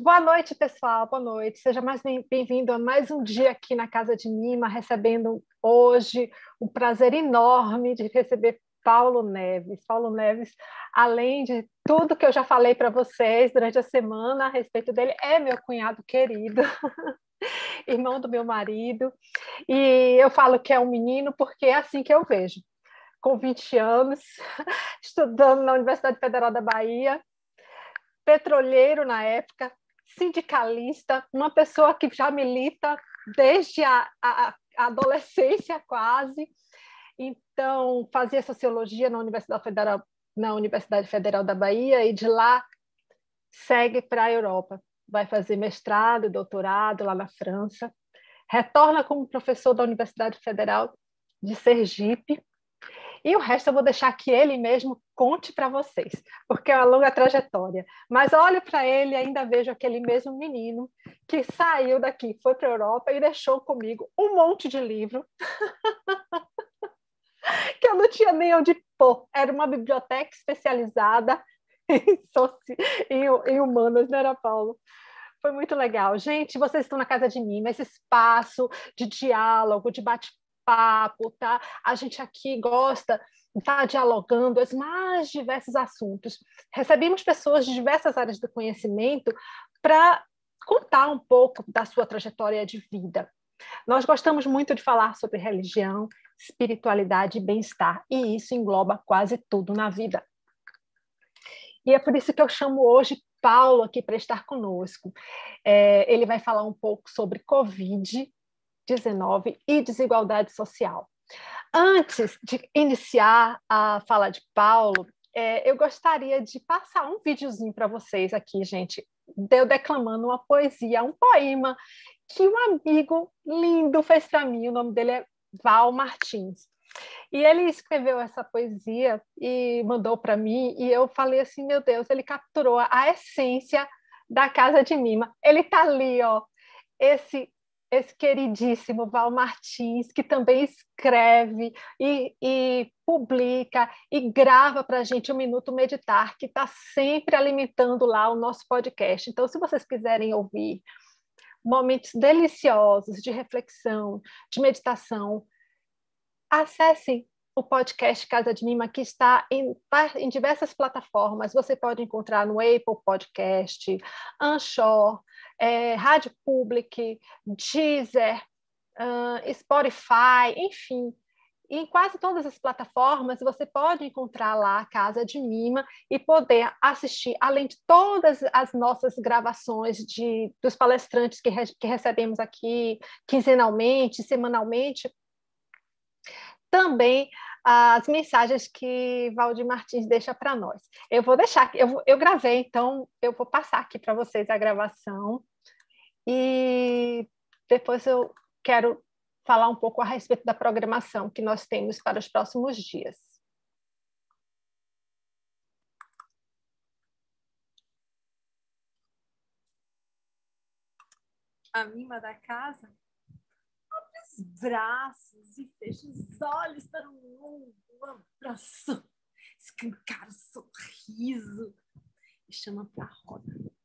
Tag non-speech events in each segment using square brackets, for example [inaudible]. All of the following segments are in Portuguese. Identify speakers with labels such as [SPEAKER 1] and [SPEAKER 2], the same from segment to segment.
[SPEAKER 1] Boa noite, pessoal. Boa noite. Seja mais bem-vindo a mais um dia aqui na Casa de Nima, recebendo hoje o prazer enorme de receber Paulo Neves. Paulo Neves, além de tudo que eu já falei para vocês durante a semana a respeito dele, é meu cunhado querido. [laughs] irmão do meu marido, e eu falo que é um menino porque é assim que eu vejo. Com 20 anos, [laughs] estudando na Universidade Federal da Bahia, petroleiro na época, sindicalista, uma pessoa que já milita desde a, a, a adolescência quase. Então, fazia sociologia na Universidade Federal, na Universidade Federal da Bahia e de lá segue para a Europa. Vai fazer mestrado e doutorado lá na França, retorna como professor da Universidade Federal de Sergipe, e o resto eu vou deixar que ele mesmo conte para vocês, porque é uma longa trajetória. Mas olho para ele e ainda vejo aquele mesmo menino que saiu daqui, foi para a Europa e deixou comigo um monte de livro. [laughs] que eu não tinha nem onde pôr. Era uma biblioteca especializada [laughs] em, em humanas, não era Paulo? Foi muito legal. Gente, vocês estão na casa de mim, esse espaço de diálogo, de bate-papo, tá? A gente aqui gosta de estar tá dialogando os mais diversos assuntos. Recebemos pessoas de diversas áreas do conhecimento para contar um pouco da sua trajetória de vida. Nós gostamos muito de falar sobre religião, espiritualidade e bem-estar, e isso engloba quase tudo na vida. E é por isso que eu chamo hoje Paulo aqui para estar conosco. É, ele vai falar um pouco sobre Covid-19 e desigualdade social. Antes de iniciar a fala de Paulo, é, eu gostaria de passar um videozinho para vocês aqui, gente, de eu declamando uma poesia, um poema que um amigo lindo fez para mim. O nome dele é Val Martins. E ele escreveu essa poesia e mandou para mim, e eu falei assim: meu Deus, ele capturou a essência da Casa de Mima. Ele está ali, ó, esse esse queridíssimo Val Martins, que também escreve e, e publica e grava para a gente o Minuto Meditar, que está sempre alimentando lá o nosso podcast. Então, se vocês quiserem ouvir momentos deliciosos de reflexão, de meditação, acessem o podcast Casa de Mima, que está em, em, diversas plataformas. Você pode encontrar no Apple Podcast, Anchor, é, Rádio Public, Deezer, uh, Spotify, enfim. Em quase todas as plataformas, você pode encontrar lá a Casa de Mima e poder assistir, além de todas as nossas gravações de, dos palestrantes que, re, que recebemos aqui quinzenalmente, semanalmente, também as mensagens que Valdir Martins deixa para nós. Eu vou deixar, eu, eu gravei, então eu vou passar aqui para vocês a gravação e depois eu quero falar um pouco a respeito da programação que nós temos para os próximos dias.
[SPEAKER 2] A mima da casa braços e fecha os olhos para um longo abraço, escancara o sorriso e chama para a roda.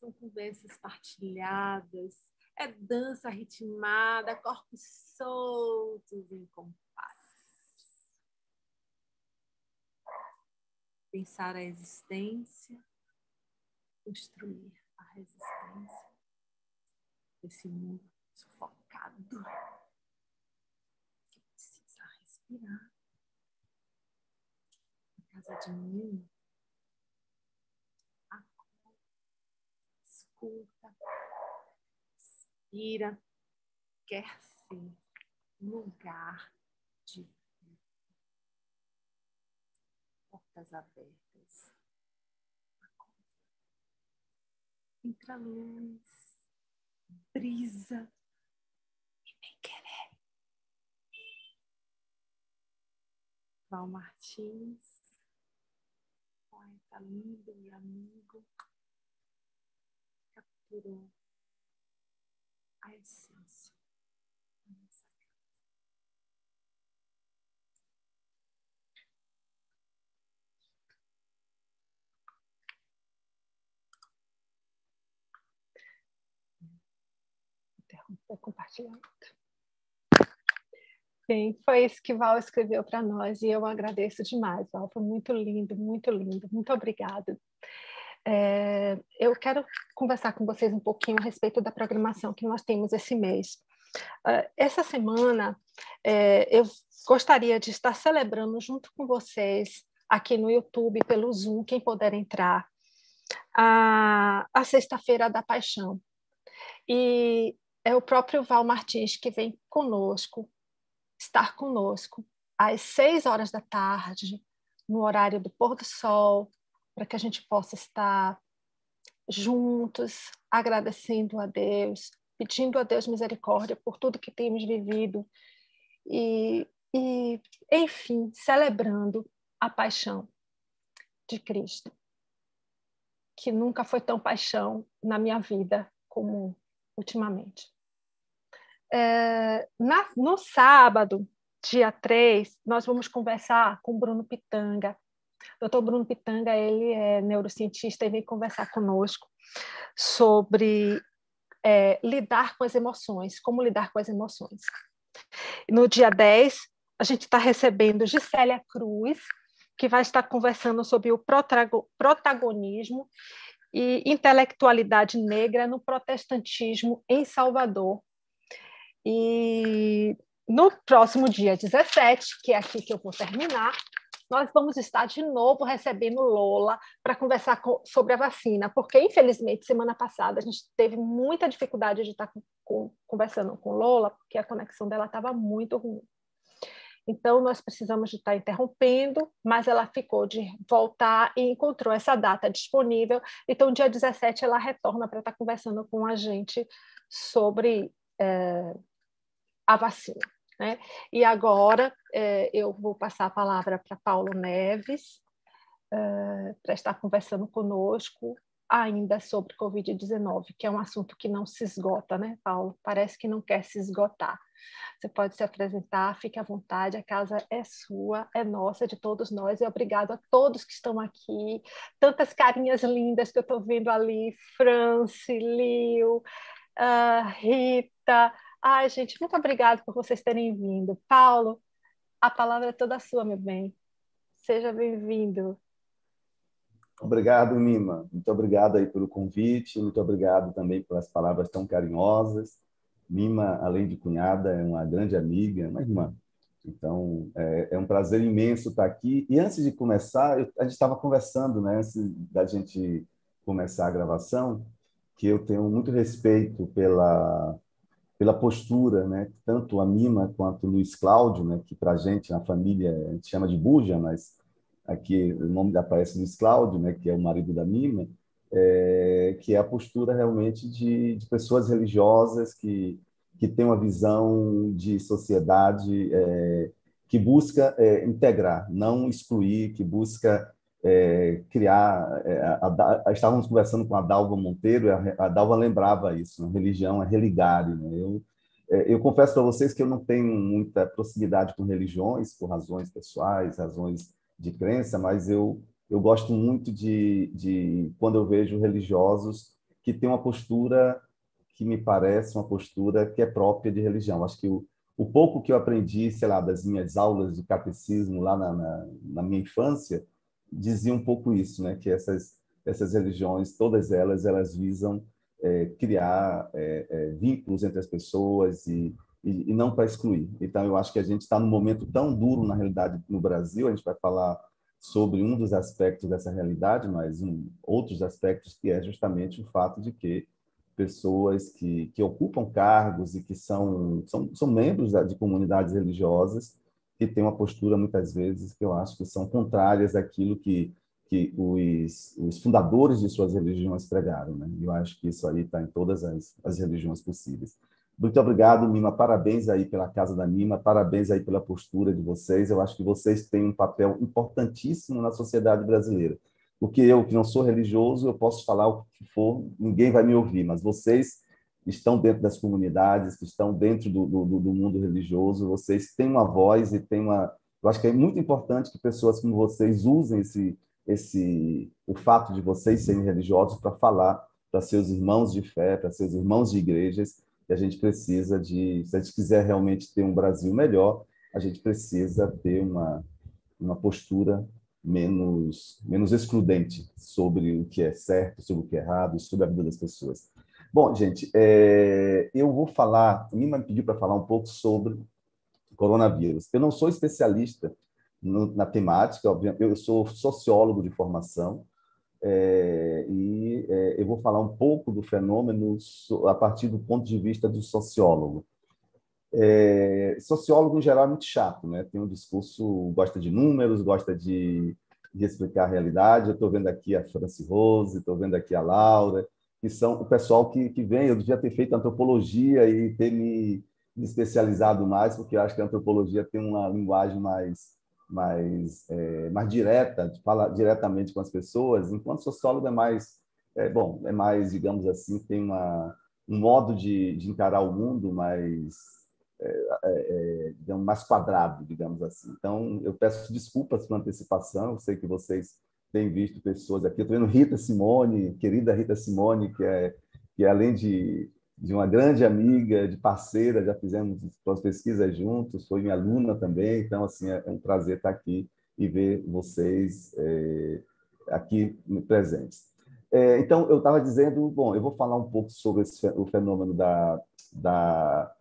[SPEAKER 2] São conversas partilhadas, é dança ritmada, corpos soltos em compasso. Pensar a existência, construir a resistência desse mundo sufocado que precisa respirar. Na casa de mim, escuta, respira, quer ser lugar de. Portas abertas. Entra luz, brisa Val Martins, poeta lindo e amigo, curou a essência da nossa casa.
[SPEAKER 1] Interrompo o compartilhamento. Bem, foi isso que Val escreveu para nós e eu agradeço demais, Val. Foi muito lindo, muito lindo. Muito obrigada. É, eu quero conversar com vocês um pouquinho a respeito da programação que nós temos esse mês. Uh, essa semana, é, eu gostaria de estar celebrando junto com vocês aqui no YouTube, pelo Zoom, quem puder entrar, a, a Sexta-feira da Paixão. E é o próprio Val Martins que vem conosco, estar conosco, às seis horas da tarde, no horário do pôr do sol, para que a gente possa estar juntos, agradecendo a Deus, pedindo a Deus misericórdia por tudo que temos vivido e, e enfim, celebrando a paixão de Cristo, que nunca foi tão paixão na minha vida como ultimamente. É, na, no sábado, dia 3, nós vamos conversar com Bruno Pitanga. Doutor Bruno Pitanga, ele é neurocientista e vem conversar conosco sobre é, lidar com as emoções, como lidar com as emoções. No dia 10, a gente está recebendo Gisélia Cruz, que vai estar conversando sobre o protagonismo e intelectualidade negra no protestantismo em Salvador. E no próximo dia 17, que é aqui que eu vou terminar, nós vamos estar de novo recebendo Lola para conversar com, sobre a vacina, porque infelizmente semana passada a gente teve muita dificuldade de estar com, com, conversando com Lola, porque a conexão dela estava muito ruim. Então, nós precisamos de estar interrompendo, mas ela ficou de voltar e encontrou essa data disponível. Então, dia 17, ela retorna para estar conversando com a gente sobre é, a vacina. Né? E agora é, eu vou passar a palavra para Paulo Neves, é, para estar conversando conosco ainda sobre Covid-19, que é um assunto que não se esgota, né, Paulo? Parece que não quer se esgotar. Você pode se apresentar, fique à vontade, a casa é sua, é nossa, de todos nós, e obrigado a todos que estão aqui, tantas carinhas lindas que eu estou vendo ali, France, Lio, uh, Rita, ai gente, muito obrigado por vocês terem vindo. Paulo, a palavra é toda sua, meu bem. Seja bem-vindo.
[SPEAKER 3] Obrigado, Mima. Muito obrigado aí pelo convite, muito obrigado também pelas palavras tão carinhosas. Mima, além de cunhada, é uma grande amiga, uma irmã. Então, é, é um prazer imenso estar aqui. E antes de começar, eu, a gente estava conversando, né, antes da gente começar a gravação, que eu tenho muito respeito pela pela postura, né, tanto a Mima quanto o Luiz Cláudio, né, que para a gente, na família, a gente chama de Buja, mas aqui o nome aparece Luiz Cláudio, né, que é o marido da Mima, é, que é a postura realmente de, de pessoas religiosas que, que têm uma visão de sociedade é, que busca é, integrar, não excluir, que busca é, criar. É, a, a, estávamos conversando com a Dalva Monteiro, e a, a Dalva lembrava isso: né? religião é religare. Né? Eu, é, eu confesso para vocês que eu não tenho muita proximidade com religiões, por razões pessoais, razões de crença, mas eu eu gosto muito de, de quando eu vejo religiosos que têm uma postura que me parece uma postura que é própria de religião. Acho que o, o pouco que eu aprendi, sei lá, das minhas aulas de catecismo lá na, na, na minha infância, dizia um pouco isso, né? Que essas essas religiões, todas elas, elas visam é, criar é, é, vínculos entre as pessoas e, e, e não para excluir. Então, eu acho que a gente está num momento tão duro, na realidade, no Brasil, a gente vai falar sobre um dos aspectos dessa realidade, mas um, outros aspectos que é justamente o fato de que pessoas que, que ocupam cargos e que são, são, são membros de comunidades religiosas que têm uma postura, muitas vezes, que eu acho que são contrárias àquilo que, que os, os fundadores de suas religiões pregaram. Né? Eu acho que isso aí está em todas as, as religiões possíveis. Muito obrigado, Mima. Parabéns aí pela Casa da Mima, parabéns aí pela postura de vocês. Eu acho que vocês têm um papel importantíssimo na sociedade brasileira. Porque eu, que não sou religioso, eu posso falar o que for, ninguém vai me ouvir, mas vocês estão dentro das comunidades, que estão dentro do, do, do mundo religioso, vocês têm uma voz e têm uma. Eu acho que é muito importante que pessoas como vocês usem esse, esse, o fato de vocês serem religiosos para falar para seus irmãos de fé, para seus irmãos de igrejas, que a gente precisa de, se a gente quiser realmente ter um Brasil melhor, a gente precisa ter uma, uma postura menos, menos excludente sobre o que é certo, sobre o que é errado, sobre a vida das pessoas. Bom, gente, é, eu vou falar, a Nima me pediu para falar um pouco sobre coronavírus. Eu não sou especialista no, na temática, eu sou sociólogo de formação, é, e é, eu vou falar um pouco do fenômeno a partir do ponto de vista do sociólogo. Sociólogo, em geral, é muito chato, né? Tem um discurso, gosta de números, gosta de, de explicar a realidade. Eu estou vendo aqui a Franci Rose, estou vendo aqui a Laura, que são o pessoal que, que vem. Eu devia ter feito antropologia e ter me, especializado mais, porque eu acho que a antropologia tem uma linguagem mais, mais, é, mais direta, fala diretamente com as pessoas, enquanto sociólogo é mais, é, bom, é mais, digamos assim, tem uma, um modo de, de encarar o mundo mais é, é, é mais quadrado, digamos assim. Então, eu peço desculpas por antecipação, eu sei que vocês têm visto pessoas aqui. Estou vendo Rita Simone, querida Rita Simone, que é, que é além de, de uma grande amiga, de parceira, já fizemos as pesquisas juntos, foi minha aluna também, então, assim, é um prazer estar aqui e ver vocês é, aqui presentes. É, então, eu estava dizendo, bom, eu vou falar um pouco sobre esse, o fenômeno da, da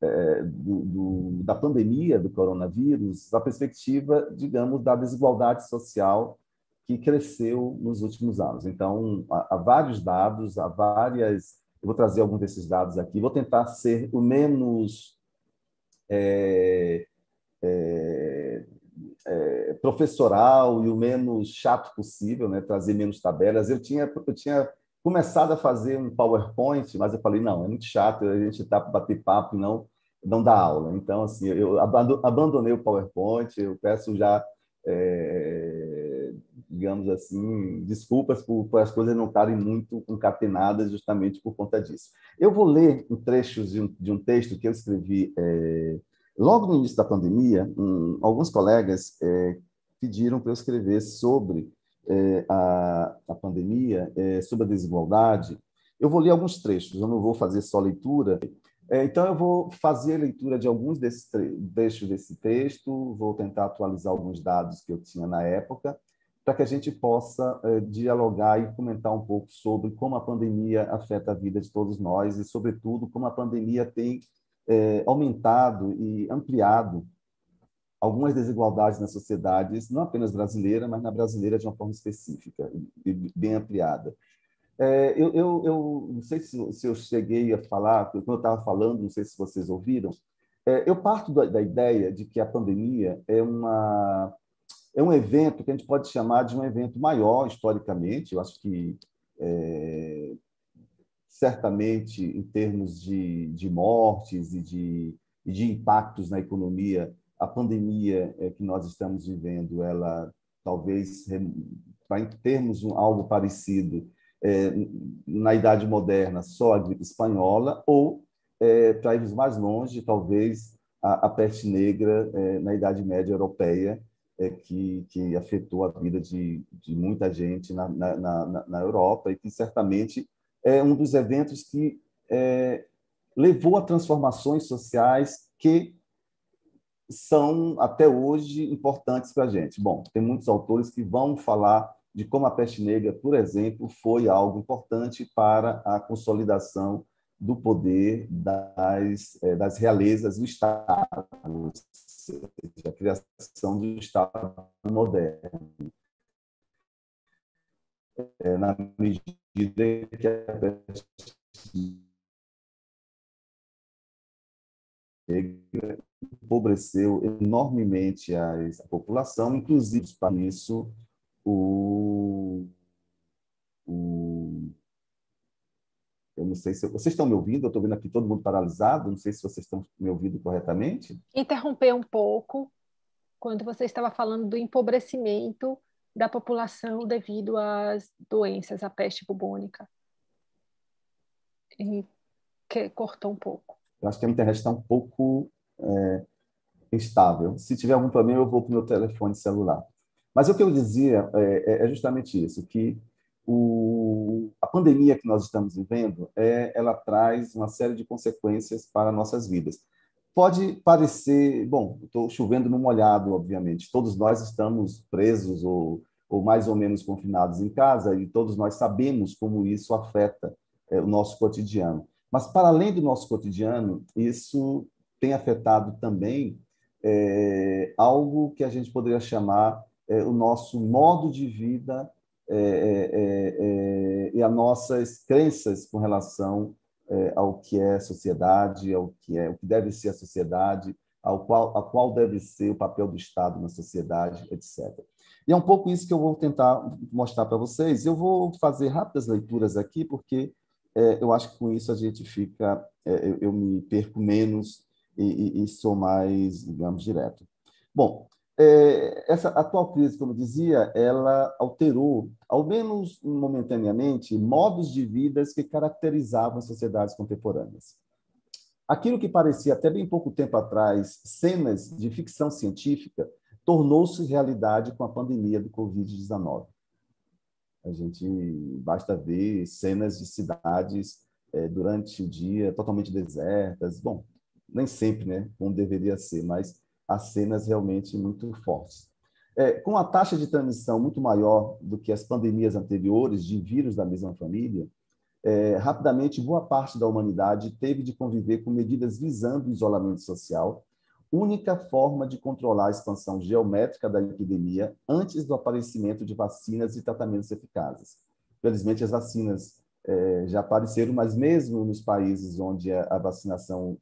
[SPEAKER 3] é, do, do, da pandemia do coronavírus, da perspectiva, digamos, da desigualdade social que cresceu nos últimos anos. Então, há, vários dados, há várias. Eu vou trazer alguns desses dados aqui. Vou tentar ser o menos é, é, é, professoral e o menos chato possível, né? trazer menos tabelas. Eu tinha, eu tinha começado a fazer um PowerPoint, mas eu falei, não, é muito chato, a gente está para bater papo não não dá aula. Então, assim, eu abandonei o PowerPoint, eu peço já, é, digamos assim, desculpas por, por, as coisas não estarem muito concatenadas justamente por conta disso. Eu vou ler um trecho de um, de um texto que eu escrevi é, logo no início da pandemia. Um, alguns colegas é, pediram para eu escrever sobre é, a, a pandemia, é, sobre a desigualdade. Eu vou ler alguns trechos, eu não vou fazer só leitura, é, então, eu vou fazer a leitura de alguns desses trechos desse texto, vou tentar atualizar alguns dados que eu tinha na época, para que a gente possa é, dialogar e comentar um pouco sobre como a pandemia afeta a vida de todos nós e, sobretudo, como a pandemia tem é, aumentado e ampliado algumas desigualdades nas sociedades, não apenas brasileira, mas na brasileira de uma forma específica e bem ampliada. É, eu, eu, eu, não sei se, se, eu cheguei a falar, quando eu estava falando, não sei se vocês ouviram, é, eu parto da, da, ideia de que a pandemia é, uma, é um evento que a gente pode chamar de um evento maior historicamente. Eu acho que, é, certamente, em termos de, de mortes e de, de impactos na economia, a pandemia é, que nós estamos vivendo, ela talvez, para termos um, algo parecido, é, na Idade Moderna só a gripe espanhola, ou, é, para irmos mais longe, talvez a, a peste negra é, na Idade Média Europeia, é, que, que afetou a vida de, de muita gente na, na, na, na, Europa e que certamente é um dos eventos que é, levou a transformações sociais que são até hoje importantes para a gente. Bom, tem muitos autores que vão falar de como a peste negra, por exemplo, foi algo importante para a consolidação do poder das, é, das realezas do Estado, a criação do Estado moderno. É, na medida que a negra empobreceu enormemente a população, inclusive para isso o, o eu não sei se vocês estão me ouvindo, eu estou vendo aqui todo mundo paralisado, não sei se vocês estão me ouvindo corretamente.
[SPEAKER 1] Interromper um pouco quando você estava falando do empobrecimento da população devido às doenças, à peste bubônica. E que cortou um pouco.
[SPEAKER 3] Eu acho que a internet está um pouco é, instável. Se tiver algum problema, eu vou para o meu telefone celular. Mas o que eu dizia é, é, é justamente isso, que o, a pandemia que nós estamos vivendo, é, ela traz uma série de consequências para nossas vidas. Pode parecer, bom, estou chovendo no molhado, obviamente. Todos nós estamos presos ou, ou mais ou menos confinados em casa e todos nós sabemos como isso afeta é, o nosso cotidiano. Mas, para além do nosso cotidiano, isso tem afetado também é, algo que a gente poderia chamar é, o nosso modo de vida é, é, é, é e as nossas crenças com relação ao que é sociedade, ao que é o que deve ser a sociedade, ao qual a qual deve ser o papel do Estado na sociedade, etc. E é um pouco isso que eu vou tentar mostrar para vocês. Eu vou fazer rápidas leituras aqui, porque eu acho que com isso a gente fica, eu, eu me perco menos e, e, e sou mais, digamos, direto. Bom, é, essa atual crise, como dizia, ela alterou, ao menos momentaneamente, modos de vidas que caracterizavam as sociedades contemporâneas. Aquilo que parecia até bem pouco tempo atrás cenas de ficção científica tornou-se realidade com a pandemia do Covid-19. A gente basta ver cenas de cidades é, durante o dia totalmente desertas. Bom, nem sempre, né, como deveria ser, mas as cenas realmente muito fortes. É, com a taxa de transmissão muito maior do que as pandemias anteriores de vírus da mesma família, é, rapidamente boa parte da humanidade teve de conviver com medidas visando o isolamento social, única forma de controlar a expansão geométrica da epidemia antes do aparecimento de vacinas e tratamentos eficazes. Felizmente, as vacinas é, já apareceram, mas mesmo nos países onde a vacinação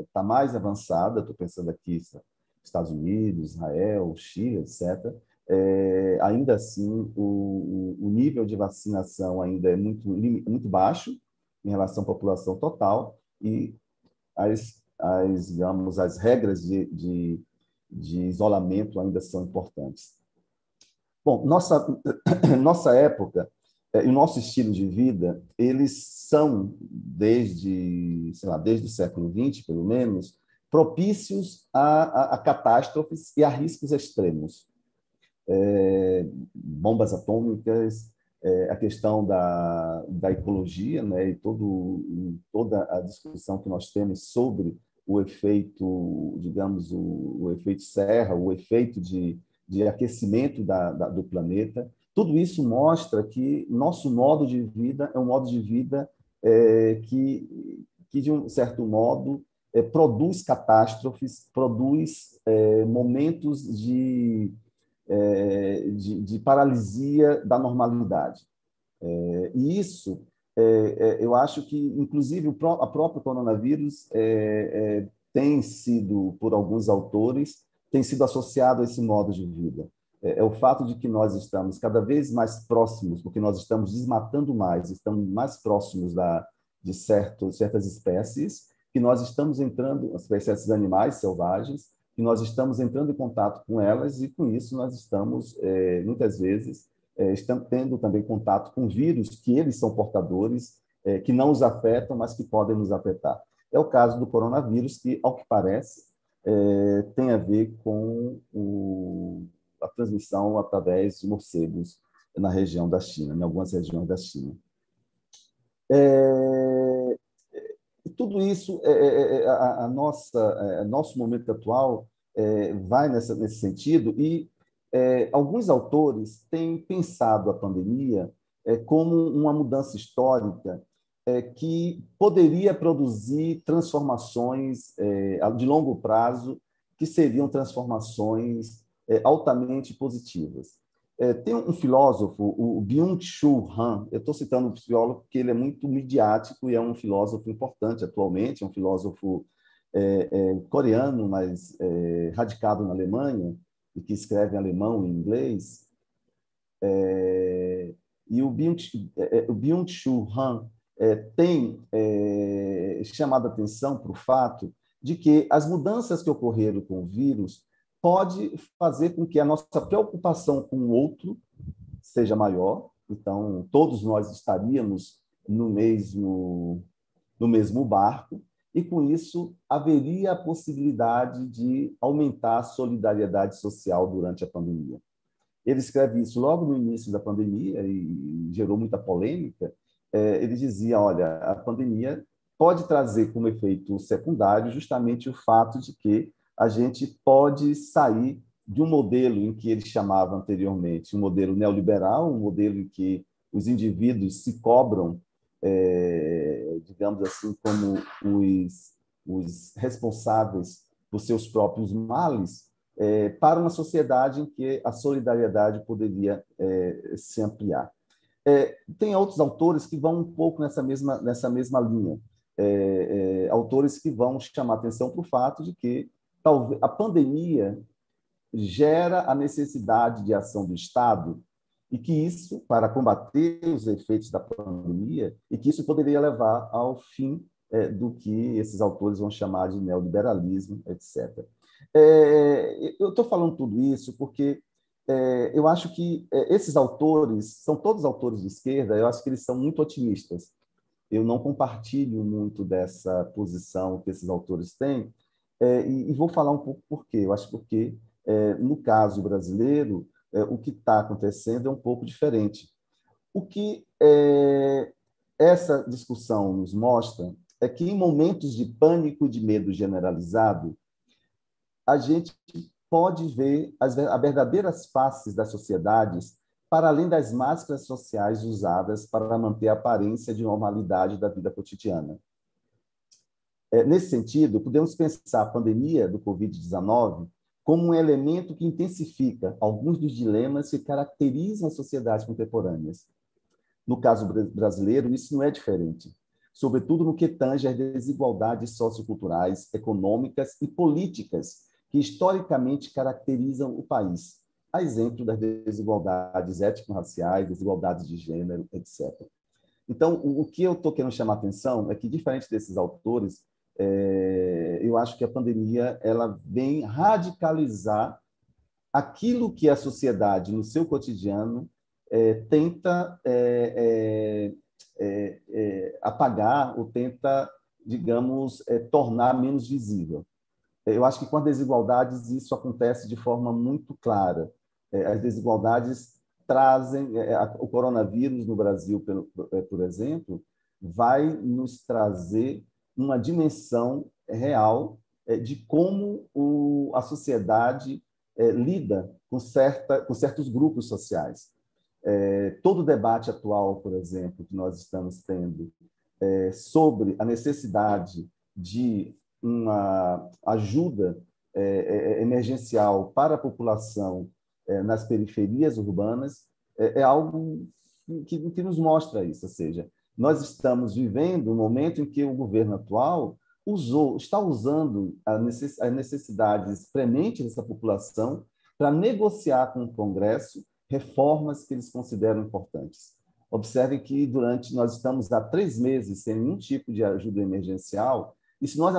[SPEAKER 3] está mais avançada, estou pensando aqui Estados Unidos, Israel, Chile, etc., é, ainda assim o, o, nível de vacinação ainda é muito, muito baixo em relação à população total e as, as digamos, as regras de, de, de isolamento ainda são importantes. Bom, nossa, [clears throat] nossa época e o nosso estilo de vida, eles são, desde, sei lá, desde o século XX, pelo menos, propícios a, a, a catástrofes e a riscos extremos. É, bombas atômicas, é, a questão da, da ecologia, né, e todo, toda a discussão que nós temos sobre o efeito, digamos, o, o efeito serra, o efeito de, de aquecimento da, da, do planeta, tudo isso mostra que nosso modo de vida é um modo de vida é, que, que, de um certo modo, é, produz catástrofes, produz é, momentos de, é, de, de, paralisia da normalidade. É, e isso, é, eu acho que, inclusive, o pró próprio coronavírus tem sido, por alguns autores, tem sido associado a esse modo de vida. É, é o fato de que nós estamos cada vez mais próximos, porque nós estamos desmatando mais, estamos mais próximos da, de certo, certas espécies, que nós estamos entrando, as espécies animais selvagens, que nós estamos entrando em contato com elas e com isso nós estamos, é, muitas vezes, é, estamos tendo também contato com vírus que eles são portadores, é, que não os afetam, mas que podem nos afetar. É o caso do coronavírus, que, ao que parece, é, tem a ver com o a transmissão através de morcegos na região da China, em algumas regiões da China. É, tudo isso, é, é, é, é a, a, nossa, é, nosso momento atual vai nessa, nesse sentido e alguns autores têm pensado a pandemia como uma mudança histórica que poderia produzir transformações de longo prazo, que seriam transformações é, altamente positivas. É, tem um filósofo, o Byung-Chul Han, eu estou citando o filósofo porque ele é muito midiático e é um filósofo importante atualmente, é um filósofo é, é, coreano, mas é, radicado na Alemanha, e que escreve em alemão e inglês. É, e o Byung-Chul Han tem chamado atenção para o fato de que as mudanças que ocorreram com o vírus pode fazer com que a nossa preocupação com o outro seja maior. Então, todos nós estaríamos no mesmo, no mesmo barco, e com isso haveria a possibilidade de aumentar a solidariedade social durante a pandemia. Ele escreve isso logo no início da pandemia e gerou muita polêmica. É, ele dizia: olha, a pandemia pode trazer como efeito secundário justamente o fato de que a gente pode sair de um modelo em que ele chamava anteriormente um modelo neoliberal, um modelo em que os indivíduos se cobram, é, digamos assim, como os, os responsáveis por seus próprios males, é, para uma sociedade em que a solidariedade poderia é, se ampliar. É, tem outros autores que vão um pouco nessa mesma, nessa mesma linha, é, é, autores que vão chamar atenção para o fato de que talvez a pandemia gera a necessidade de ação do Estado e que isso, para combater os efeitos da pandemia, e que isso poderia levar ao fim é, do que esses autores vão chamar de neoliberalismo, etc. É, eu estou falando tudo isso porque é, eu acho que é, esses autores são todos autores de esquerda, eu acho que eles são muito otimistas. Eu não compartilho muito dessa posição que esses autores têm, é, e, e, vou falar um pouco por quê. Eu acho porque, é, no caso brasileiro, é, o que está acontecendo é um pouco diferente. O que é, essa discussão nos mostra é que, em momentos de pânico e de medo generalizado, a gente pode ver as verdadeiras faces das sociedades para além das máscaras sociais usadas para manter a aparência de normalidade da vida cotidiana. É, nesse sentido, podemos pensar a pandemia do Covid-19 como um elemento que intensifica alguns dos dilemas que caracterizam as sociedades contemporâneas. No caso brasileiro, isso não é diferente, sobretudo no que tange às desigualdades socioculturais, econômicas e políticas que historicamente caracterizam o país, a exemplo das desigualdades étnico-raciais, desigualdades de gênero, etc. Então, o que eu estou querendo chamar a atenção é que, diferente desses autores, é, eu acho que a pandemia ela vem radicalizar aquilo que a sociedade, no seu cotidiano, é, tenta é, é, é, é apagar ou tenta, digamos, tornar menos visível. Eu acho que com as desigualdades isso acontece de forma muito clara. As desigualdades trazem o coronavírus no Brasil, por exemplo, vai nos trazer uma dimensão real é, de como o, a sociedade é, lida com, certa, com certos grupos sociais. É, todo o debate atual, por exemplo, que nós estamos tendo sobre a necessidade de uma ajuda emergencial para a população nas periferias urbanas é, algo que, que nos mostra isso, ou seja, nós estamos vivendo um momento em que o governo atual usou, está usando as necessidades prementes dessa população para negociar com o Congresso reformas que eles consideram importantes. Observe que durante nós estamos há três meses sem nenhum tipo de ajuda emergencial e se nós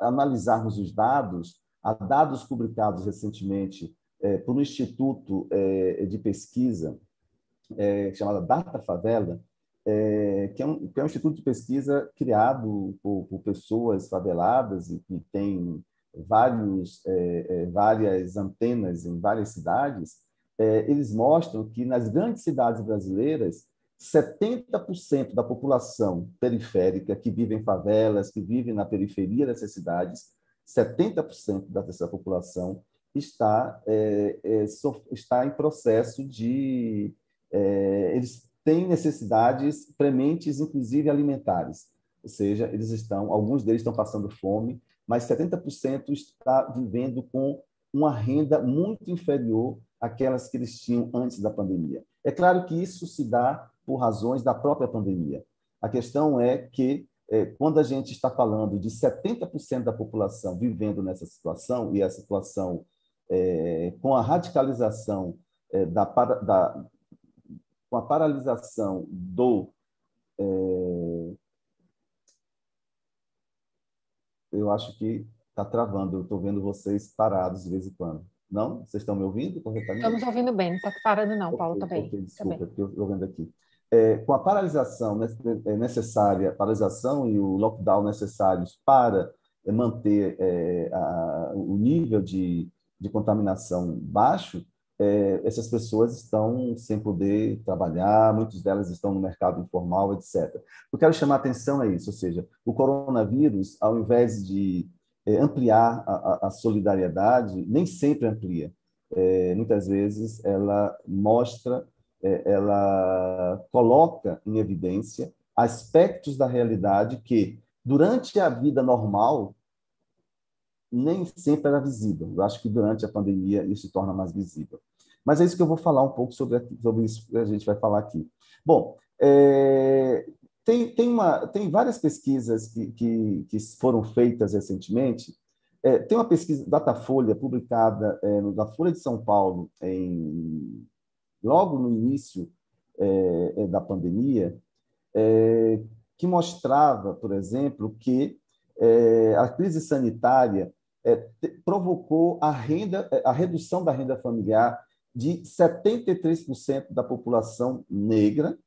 [SPEAKER 3] analisarmos os dados, há dados publicados recentemente é, por um instituto é, de pesquisa é, chamado Data Favela, é, que, é um, que é um instituto de pesquisa criado por, por pessoas faveladas e que tem vários, é, é, várias antenas em várias cidades, é, eles mostram que nas grandes cidades brasileiras, 70% da população periférica que vive em favelas, que vive na periferia dessas cidades, 70% dessa população está, é, é, está em processo de. É, eles têm necessidades prementes, inclusive alimentares. Ou seja, eles estão, alguns deles estão passando fome, mas 70% está vivendo com uma renda muito inferior àquelas que eles tinham antes da pandemia. É claro que isso se dá por razões da própria pandemia. A questão é que, é, quando a gente está falando de 70% da população vivendo nessa situação, e a situação é, com a radicalização é, da, da, com a paralisação do. É... Eu acho que está travando, eu estou vendo vocês parados de vez em quando. Não? Vocês estão me ouvindo corretamente?
[SPEAKER 1] Estamos ouvindo bem, não está parando não, Paulo, também.
[SPEAKER 3] Okay, desculpa, também. eu estou vendo aqui. É, com a paralisação é necessária, paralisação e o lockdown necessários para manter é, a, o nível de, de contaminação baixo, é, essas pessoas estão sem poder trabalhar, muitas delas estão no mercado informal, etc. Eu quero chamar a atenção é isso, ou seja, o coronavírus, ao invés de é, ampliar a, a, solidariedade, nem sempre amplia. É, muitas vezes ela mostra, é, ela coloca em evidência aspectos da realidade que, durante a vida normal, nem sempre era visível. Eu acho que durante a pandemia isso se torna mais visível. Mas é isso que eu vou falar um pouco sobre, sobre isso que a gente vai falar aqui. Bom, é, tem, tem, uma, tem várias pesquisas que, que, que foram feitas recentemente. É, tem uma pesquisa Datafolha publicada é, na Folha de São Paulo em, logo no início é, é, da pandemia, é, que mostrava, por exemplo, que a crise sanitária provocou a, renda, a redução da renda familiar de 73% da população negra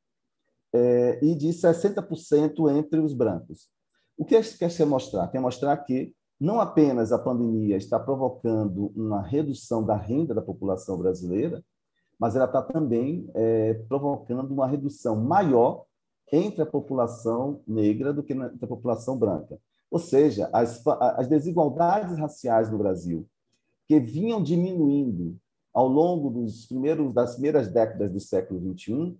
[SPEAKER 3] é, e de 60% entre os brancos. O que quer se mostrar? Quer mostrar que não apenas a pandemia está provocando uma redução da renda da população brasileira, mas ela está também é, provocando uma redução maior entre a população negra do que entre a população branca. Ou seja, as, as desigualdades raciais no Brasil, que vinham diminuindo ao longo dos primeiros das primeiras décadas do século 21,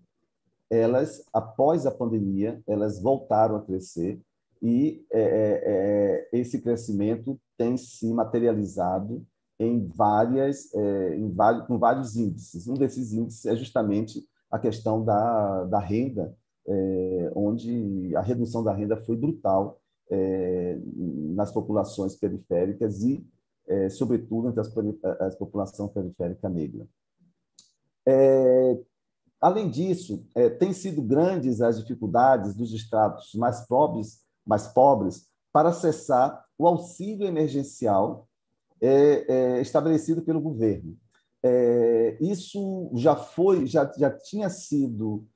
[SPEAKER 3] elas após a pandemia elas voltaram a crescer e é, é, é, esse crescimento tem se materializado em várias é, em vários, com vários índices. Um desses índices é justamente a questão da, da renda, é, onde a redução da renda foi brutal é, nas populações periféricas e é, sobretudo entre as, as população periférica negra. É, além disso, é, têm sido grandes as dificuldades dos estratos mais pobres, mais pobres para acessar o auxílio emergencial é, é, estabelecido pelo governo. É, isso já foi, já, já tinha sido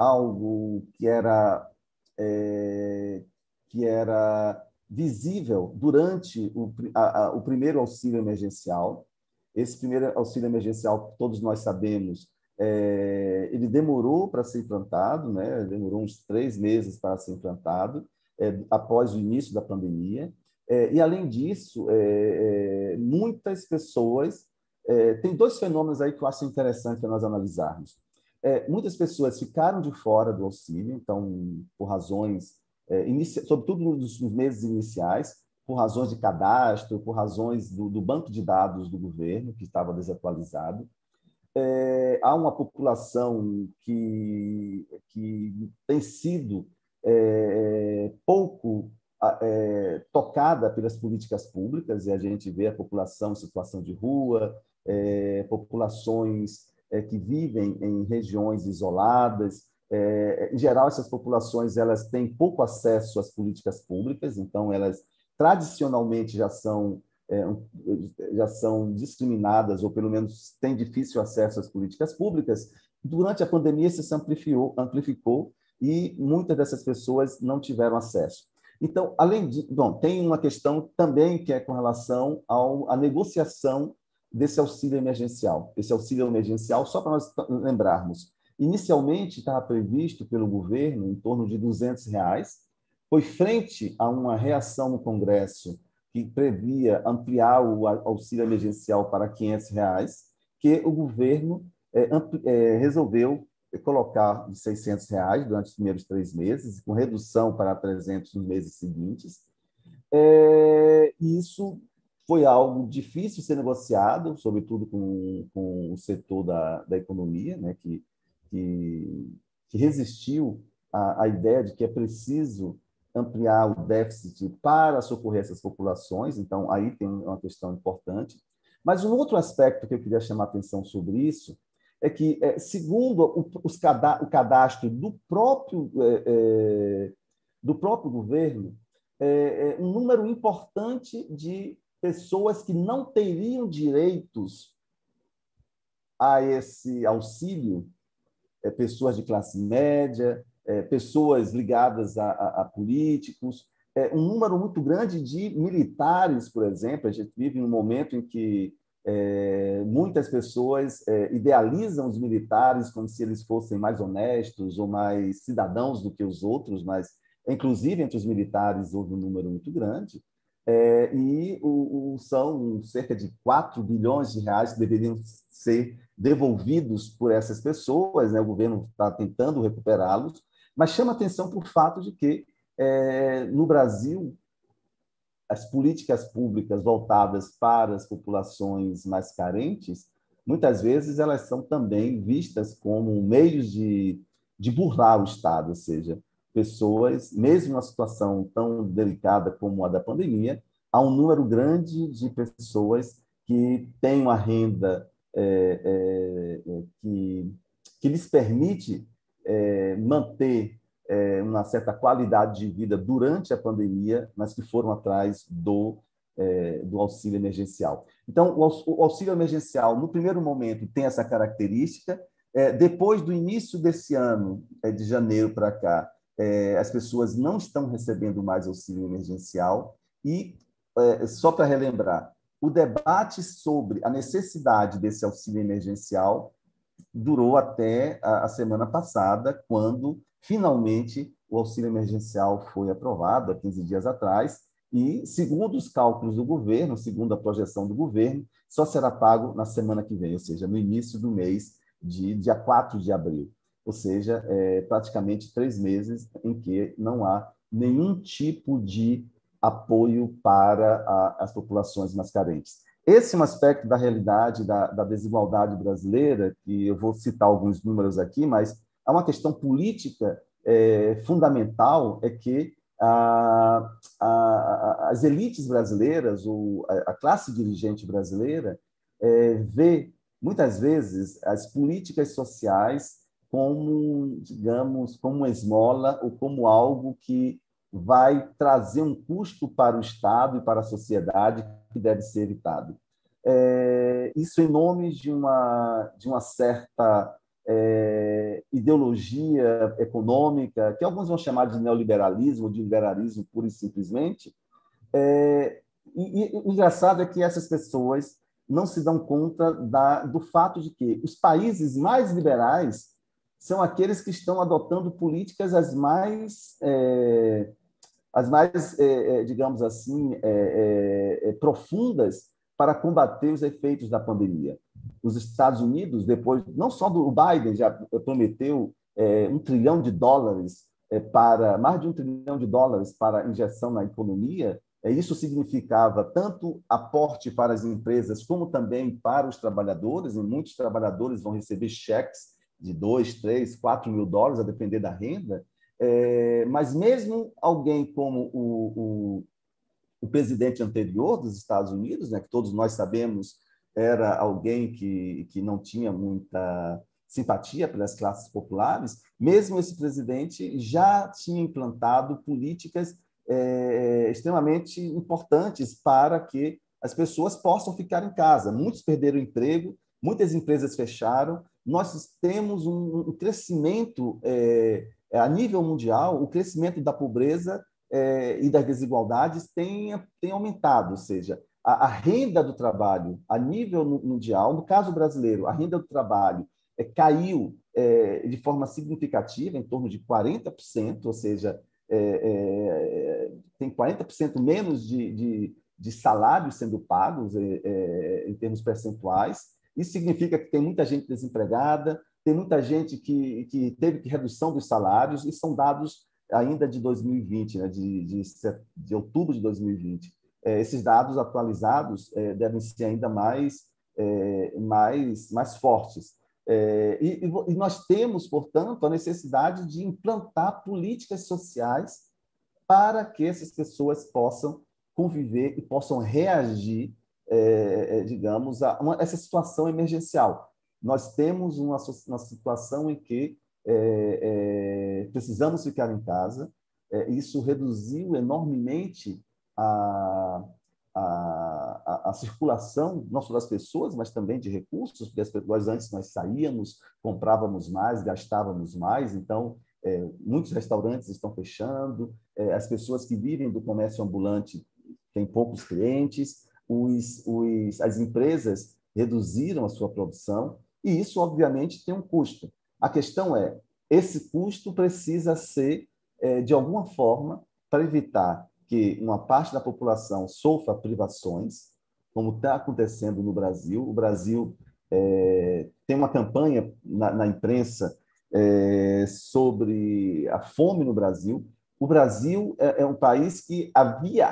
[SPEAKER 3] algo que era que era visível durante o, a, a, o primeiro auxílio emergencial. Esse primeiro auxílio emergencial, todos nós sabemos, é, ele demorou para ser implantado, né? demorou uns três meses para ser implantado, é, após o início da pandemia. É, e, além disso, é, é, muitas pessoas. É, tem dois fenômenos aí que eu acho interessante para nós analisarmos. muitas pessoas ficaram de fora do auxílio, então, por razões é, inicia, sobretudo nos, nos, meses iniciais, por razões de cadastro, por razões do, do banco de dados do governo, que estava desatualizado. É, há uma população que, que tem sido é, pouco é, tocada pelas políticas públicas, e a gente vê a população em situação de rua, é, populações é, que vivem em regiões isoladas, é, em geral, essas populações elas têm pouco acesso às políticas públicas, então elas tradicionalmente já são é, já são discriminadas ou pelo menos têm difícil acesso às políticas públicas. Durante a pandemia isso se amplificou, amplificou e muitas dessas pessoas não tiveram acesso. Então, além de, bom, tem uma questão também que é com relação ao, à negociação desse auxílio emergencial. Esse auxílio emergencial, só para nós lembrarmos, Inicialmente estava previsto pelo governo em torno de 200 reais, foi frente a uma reação no Congresso que previa ampliar o auxílio emergencial para 500 reais, que o governo é, é, resolveu colocar de 600 reais durante os primeiros três meses, com redução para 300 nos meses seguintes. É, e isso foi algo difícil de ser negociado, sobretudo com, com o setor da, da economia, né, que que, que resistiu à, à ideia de que é preciso ampliar o déficit para socorrer essas populações, então aí tem uma questão importante. Mas um outro aspecto que eu queria chamar a atenção sobre isso é que, é, segundo o, cadastro do próprio, é, é, do próprio governo, um número importante de pessoas que não teriam direitos a esse auxílio é, pessoas de classe média, é, pessoas ligadas a, a, a políticos, é, um número muito grande de militares, por exemplo. A gente vive um momento em que É, muitas pessoas é, idealizam os militares como se eles fossem mais honestos ou mais cidadãos do que os outros, mas, inclusive, entre os militares houve um número muito grande. É, e o, o, são cerca de 4 bilhões de reais que deveriam ser devolvidos por essas pessoas, né? o governo está tentando recuperá-los, mas chama atenção para o fato de que, é, no Brasil, as políticas públicas voltadas para as populações mais carentes, muitas vezes elas são também vistas como meios de, de burlar o Estado, ou seja, pessoas, mesmo numa situação tão delicada como a da pandemia, há um número grande de pessoas que têm uma renda é, é, que, que lhes permite é, manter é, uma certa qualidade de vida durante a pandemia, mas que foram atrás do, é, do auxílio emergencial. Então, o auxílio emergencial, no primeiro momento, tem essa característica. É, depois do início desse ano, de janeiro para cá, as pessoas não estão recebendo mais auxílio emergencial. E, só para relembrar, o debate sobre a necessidade desse auxílio emergencial durou até a, semana passada, quando Finalmente, o auxílio emergencial foi aprovado há 15 dias atrás e, segundo os cálculos do governo, segundo a projeção do governo, só será pago na semana que vem, ou seja, no início do mês de dia 4 de abril. Ou seja, é, praticamente três meses em que não há nenhum tipo de apoio para a, as populações mais carentes. Esse é um aspecto da realidade da, da desigualdade brasileira, que eu vou citar alguns números aqui, mas há uma questão política é, fundamental, é que a, a, as elites brasileiras, ou a, classe dirigente brasileira, é, vê muitas vezes as políticas sociais como, digamos, como uma esmola ou como algo que vai trazer um custo para o Estado e para a sociedade que deve ser evitado. É, isso em nome de uma, de uma certa é, ideologia econômica, que alguns vão chamar de neoliberalismo, de liberalismo pura e simplesmente. É, e, e, o engraçado é que essas pessoas não se dão conta da, do fato de que os países mais liberais são aqueles que estão adotando políticas as mais, é, as mais é, é, digamos assim, é, profundas para combater os efeitos da pandemia. Os Estados Unidos, depois, não só do Biden, já prometeu é, um trilhão de dólares é, para, mais de um trilhão de dólares para injeção na economia, é, isso significava tanto aporte para as empresas, como também para os trabalhadores, e muitos trabalhadores vão receber cheques de 2, 3, 4 mil dólares, a depender da renda, é, mas mesmo alguém como o, o, o presidente anterior dos Estados Unidos, né, que todos nós sabemos era alguém que, que não tinha muita simpatia pelas classes populares, mesmo esse presidente já tinha implantado políticas é, extremamente importantes para que as pessoas possam ficar em casa. Muitos perderam emprego, muitas empresas fecharam. Nós temos um, um crescimento é, a nível mundial, o crescimento da pobreza é, e das desigualdades tem, tem aumentado, ou seja, a, a, renda do trabalho a nível mundial, no caso brasileiro, a renda do trabalho é, caiu é, de forma significativa, em torno de 40%, ou seja, é, é tem 40% menos de, de, de, salários sendo pagos é, é, em termos percentuais. Isso significa que tem muita gente desempregada, tem muita gente que, que teve redução dos salários, e são dados ainda de 2020, né, de, de, de outubro de 2020. É, esses dados atualizados é, devem ser ainda mais, é, mais, mais fortes. E, e, nós temos, portanto, a necessidade de implantar políticas sociais para que essas pessoas possam conviver e possam reagir, digamos, a uma, essa situação emergencial. Nós temos uma, uma situação em que precisamos ficar em casa, isso reduziu enormemente a, a, a, circulação, não só das pessoas, mas também de recursos, porque as pessoas antes nós saíamos, comprávamos mais, gastávamos mais, então é, muitos restaurantes estão fechando, é, as pessoas que vivem do comércio ambulante têm poucos clientes, os, os, as empresas reduziram a sua produção, e isso, obviamente, tem um custo. A questão é: esse custo precisa ser, é, de alguma forma, para evitar que uma parte da população sofra privações, como está acontecendo no Brasil. O Brasil é, tem uma campanha na, na imprensa é, sobre a fome no Brasil. O Brasil é, é um país que havia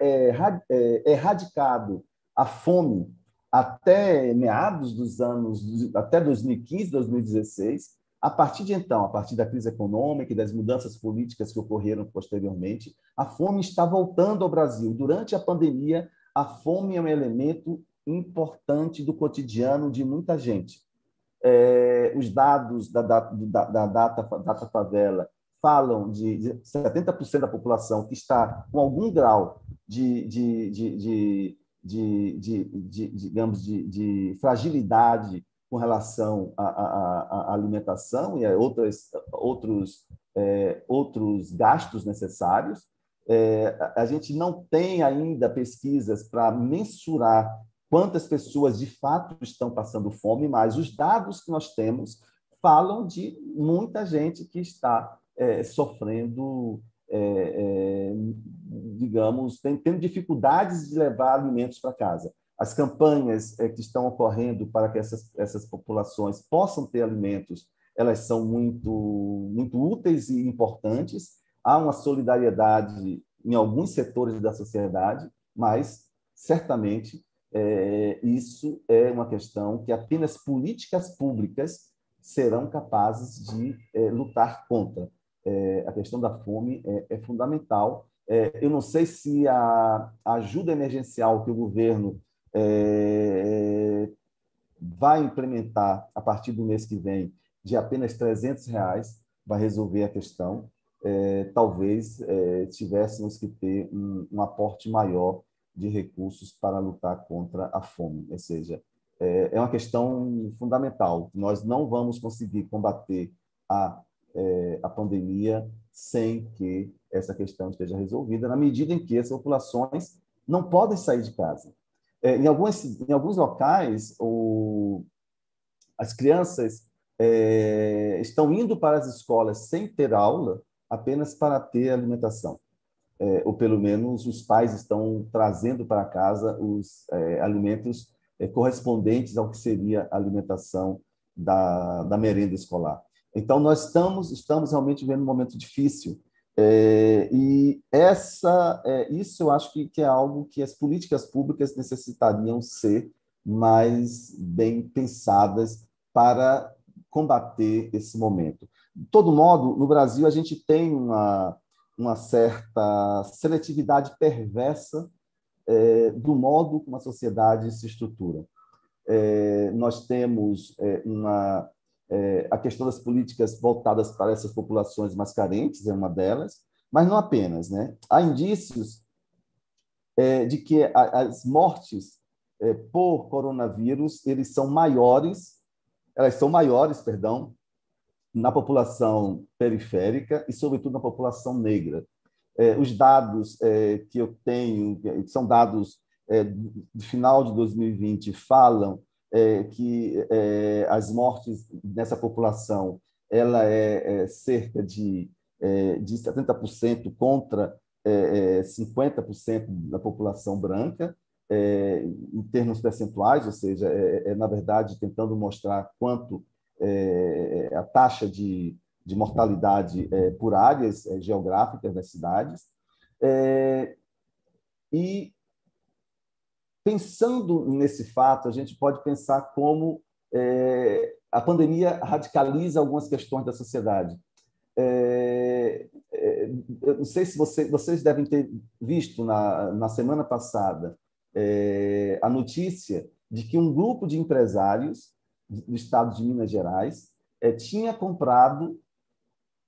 [SPEAKER 3] é, é, erradicado a fome até meados dos anos, até 2015, 2016. A partir de então, a partir da crise econômica e das mudanças políticas que ocorreram posteriormente, a fome está voltando ao Brasil. Durante a pandemia, a fome é um elemento importante do cotidiano de muita gente. É, os dados da, da, da, da data, data favela falam de, de 70% da população que está com algum grau de, de, de, de de, de, de digamos, de, de, fragilidade com relação à, à, à, alimentação e a outras, outros, é, outros gastos necessários. É, a gente não tem ainda pesquisas para mensurar quantas pessoas de fato estão passando fome, mas os dados que nós temos falam de muita gente que está é, sofrendo é, é, digamos, tem, tendo dificuldades de levar alimentos para casa. As campanhas é, que estão ocorrendo para que essas, essas populações possam ter alimentos, elas são muito, muito úteis e importantes. Há uma solidariedade em alguns setores da sociedade, mas certamente é, isso é uma questão que apenas políticas públicas serão capazes de é, lutar contra é, a questão da fome é, é fundamental. É, eu não sei se a ajuda emergencial que o governo é, vai implementar a partir do mês que vem, de apenas 300 reais, vai resolver a questão. É, talvez tivéssemos que ter um, um, aporte maior de recursos para lutar contra a fome. Ou seja, é uma questão fundamental. Nós não vamos conseguir combater a é, a pandemia sem que essa questão esteja resolvida, na medida em que as populações não podem sair de casa. É, em, alguns, em alguns locais, o, as crianças é, estão indo para as escolas sem ter aula, apenas para ter alimentação. É, ou pelo menos os pais estão trazendo para casa os é, alimentos é, correspondentes ao que seria a alimentação da, da merenda escolar. Então, nós estamos, estamos realmente vivendo um momento difícil. É, e essa, é, isso eu acho que, que é algo que as políticas públicas necessitariam ser mais bem pensadas para combater esse momento. De todo modo, no Brasil, a gente tem uma, uma certa seletividade perversa é, do modo como a sociedade se estrutura. É, nós temos é, uma é, a questão das políticas voltadas para essas populações mais carentes é uma delas, mas não apenas. Né? Há indícios é, de que a, as mortes é, por coronavírus eles são maiores, elas são maiores, perdão, na população periférica e, sobretudo, na população negra. É, os dados é, que eu tenho, são dados é, do final de 2020, falam é, que é, as mortes nessa população ela é, é cerca de, é, de 70% contra 50% é, da população branca, em termos percentuais, ou seja, é, na verdade tentando mostrar quanto a taxa de, de mortalidade por áreas geográficas das cidades. e Pensando nesse fato, a gente pode pensar como é, a pandemia radicaliza algumas questões da sociedade. É, é, eu não sei se você, vocês devem ter visto na, na semana passada é, a notícia de que um grupo de empresários do estado de Minas Gerais é, tinha comprado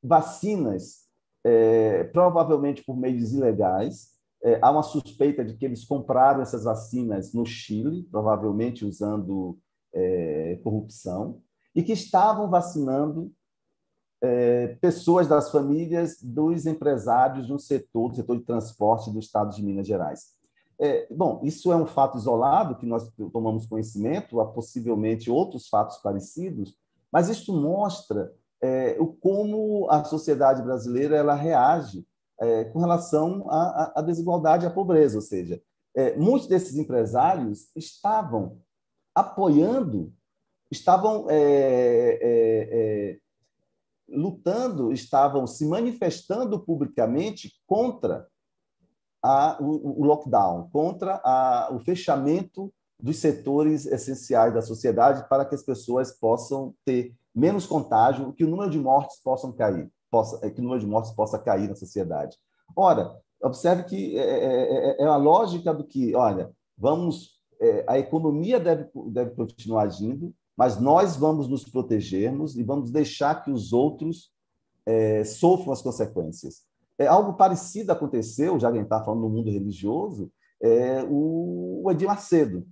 [SPEAKER 3] vacinas, é, provavelmente por meios ilegais, é, há uma suspeita de que eles compraram essas vacinas no Chile, provavelmente usando é, corrupção, e que estavam vacinando é, pessoas das famílias dos empresários no setor, do setor de transporte do estado de Minas Gerais. é, bom, isso é um fato isolado que nós tomamos conhecimento, há possivelmente outros fatos parecidos, mas isso mostra é, o como a sociedade brasileira ela reage é, com relação à, à, desigualdade e à pobreza, ou seja, é, muitos desses empresários estavam apoiando, estavam é, é, é, lutando, estavam se manifestando publicamente contra a, o, o, lockdown, contra a, o fechamento dos setores essenciais da sociedade para que as pessoas possam ter menos contágio, que o número de mortes possam cair, possa, que o número de mortes possa cair na sociedade. Ora, observe que é, é, é, é a lógica do que, olha, vamos, é, a economia deve, deve continuar agindo, mas nós vamos nos protegermos e vamos deixar que os outros é, sofram as consequências. É, algo parecido aconteceu, já que a gente está falando no mundo religioso, é, o, o Edir Macedo,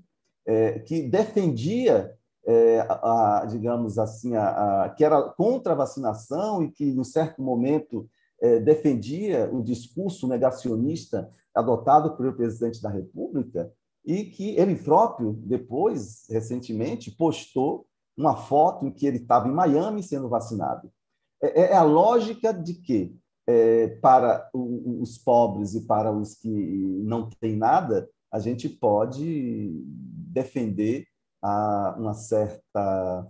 [SPEAKER 3] é, que defendia, é, a, a, digamos assim, a, a, que era contra a vacinação e que, em certo momento, é, defendia o discurso negacionista adotado pelo presidente da República e que ele próprio, depois, recentemente, postou uma foto em que ele estava em Miami sendo vacinado. É, é a lógica de que é, para os pobres e para os que não têm nada, a gente pode defender a, uma certa.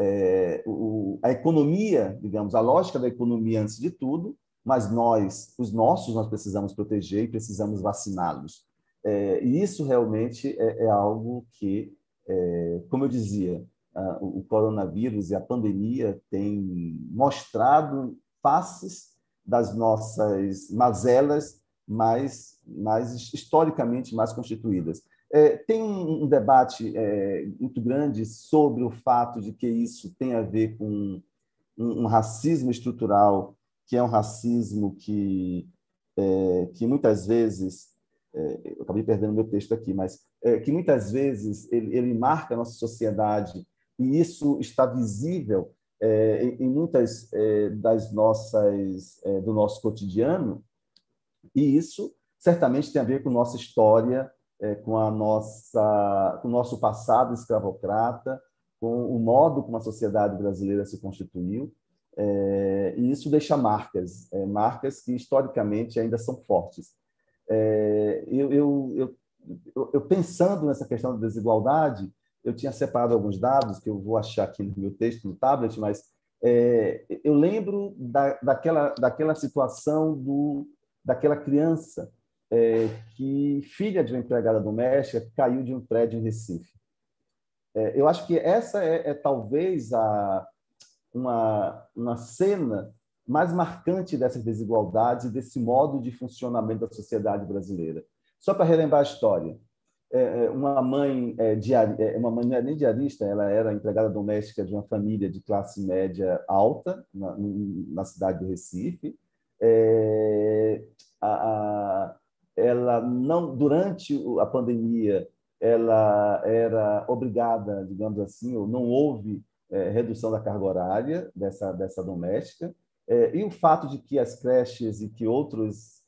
[SPEAKER 3] É, o, a economia, digamos, a lógica da economia antes de tudo, mas nós, os nossos, nós precisamos proteger e precisamos vaciná-los. É, e isso realmente é, é algo que, é, como eu dizia, a, o coronavírus e a pandemia têm mostrado faces das nossas mazelas mais, mais historicamente mais constituídas. É, tem um, debate é, muito grande sobre o fato de que isso tem a ver com um, um racismo estrutural, que é um racismo que, é, que muitas vezes, é, eu acabei perdendo meu texto aqui, mas é, que muitas vezes ele, ele marca a nossa sociedade e isso está visível é, em muitas é, das nossas do nosso cotidiano. E isso certamente tem a ver com nossa história é, com a nossa com o nosso passado escravocrata com o modo como a sociedade brasileira se constituiu é, e isso deixa marcas é, marcas que historicamente ainda são fortes. Eu, eu, eu, eu pensando nessa questão da desigualdade eu tinha separado alguns dados que eu vou achar aqui no meu texto, no tablet, mas é, eu lembro da, daquela, daquela situação do, daquela criança é, que, filha de uma empregada doméstica, caiu de um prédio em Recife. É, eu acho que essa é, é talvez a, uma, uma cena mais marcante dessas desigualdades e desse modo de funcionamento da sociedade brasileira. Só para relembrar a história, é, é, uma mãe é, diari, uma mãe não é nem diarista, ela era empregada doméstica de uma família de classe média alta na, na cidade do Recife. É, a, a, ela não durante a pandemia ela era obrigada, digamos assim, ou não houve é, redução da carga horária dessa dessa doméstica. É, e o fato de que as creches e que outros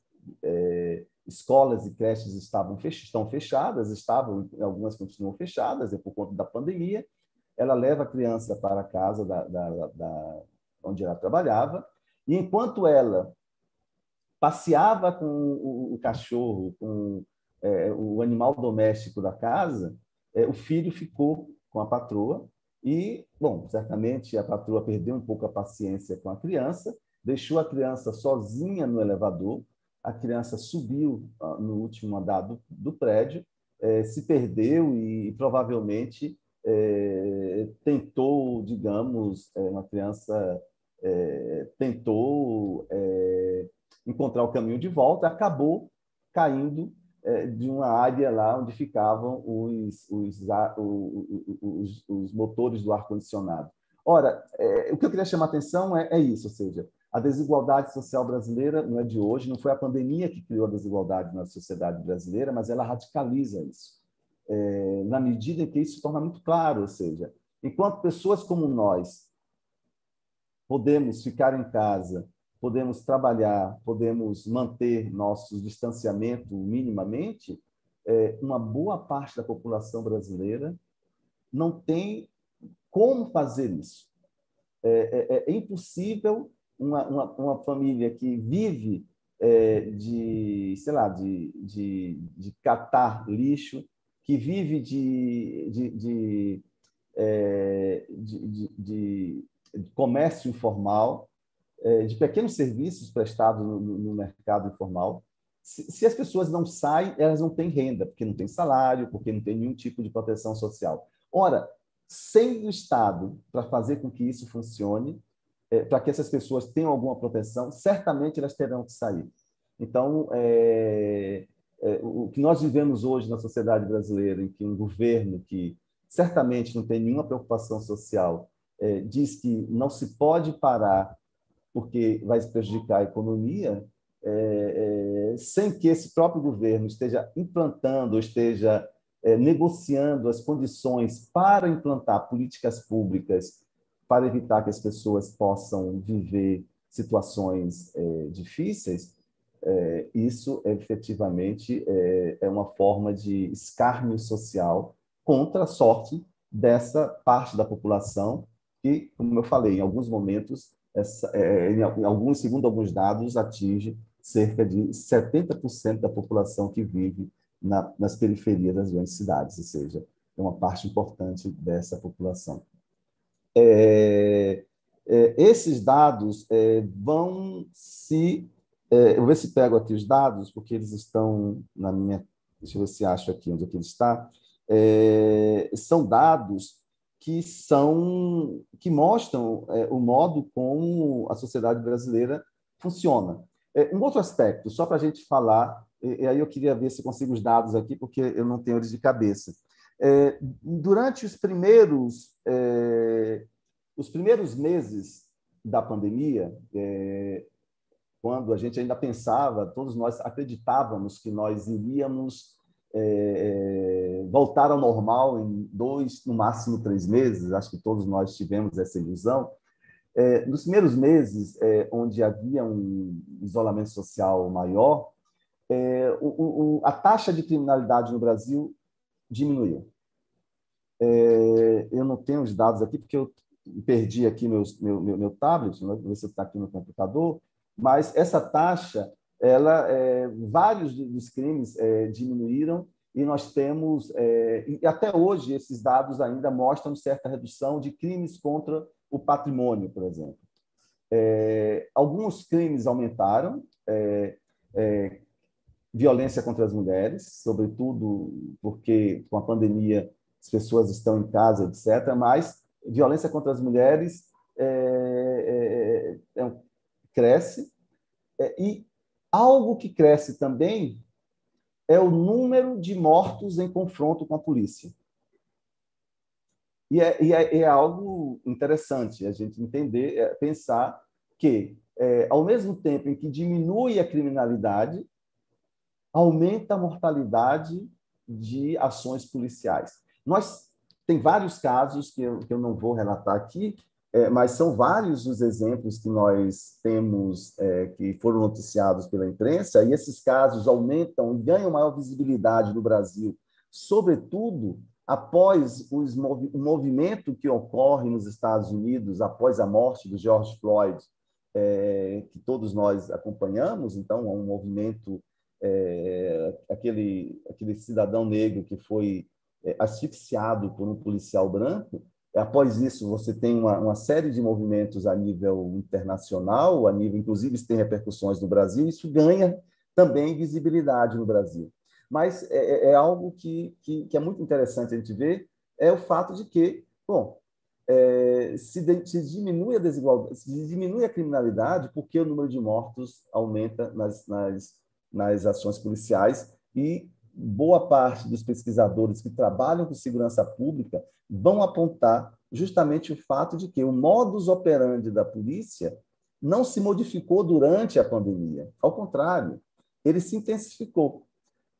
[SPEAKER 3] escolas e creches estavam fech estão fechadas, estavam algumas continuam fechadas é por conta da pandemia. Ela leva a criança para a casa da, da, da onde ela trabalhava e enquanto ela passeava com o, cachorro, com é, o animal doméstico da casa, é, o filho ficou com a patroa e, bom, certamente a patroa perdeu um pouco a paciência com a criança, deixou a criança sozinha no elevador a criança subiu ah, no último andar do, do prédio, é, se perdeu e provavelmente é, tentou, digamos, é, uma criança tentou encontrar o caminho de volta, acabou caindo de uma área lá onde ficavam os, os, os, os motores do ar-condicionado. Ora, o que eu queria chamar a atenção é, é isso, ou seja, a desigualdade social brasileira não é de hoje, não foi a pandemia que criou a desigualdade na sociedade brasileira, mas ela radicaliza isso. É, na medida em que isso se torna muito claro, ou seja, enquanto pessoas como nós podemos ficar em casa, podemos trabalhar, podemos manter nosso distanciamento minimamente, é, uma boa parte da população brasileira não tem como fazer isso. É, é, é impossível uma, uma, uma, família que vive é, de, sei lá, de, de, de catar lixo, que vive de, de, de, é, de, comércio informal, de pequenos serviços prestados no, mercado informal, se, as pessoas não saem, elas não têm renda, porque não tem salário, porque não tem nenhum tipo de proteção social. Ora, sem o Estado para fazer com que isso funcione, é, para que essas pessoas tenham alguma proteção, certamente elas terão que sair. Então, é, é, o que nós vivemos hoje na sociedade brasileira, em que um governo que certamente não tem nenhuma preocupação social é, diz que não se pode parar porque vai prejudicar a economia, é, é, sem que esse próprio governo esteja implantando, esteja é, negociando as condições para implantar políticas públicas para evitar que as pessoas possam viver situações é, difíceis, é, isso efetivamente é, é, uma forma de escárnio social contra a sorte dessa parte da população que, como eu falei, em alguns momentos, essa, é, em alguns, segundo alguns dados, atinge cerca de 70% da população que vive na, nas periferias das grandes cidades, ou seja, é uma parte importante dessa população. É, é, esses dados é, vão se. É, eu vou ver se pego aqui os dados, porque eles estão na minha. Deixa eu ver se acho aqui onde é que ele está. É, são dados que são que mostram é, o modo como a sociedade brasileira funciona. É, um outro aspecto, só para a gente falar, e, e, aí eu queria ver se consigo os dados aqui, porque eu não tenho eles de cabeça. É, durante os primeiros, é, os primeiros meses da pandemia, é, quando a gente ainda pensava, todos nós acreditávamos que nós iríamos é, voltar ao normal em dois, no máximo três meses, acho que todos nós tivemos essa ilusão, é, nos primeiros meses, é, onde havia um isolamento social maior, é, o, o, a taxa de criminalidade no Brasil diminuiu. É, eu não tenho os dados aqui, porque eu perdi aqui meus, meu, meu, meu tablet, não sei se está aqui no computador, mas essa taxa, ela, é, vários dos crimes é, diminuíram e nós temos, e até hoje esses dados ainda mostram certa redução de crimes contra o patrimônio, por exemplo. É, alguns crimes aumentaram, é, é, violência contra as mulheres, sobretudo porque com a pandemia as pessoas estão em casa, etc. Mas violência contra as mulheres é, é, é cresce e algo que cresce também é o número de mortos em confronto com a polícia. E é, e é, é algo interessante a gente entender, é, pensar que, é, ao mesmo tempo em que diminui a criminalidade, aumenta a mortalidade de ações policiais. Nós tem vários casos que eu, que eu não vou relatar aqui, é, mas são vários os exemplos que nós temos é, que foram noticiados pela imprensa, e esses casos aumentam e ganham maior visibilidade no Brasil, sobretudo após os, o movimento que ocorre nos Estados Unidos, após a morte do George Floyd, é, que todos nós acompanhamos, então, um movimento, é, aquele, aquele cidadão negro que foi é, asfixiado por um policial branco, após isso você tem uma, uma, série de movimentos a nível internacional, a nível, inclusive, tem repercussões no Brasil, isso ganha também visibilidade no Brasil. Mas é, é, é algo que, que, que, é muito interessante a gente ver, é o fato de que, bom, é, se, de, se, diminui a desigualdade, se diminui a criminalidade, porque o número de mortos aumenta nas, nas, nas ações policiais e boa parte dos pesquisadores que trabalham com segurança pública vão apontar justamente o fato de que o modus operandi da polícia não se modificou durante a pandemia. Ao contrário, ele se intensificou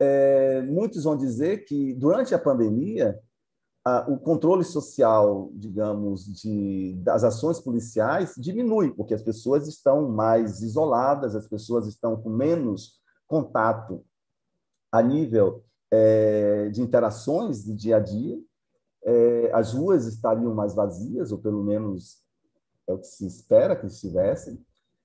[SPEAKER 3] é, muitos vão dizer que durante a pandemia a, o controle social, digamos, de, das ações policiais diminui, porque as pessoas estão mais isoladas, as pessoas estão com menos contato a nível é, de interações de dia a dia. É, as ruas estariam mais vazias, ou pelo menos é o que se espera que estivessem.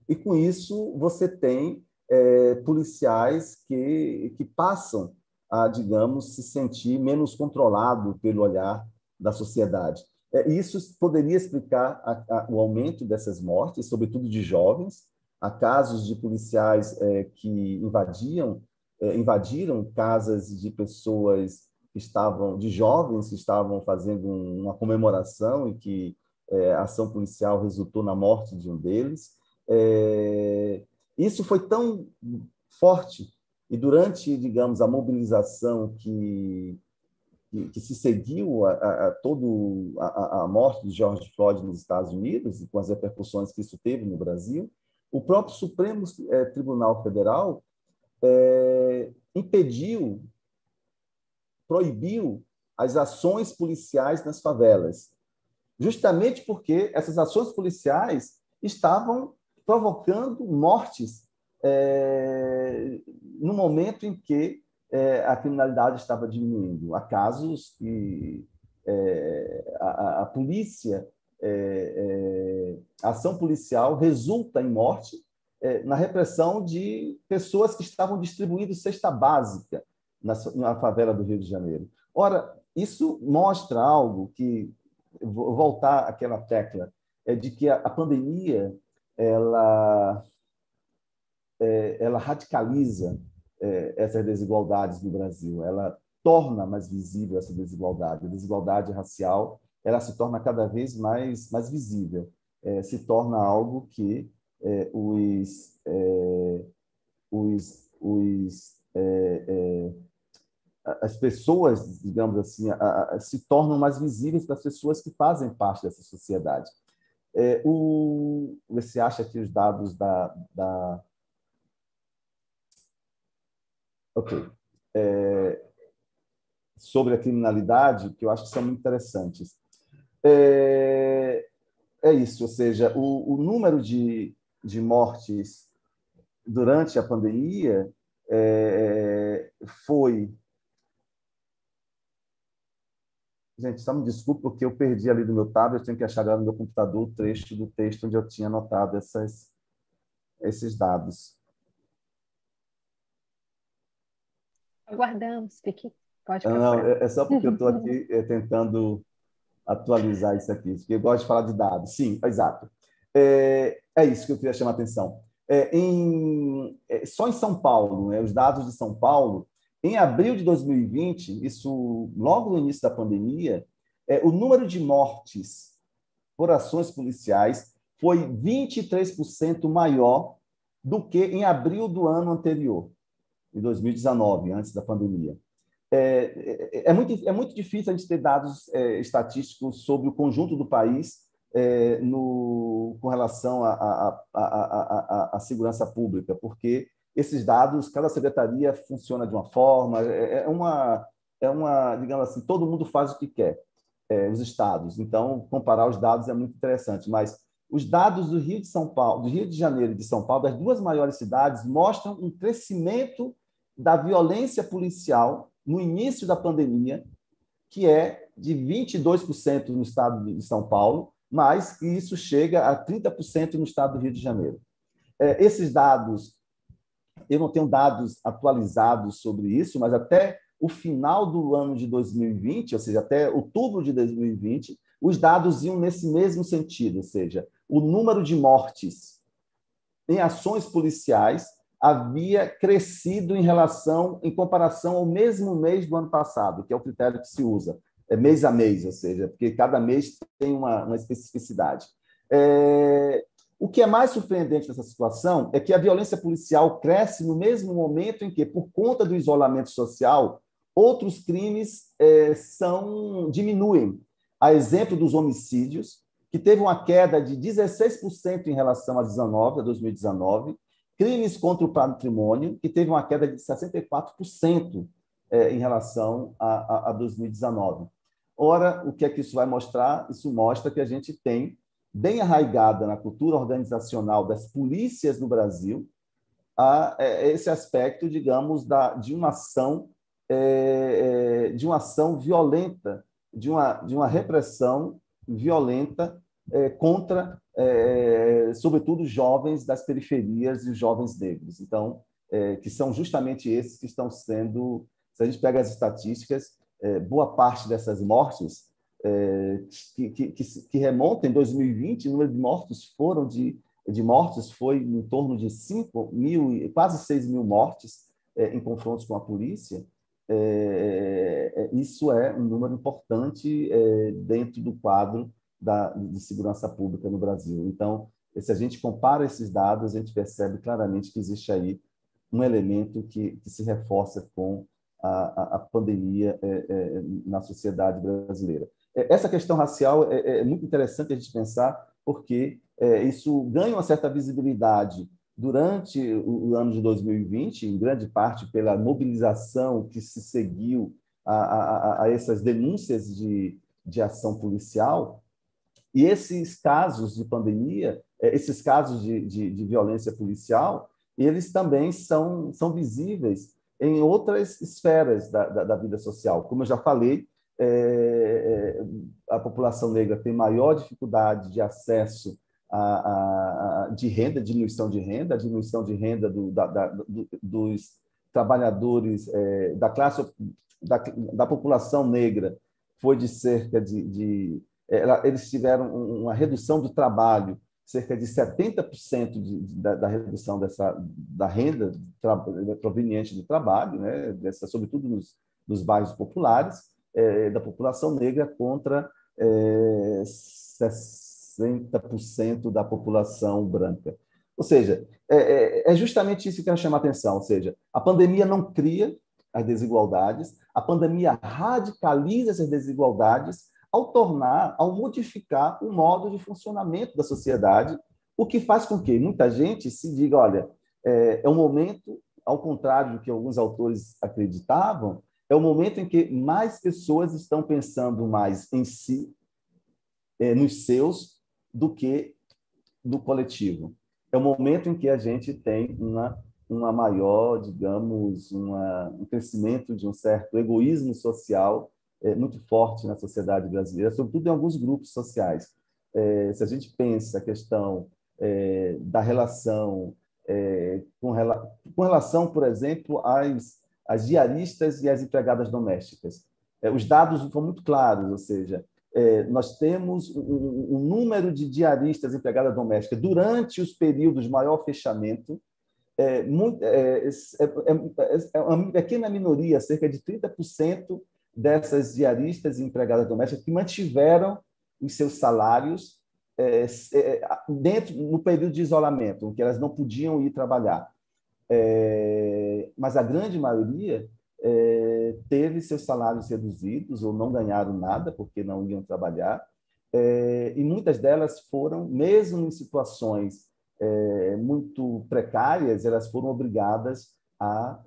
[SPEAKER 3] E com isso você tem é, policiais que, que passam a, digamos, se sentir menos controlado pelo olhar da sociedade. É, isso poderia explicar a, a, o aumento dessas mortes, sobretudo de jovens. Há casos de policiais é, que invadiam, invadiram casas de pessoas que estavam, de jovens que estavam fazendo uma comemoração e que é, a ação policial resultou na morte de um deles. É, isso foi tão forte e durante, digamos, a mobilização que que, que se seguiu a, a, a todo a, a, morte de George Floyd nos Estados Unidos e com as repercussões que isso teve no Brasil, o próprio Supremo Tribunal Federal é, impediu, proibiu as ações policiais nas favelas, justamente porque essas ações policiais estavam provocando mortes é, no momento em que é, a criminalidade estava diminuindo. Há casos que é, a, a, polícia, é, é, a ação policial resulta em morte na repressão de pessoas que estavam distribuindo cesta básica na, na favela do Rio de Janeiro. Ora, isso mostra algo que, voltar àquela tecla, é de que a, pandemia ela, é, ela radicaliza é, essas desigualdades no Brasil. Ela torna mais visível essa desigualdade. A desigualdade racial ela se torna cada vez mais, mais visível. É, se torna algo que é, os, é, os, os é, é, as pessoas, digamos assim, a, a, se tornam mais visíveis para as pessoas que fazem parte dessa sociedade. O, você acha que os dados da, da, Ok. Sobre a criminalidade, que eu acho que são muito interessantes. É, é isso, ou seja, o, o número de, de mortes durante a pandemia é, foi. Gente, só me desculpe, porque eu perdi ali do meu tablet, eu tenho que achar agora no meu computador o trecho do texto onde eu tinha anotado essas, esses dados.
[SPEAKER 1] Aguardamos, fique.
[SPEAKER 3] Pode Não, é, é só porque eu estou [laughs] aqui é, tentando atualizar isso aqui, porque eu gosto de falar de dados. Sim, exato. É, é isso que eu queria chamar a atenção. É, em, é, só em São Paulo, né, os dados de São Paulo, em abril de 2020, isso logo no início da pandemia, é, o número de mortes por ações policiais foi 23% maior do que em abril do ano anterior em 2019, antes da pandemia. É, é, é, muito, é muito difícil a gente ter dados é, estatísticos sobre o conjunto do país é, no, com relação à segurança pública, porque esses dados, cada secretaria funciona de uma forma, é, é, uma, é uma, digamos assim, todo mundo faz o que quer, é, os estados. Então, comparar os dados é muito interessante, mas os dados do Rio de São Paulo, do Rio de Janeiro e de São Paulo, das duas maiores cidades, mostram um crescimento da violência policial no início da pandemia, que é de 22% no estado de São Paulo, mas que isso chega a 30% no estado do Rio de Janeiro. É, esses dados, eu não tenho dados atualizados sobre isso, mas até o final do ano de 2020, ou seja, até outubro de 2020, os dados iam nesse mesmo sentido, ou seja, o número de mortes em ações policiais havia crescido em relação, em comparação ao mesmo mês do ano passado, que é o critério que se usa, é mês a mês, ou seja, porque cada mês tem uma, uma especificidade. É, o que é mais surpreendente nessa situação é que a violência policial cresce no mesmo momento em que, por conta do isolamento social, outros crimes é, são diminuem. A exemplo dos homicídios, que teve uma queda de 16% em relação a 19, a 2019, crimes contra o patrimônio, que teve uma queda de 64% é, em relação a, a, a 2019. Ora, o que é que isso vai mostrar? Isso mostra que a gente tem, bem arraigada na cultura organizacional das polícias no Brasil, a, é, esse aspecto, digamos, da, de uma ação é, é, de uma ação violenta, de uma, de uma repressão violenta é, contra, é, sobretudo, jovens das periferias e jovens negros. Então, é, que são justamente esses que estão sendo, se a gente pega as estatísticas, boa parte dessas mortes que, que, que, remontam em 2020, o número de mortos foram de, de mortes foi em torno de 5 mil, quase 6 mil mortes em confrontos com a polícia. isso é um número importante dentro do quadro da, de segurança pública no Brasil. Então, se a gente compara esses dados, a gente percebe claramente que existe aí um elemento que, que se reforça com a, a, pandemia é, é, na sociedade brasileira. É, essa questão racial é, é, muito interessante a gente pensar, porque isso ganha uma certa visibilidade durante o, ano de 2020, em grande parte pela mobilização que se seguiu a, a, a essas denúncias de, de ação policial, e esses casos de pandemia, esses casos de, de, de violência policial, eles também são, são visíveis em outras esferas da, da, da vida social. Como eu já falei, é, é a população negra tem maior dificuldade de acesso a, a, de renda, diminuição de renda, diminuição de renda do, da, da, do, dos trabalhadores é, da classe da, da população negra foi de cerca de, de eles tiveram uma redução do trabalho, cerca de 70% de, da, da, redução dessa, da renda proveniente do trabalho, né, dessa, sobretudo nos, nos bairros populares, é, da população negra contra é, 60% da população branca. Ou seja, é, é, é justamente isso que eu quero chamar a atenção. Ou seja, a pandemia não cria as desigualdades, a pandemia radicaliza essas desigualdades ao tornar, ao modificar o modo de funcionamento da sociedade, o que faz com que muita gente se diga, olha, é, é um momento, ao contrário do que alguns autores acreditavam, é o momento em que mais pessoas estão pensando mais em si, é, nos seus, do que do coletivo. É o momento em que a gente tem uma, uma maior, digamos, uma, um crescimento de um certo egoísmo social muito forte na sociedade brasileira, sobretudo em alguns grupos sociais. É, se a gente pensa a questão é, da relação é, com, relação, por exemplo, às, às diaristas e às empregadas domésticas, é, os dados são muito claros, ou seja, é, nós temos um, um, número de diaristas e empregadas domésticas durante os períodos de maior fechamento, é, muito, é, é, é, uma pequena minoria, cerca de 30%, dessas diaristas e empregadas domésticas que mantiveram os seus salários é, é, dentro no período de isolamento, que elas não podiam ir trabalhar. É, mas a grande maioria é, teve seus salários reduzidos ou não ganharam nada porque não iam trabalhar. É, e muitas delas foram, mesmo em situações é, muito precárias, elas foram obrigadas a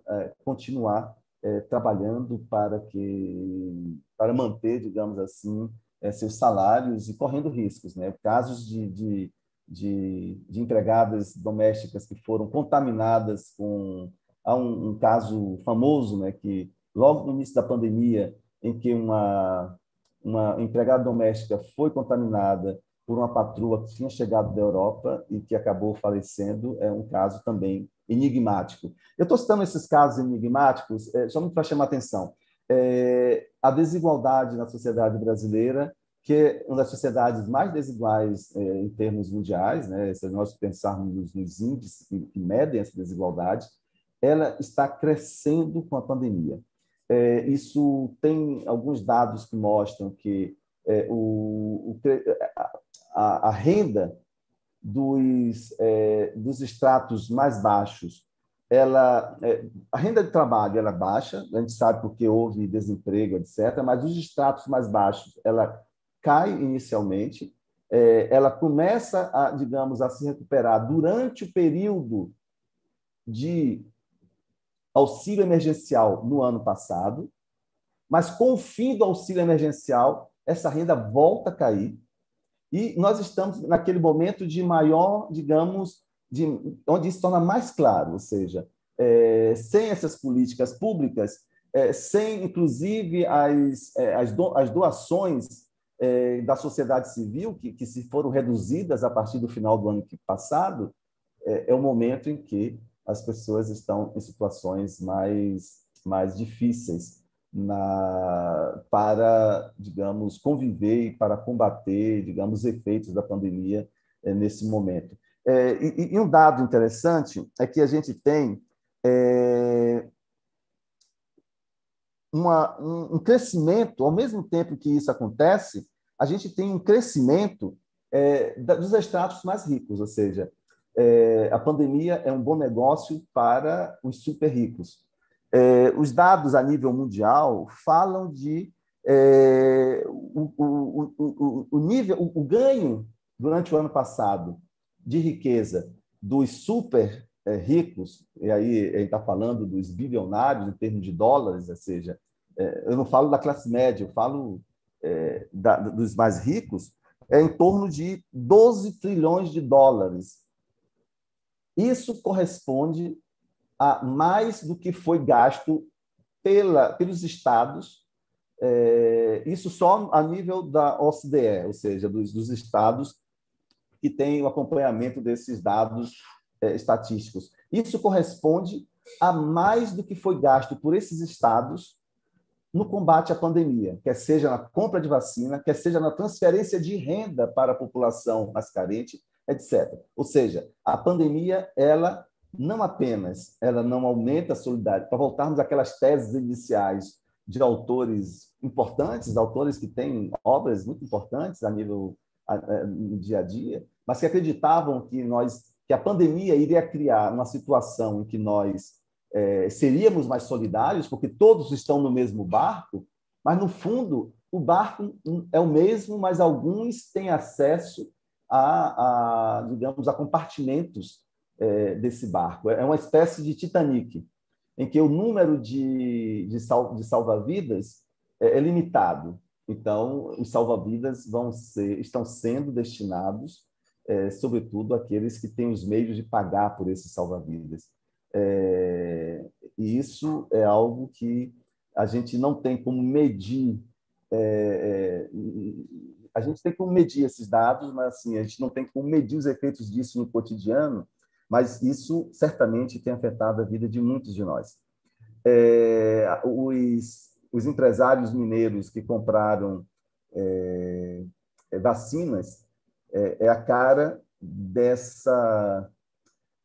[SPEAKER 3] continuar é, trabalhando para que para manter, digamos assim, é, seus salários e correndo riscos, né? Casos de, de, de, de empregadas domésticas que foram contaminadas com há um, um, caso famoso, né? Que logo no início da pandemia, em que uma uma empregada doméstica foi contaminada por uma patroa que tinha chegado da Europa e que acabou falecendo, é um caso também enigmático. Eu estou citando esses casos enigmáticos é, só para chamar a atenção. É, a desigualdade na sociedade brasileira, que é uma das sociedades mais desiguais é, em termos mundiais, né, se nós pensarmos nos índices que, que, medem essa desigualdade, ela está crescendo com a pandemia. É, isso tem alguns dados que mostram que o, o, a, a renda dos, é, dos estratos mais baixos, ela, é, a renda de trabalho ela é baixa, a gente sabe porque houve desemprego, etc., mas os estratos mais baixos ela cai inicialmente, é, ela começa, a, digamos, a se recuperar durante o período de auxílio emergencial no ano passado, mas com o fim do auxílio emergencial, essa renda volta a cair, e nós estamos naquele momento de maior, digamos, de, onde isso torna mais claro, ou seja, é, sem essas políticas públicas, é, sem, inclusive, as, é, as, do, as doações é, da sociedade civil, que, que se foram reduzidas a partir do final do ano passado, é, é o momento em que as pessoas estão em situações mais, mais difíceis na, para, digamos, conviver e para combater, digamos, os efeitos da pandemia é, nesse momento. É, e, e, um dado interessante é que a gente tem é, uma, um, um, crescimento, ao mesmo tempo que isso acontece, a gente tem um crescimento é, dos estratos mais ricos, ou seja, é, a pandemia é um bom negócio para os super ricos. É, os dados a nível mundial falam de é, o, o, o, o, nível, o, ganho durante o ano passado de riqueza dos super é, ricos, e aí ele está falando dos bilionários em termos de dólares, ou seja, é, eu não falo da classe média, eu falo é, da, dos mais ricos, é em torno de 12 trilhões de dólares. Isso corresponde a mais do que foi gasto pela, pelos estados, é, isso só a nível da OCDE, ou seja, dos, dos estados que têm o acompanhamento desses dados é, estatísticos. Isso corresponde a mais do que foi gasto por esses estados no combate à pandemia, quer seja na compra de vacina, quer seja na transferência de renda para a população mais carente, etc. Ou seja, a pandemia ela não apenas ela não aumenta a solidariedade, para voltarmos àquelas teses iniciais de autores importantes, autores que têm obras muito importantes a nível no dia a dia, mas que acreditavam que nós que a pandemia iria criar uma situação em que nós é, seríamos mais solidários, porque todos estão no mesmo barco, mas no fundo o barco é o mesmo, mas alguns têm acesso a, a digamos, a compartimentos é, desse barco. É uma espécie de Titanic, em que o número de, de, sal, de salva-vidas é, é limitado. Então, os salva-vidas estão sendo destinados, é, sobretudo, àqueles que têm os meios de pagar por esses salva-vidas. É, e isso é algo que a gente não tem como medir. É, é, a gente tem como medir esses dados, mas assim, a gente não tem como medir os efeitos disso no cotidiano, mas isso certamente tem afetado a vida de muitos de nós. É, os, os, empresários mineiros que compraram é, vacinas é, é a cara dessa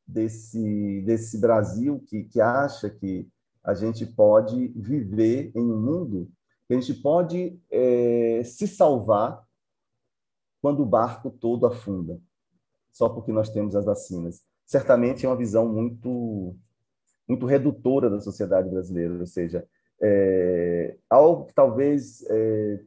[SPEAKER 3] desse, desse Brasil que, que acha que a gente pode viver em um mundo que a gente pode é, se salvar quando o barco todo afunda, só porque nós temos as vacinas. Certamente é uma visão muito muito redutora da sociedade brasileira, ou seja, é, algo que talvez é,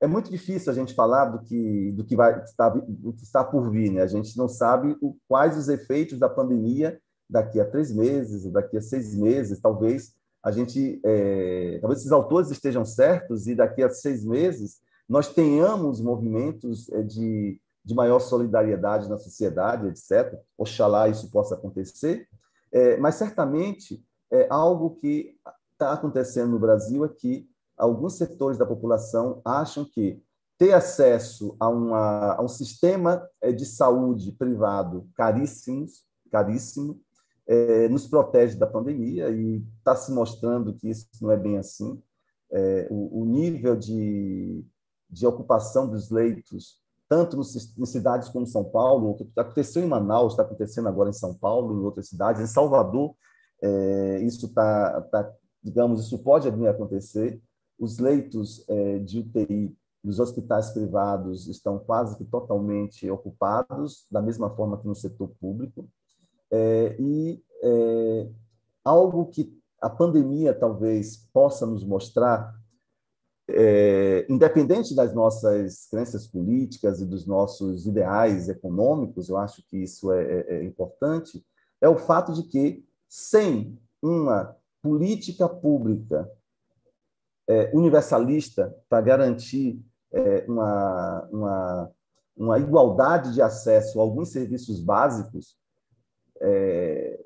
[SPEAKER 3] é muito difícil a gente falar do que do que vai estar do que está por vir, né? A gente não sabe o, quais os efeitos da pandemia daqui a três meses, daqui a seis meses, talvez a gente, é, talvez esses autores estejam certos e daqui a seis meses nós tenhamos movimentos é, de, de maior solidariedade na sociedade, etc. Oxalá isso possa acontecer, é, mas certamente é algo que está acontecendo no Brasil é que alguns setores da população acham que ter acesso a, uma, a um sistema eh, de saúde privado caríssimos, caríssimo, é, nos protege da pandemia e está se mostrando que isso não é bem assim. É, o, o, nível de, de ocupação dos leitos, tanto em cidades como São Paulo, aconteceu em Manaus, está acontecendo agora em São Paulo, em outras cidades, em Salvador, é, isso está, tá, digamos, isso pode acontecer os leitos é, de UTI dos hospitais privados estão quase que totalmente ocupados, da mesma forma que no setor público. É, e é, algo que a pandemia talvez possa nos mostrar, é, independente das nossas crenças políticas e dos nossos ideais econômicos, eu acho que isso é, é, é importante, é o fato de que, sem uma política pública é, universalista para garantir é, uma, uma, uma, igualdade de acesso a alguns serviços básicos, é,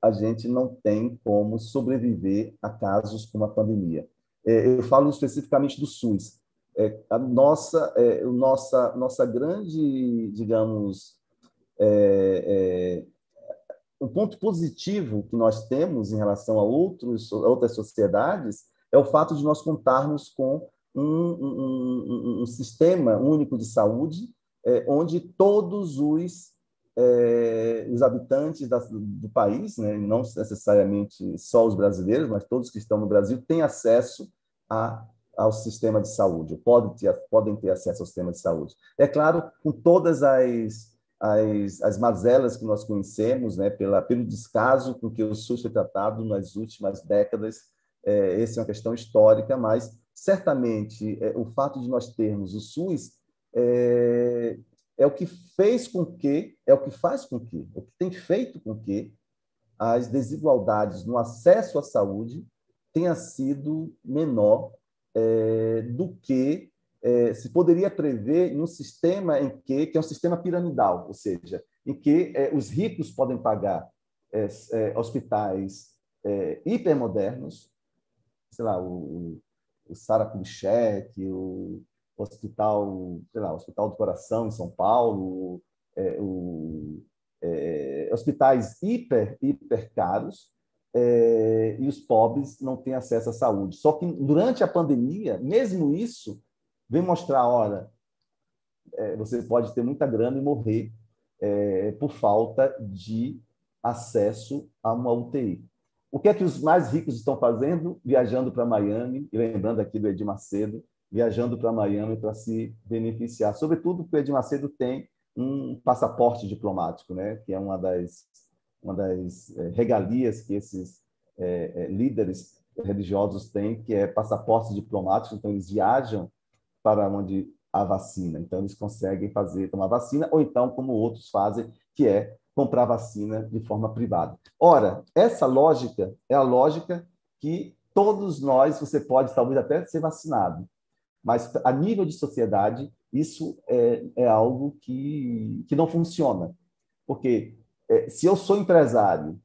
[SPEAKER 3] a gente não tem como sobreviver a casos como a pandemia. É, eu falo especificamente do SUS. É, a nossa, é, nossa, nossa grande, digamos, é, é, um ponto positivo que nós temos em relação a, outros, outras sociedades é o fato de nós contarmos com um, um, um, um sistema único de saúde é, onde todos os, é, os habitantes da, do país, né, não necessariamente só os brasileiros, mas todos que estão no Brasil, têm acesso a, ao sistema de saúde, podem ter, podem ter acesso ao sistema de saúde. É claro, com todas as as, as mazelas que nós conhecemos, né, pela, pelo descaso com que o SUS foi tratado nas últimas décadas. É, essa é uma questão histórica, mas certamente é, o fato de nós termos o SUS é, é o que fez com que, é o que faz com que, o que tem feito com que as desigualdades no acesso à saúde tenha sido menor é, do que é, se poderia prever em um sistema em que, que é um sistema piramidal, ou seja, em que é, os ricos podem pagar é, é hospitais é, hipermodernos, sei lá, o, o Sara Kubitschek, o hospital, sei lá, Hospital do Coração em São Paulo, é, o, hospitais hiper, hiper caros, e os pobres não têm acesso à saúde. Só que durante a pandemia, mesmo isso vem mostrar, olha, é, você pode ter muita grana e morrer é, por falta de acesso a uma UTI. O que é que os mais ricos estão fazendo? Viajando para Miami, e lembrando aqui do Edir Macedo, viajando para Miami para se beneficiar. Sobretudo porque Edir Macedo tem um passaporte diplomático, né? que é uma das, uma das é, regalias que esses é, é, líderes religiosos têm, que é passaporte diplomático. Então, eles viajam para onde a vacina. Então, eles conseguem fazer, tomar vacina, ou então, como outros fazem, que é comprar vacina de forma privada. Ora, essa lógica é a lógica que todos nós, você pode talvez até ser vacinado, mas a nível de sociedade, isso é, é algo que, que não funciona. Porque é, se eu sou empresário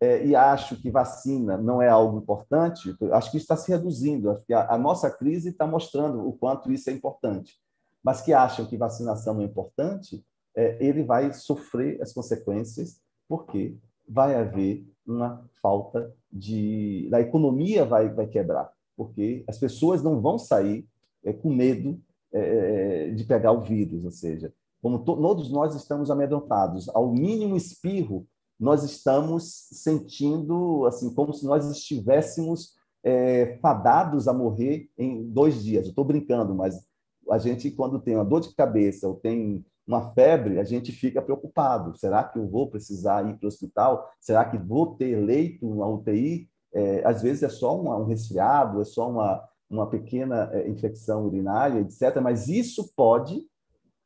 [SPEAKER 3] é, e acho que vacina não é algo importante, acho que está se reduzindo. Acho que a, a nossa crise está mostrando o quanto isso é importante. Mas que acham que vacinação é importante, é, ele vai sofrer as consequências, porque vai haver uma falta de. A economia vai, vai quebrar, porque as pessoas não vão sair é, com medo é, é, de pegar o vírus, ou seja, como to, todos nós estamos amedrontados, ao mínimo espirro nós estamos sentindo assim como se nós estivéssemos é, fadados a morrer em dois dias. Eu estou brincando, mas a gente, quando tem uma dor de cabeça ou tem uma febre, a gente fica preocupado. Será que eu vou precisar ir para o hospital? Será que vou ter leito na UTI? É, às vezes é só um, um resfriado, é só uma, uma pequena é, infecção urinária, etc. Mas isso pode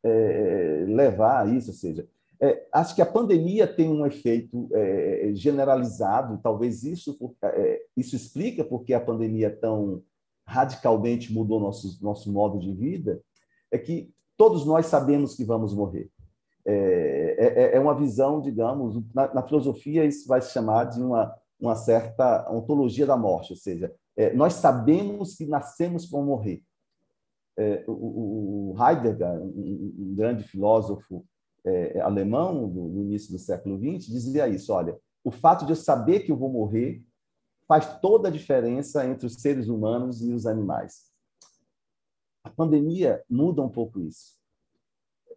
[SPEAKER 3] é, levar a isso, ou seja, é, acho que a pandemia tem um efeito é, generalizado, talvez isso, isso explica porque a pandemia tão radicalmente mudou nosso, nosso modo de vida, é que todos nós sabemos que vamos morrer. É uma visão, digamos, na, na, filosofia isso vai se chamar de uma, uma certa ontologia da morte, ou seja, é, nós sabemos que nascemos para morrer. É, o, o Heidegger, um, um grande filósofo é, alemão do, início do século XX dizia isso: olha, o fato de eu saber que eu vou morrer faz toda a diferença entre os seres humanos e os animais. A pandemia muda um pouco isso.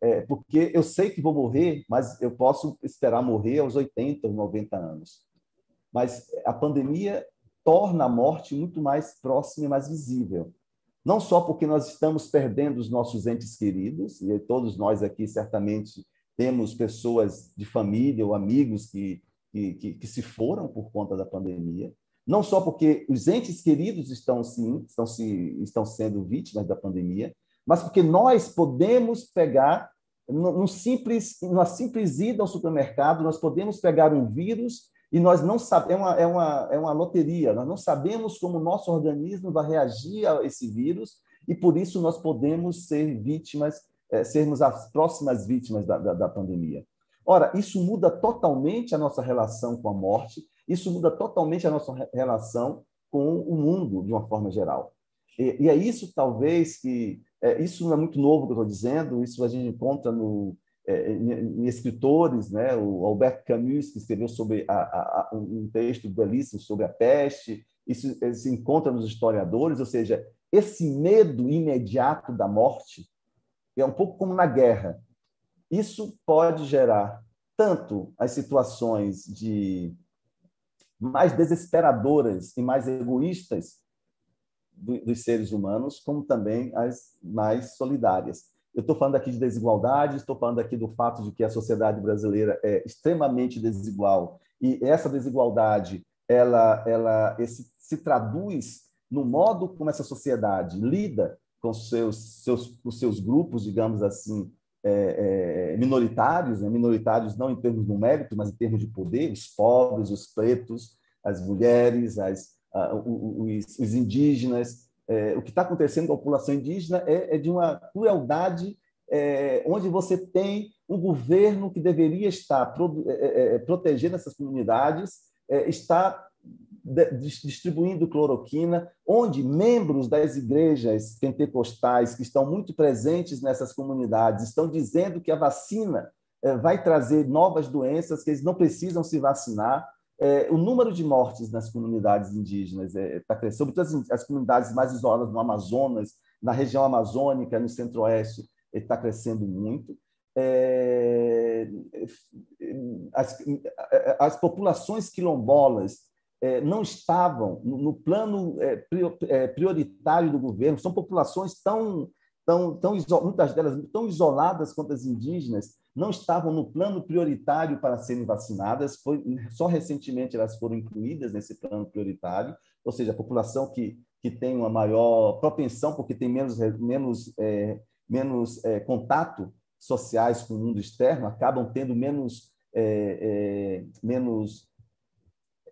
[SPEAKER 3] É, porque eu sei que vou morrer, mas eu posso esperar morrer aos 80, 90 anos. Mas a pandemia torna a morte muito mais próxima e mais visível. Não só porque nós estamos perdendo os nossos entes queridos, e todos nós aqui certamente temos pessoas de família ou amigos que, que, que, se foram por conta da pandemia, não só porque os entes queridos estão, sim, estão, se, estão sendo vítimas da pandemia, mas porque nós podemos pegar, num simples, numa simples ida ao supermercado, nós podemos pegar um vírus e nós não sabemos, é uma, é, uma, é uma loteria, nós não sabemos como o nosso organismo vai reagir a esse vírus e por isso nós podemos ser vítimas é, sermos as próximas vítimas da, da, da pandemia. Ora, isso muda totalmente a nossa relação com a morte, isso muda totalmente a nossa relação com o mundo de uma forma geral. E, e é isso, talvez, que. É, isso não é muito novo que eu estou dizendo, isso a gente encontra no, é, em, escritores, né? o Albert Camus, que escreveu sobre a, a, um texto belíssimo sobre a peste, isso se encontra nos historiadores, ou seja, esse medo imediato da morte é um pouco como na guerra. Isso pode gerar tanto as situações de mais desesperadoras e mais egoístas dos seres humanos, como também as mais solidárias. Eu estou falando aqui de desigualdade, estou falando aqui do fato de que a sociedade brasileira é extremamente desigual e essa desigualdade ela, ela esse, se traduz no modo como essa sociedade lida com seus, seus, os seus grupos, digamos assim, é, é, minoritários, né? minoritários não em termos numéricos, mas em termos de poder, os pobres, os pretos, as mulheres, as, os, os, indígenas. É, o que está acontecendo com a população indígena é, é de uma crueldade é, onde você tem um governo que deveria estar pro, é, protegendo essas comunidades, está distribuindo cloroquina, onde membros das igrejas pentecostais que estão muito presentes nessas comunidades estão dizendo que a vacina vai trazer novas doenças, que eles não precisam se vacinar. Eh, o número de mortes nas comunidades indígenas está eh, crescendo, sobretudo as comunidades mais isoladas no Amazonas, na região amazônica, no centro-oeste, está crescendo muito. as, as populações quilombolas é, não estavam no plano é, é, prioritário do governo, são populações tão, tão, tão muitas delas tão isoladas quanto as indígenas, não estavam no plano prioritário para serem vacinadas, foi, só recentemente elas foram incluídas nesse plano prioritário, ou seja, a população que, que tem uma maior propensão, porque tem menos, menos, é, menos é, contato sociais com o mundo externo, acabam tendo menos, é, menos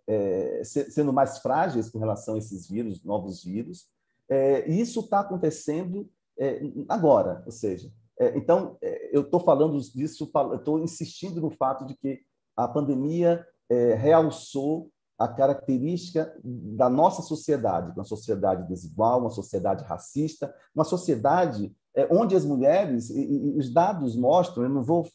[SPEAKER 3] é, sendo mais frágeis com relação a esses vírus, novos vírus. É, isso está acontecendo é, agora, ou seja, é, então é, eu estou falando disso, estou insistindo no fato de que a pandemia é, realçou a característica da nossa sociedade, uma sociedade desigual, uma sociedade racista, uma sociedade onde as mulheres, e, os dados mostram, eu não vou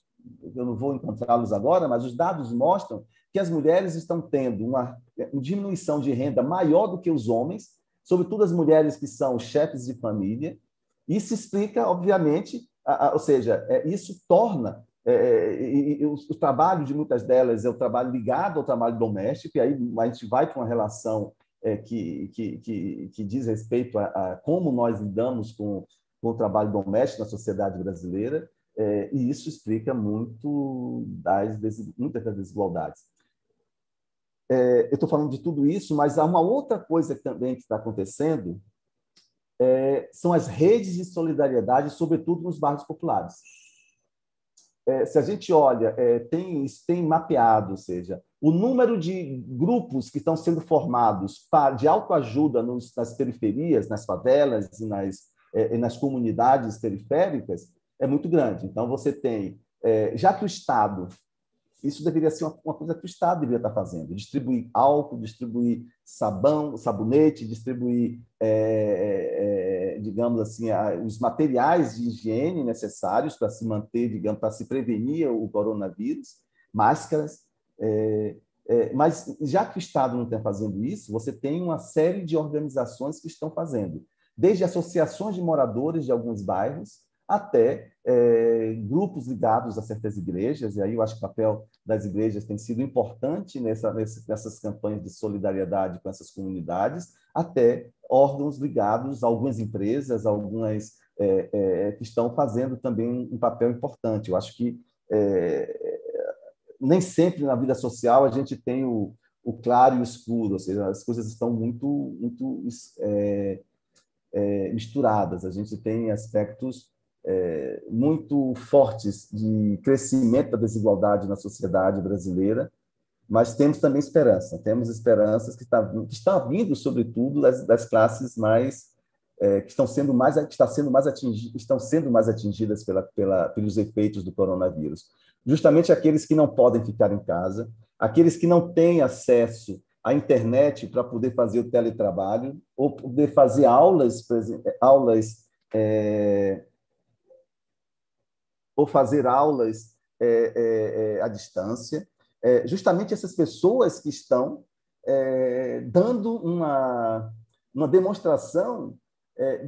[SPEAKER 3] eu não vou encontrá-los agora, mas os dados mostram que as mulheres estão tendo uma, diminuição de renda maior do que os homens, sobretudo as mulheres que são chefes de família. Isso explica, obviamente, ou seja, é, isso torna é, é o, trabalho de muitas delas é o trabalho ligado ao trabalho doméstico, e aí a gente vai para uma relação que, que, que, que, diz respeito a, a, como nós lidamos com, com o trabalho doméstico na sociedade brasileira, e isso explica muito das, muitas das desigualdades. Eu estou falando de tudo isso, mas há uma outra coisa também que está acontecendo, é, são as redes de solidariedade, sobretudo nos bairros populares. É, se a gente olha, é, tem, tem mapeado, ou seja, o número de grupos que estão sendo formados de autoajuda nos, nas periferias, nas favelas e nas, é, nas comunidades periféricas é muito grande. Então, você tem, é, já que o Estado isso deveria ser uma, uma, coisa que o Estado deveria estar fazendo: distribuir álcool, distribuir sabão, sabonete, distribuir, é, é, é digamos assim, a, os materiais de higiene necessários para se manter, digamos, para se prevenir o coronavírus, máscaras. É, é, mas já que o Estado não está fazendo isso, você tem uma série de organizações que estão fazendo, desde associações de moradores de alguns bairros até é, grupos ligados a certas igrejas, e aí eu acho que o papel das igrejas tem sido importante nessa, nessas campanhas de solidariedade com essas comunidades, até órgãos ligados a algumas empresas, algumas é, é, que estão fazendo também um papel importante. Eu acho que é, nem sempre na vida social a gente tem o, o claro e o escuro, ou seja, as coisas estão muito, muito é, é, misturadas. A gente tem aspectos é, muito fortes de crescimento da desigualdade na sociedade brasileira, mas temos também esperança. Temos esperanças que, está, que estão vindo, sobretudo, das, das classes mais é, que estão sendo mais que está sendo mais atingi, estão sendo mais atingidas pela, pela, pelos efeitos do coronavírus. Justamente aqueles que não podem ficar em casa, aqueles que não têm acesso à internet para poder fazer o teletrabalho, ou poder fazer aulas, aulas é, ou fazer aulas é, é, é, à distância. É, justamente essas pessoas que estão é, dando uma, uma demonstração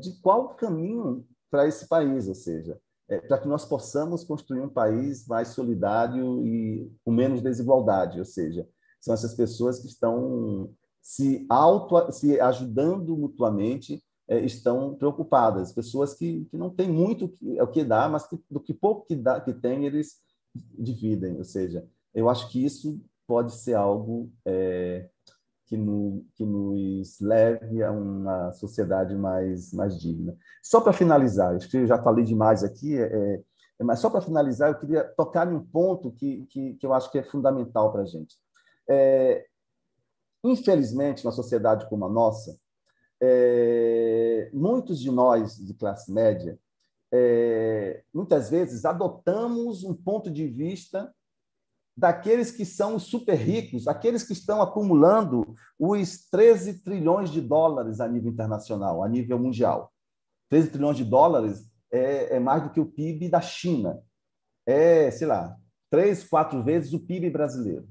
[SPEAKER 3] de qual caminho para esse país, ou seja, para que nós possamos construir um país mais solidário e com menos desigualdade, ou seja, são essas pessoas que estão se auto se ajudando mutuamente estão preocupadas, pessoas que, que não têm muito o que dar, mas que, do que pouco que, dá, que tem, eles dividem. Ou seja, eu acho que isso pode ser algo é, que, no, que nos leve a uma sociedade mais, mais digna. Só para finalizar, acho que eu já falei demais aqui, é, é mas só para finalizar, eu queria tocar em um ponto que, que, que eu acho que é fundamental para a gente. É, infelizmente, uma sociedade como a nossa, é, muitos de nós de classe média, é, muitas vezes adotamos um ponto de vista daqueles que são os super ricos, aqueles que estão acumulando os 13 trilhões de dólares a nível internacional, a nível mundial. 13 trilhões de dólares é, é mais do que o PIB da China. É, sei lá, três, quatro vezes o PIB brasileiro.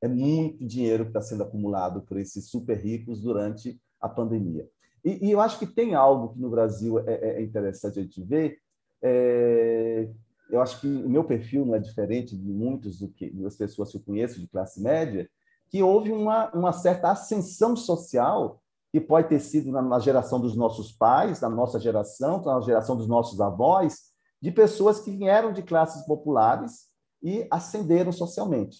[SPEAKER 3] É muito dinheiro que está sendo acumulado por esses super ricos durante a pandemia. E, e, eu acho que tem algo que no Brasil é, é, é interessante a gente ver. É, eu acho que o meu perfil não é diferente de muitos do que, das pessoas que eu conheço de classe média, que houve uma, uma certa ascensão social que pode ter sido na, na geração dos nossos pais, na nossa geração, na geração dos nossos avós, de pessoas que vieram de classes populares e ascenderam socialmente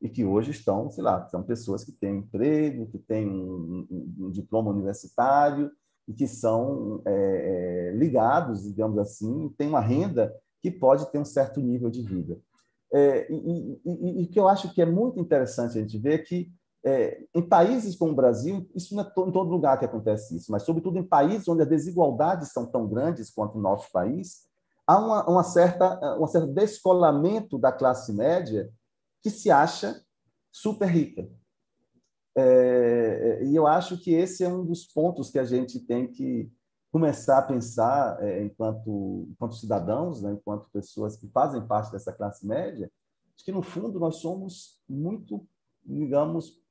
[SPEAKER 3] e que hoje estão, sei lá, são pessoas que têm emprego, que têm um, um, um diploma universitário e que são é, é, ligados, digamos assim, têm uma renda que pode ter um certo nível de vida. É, e, e, que eu acho que é muito interessante a gente ver que é, em países como o Brasil, isso não é to, em todo lugar que acontece isso, mas sobretudo em países onde as desigualdades são tão grandes quanto o nosso país, há uma, uma certa, um certo descolamento da classe média que se acha super rica. É, e eu acho que esse é um dos pontos que a gente tem que começar a pensar é, enquanto, enquanto cidadãos, né, enquanto pessoas que fazem parte dessa classe média, de que, no fundo, nós somos muito, digamos,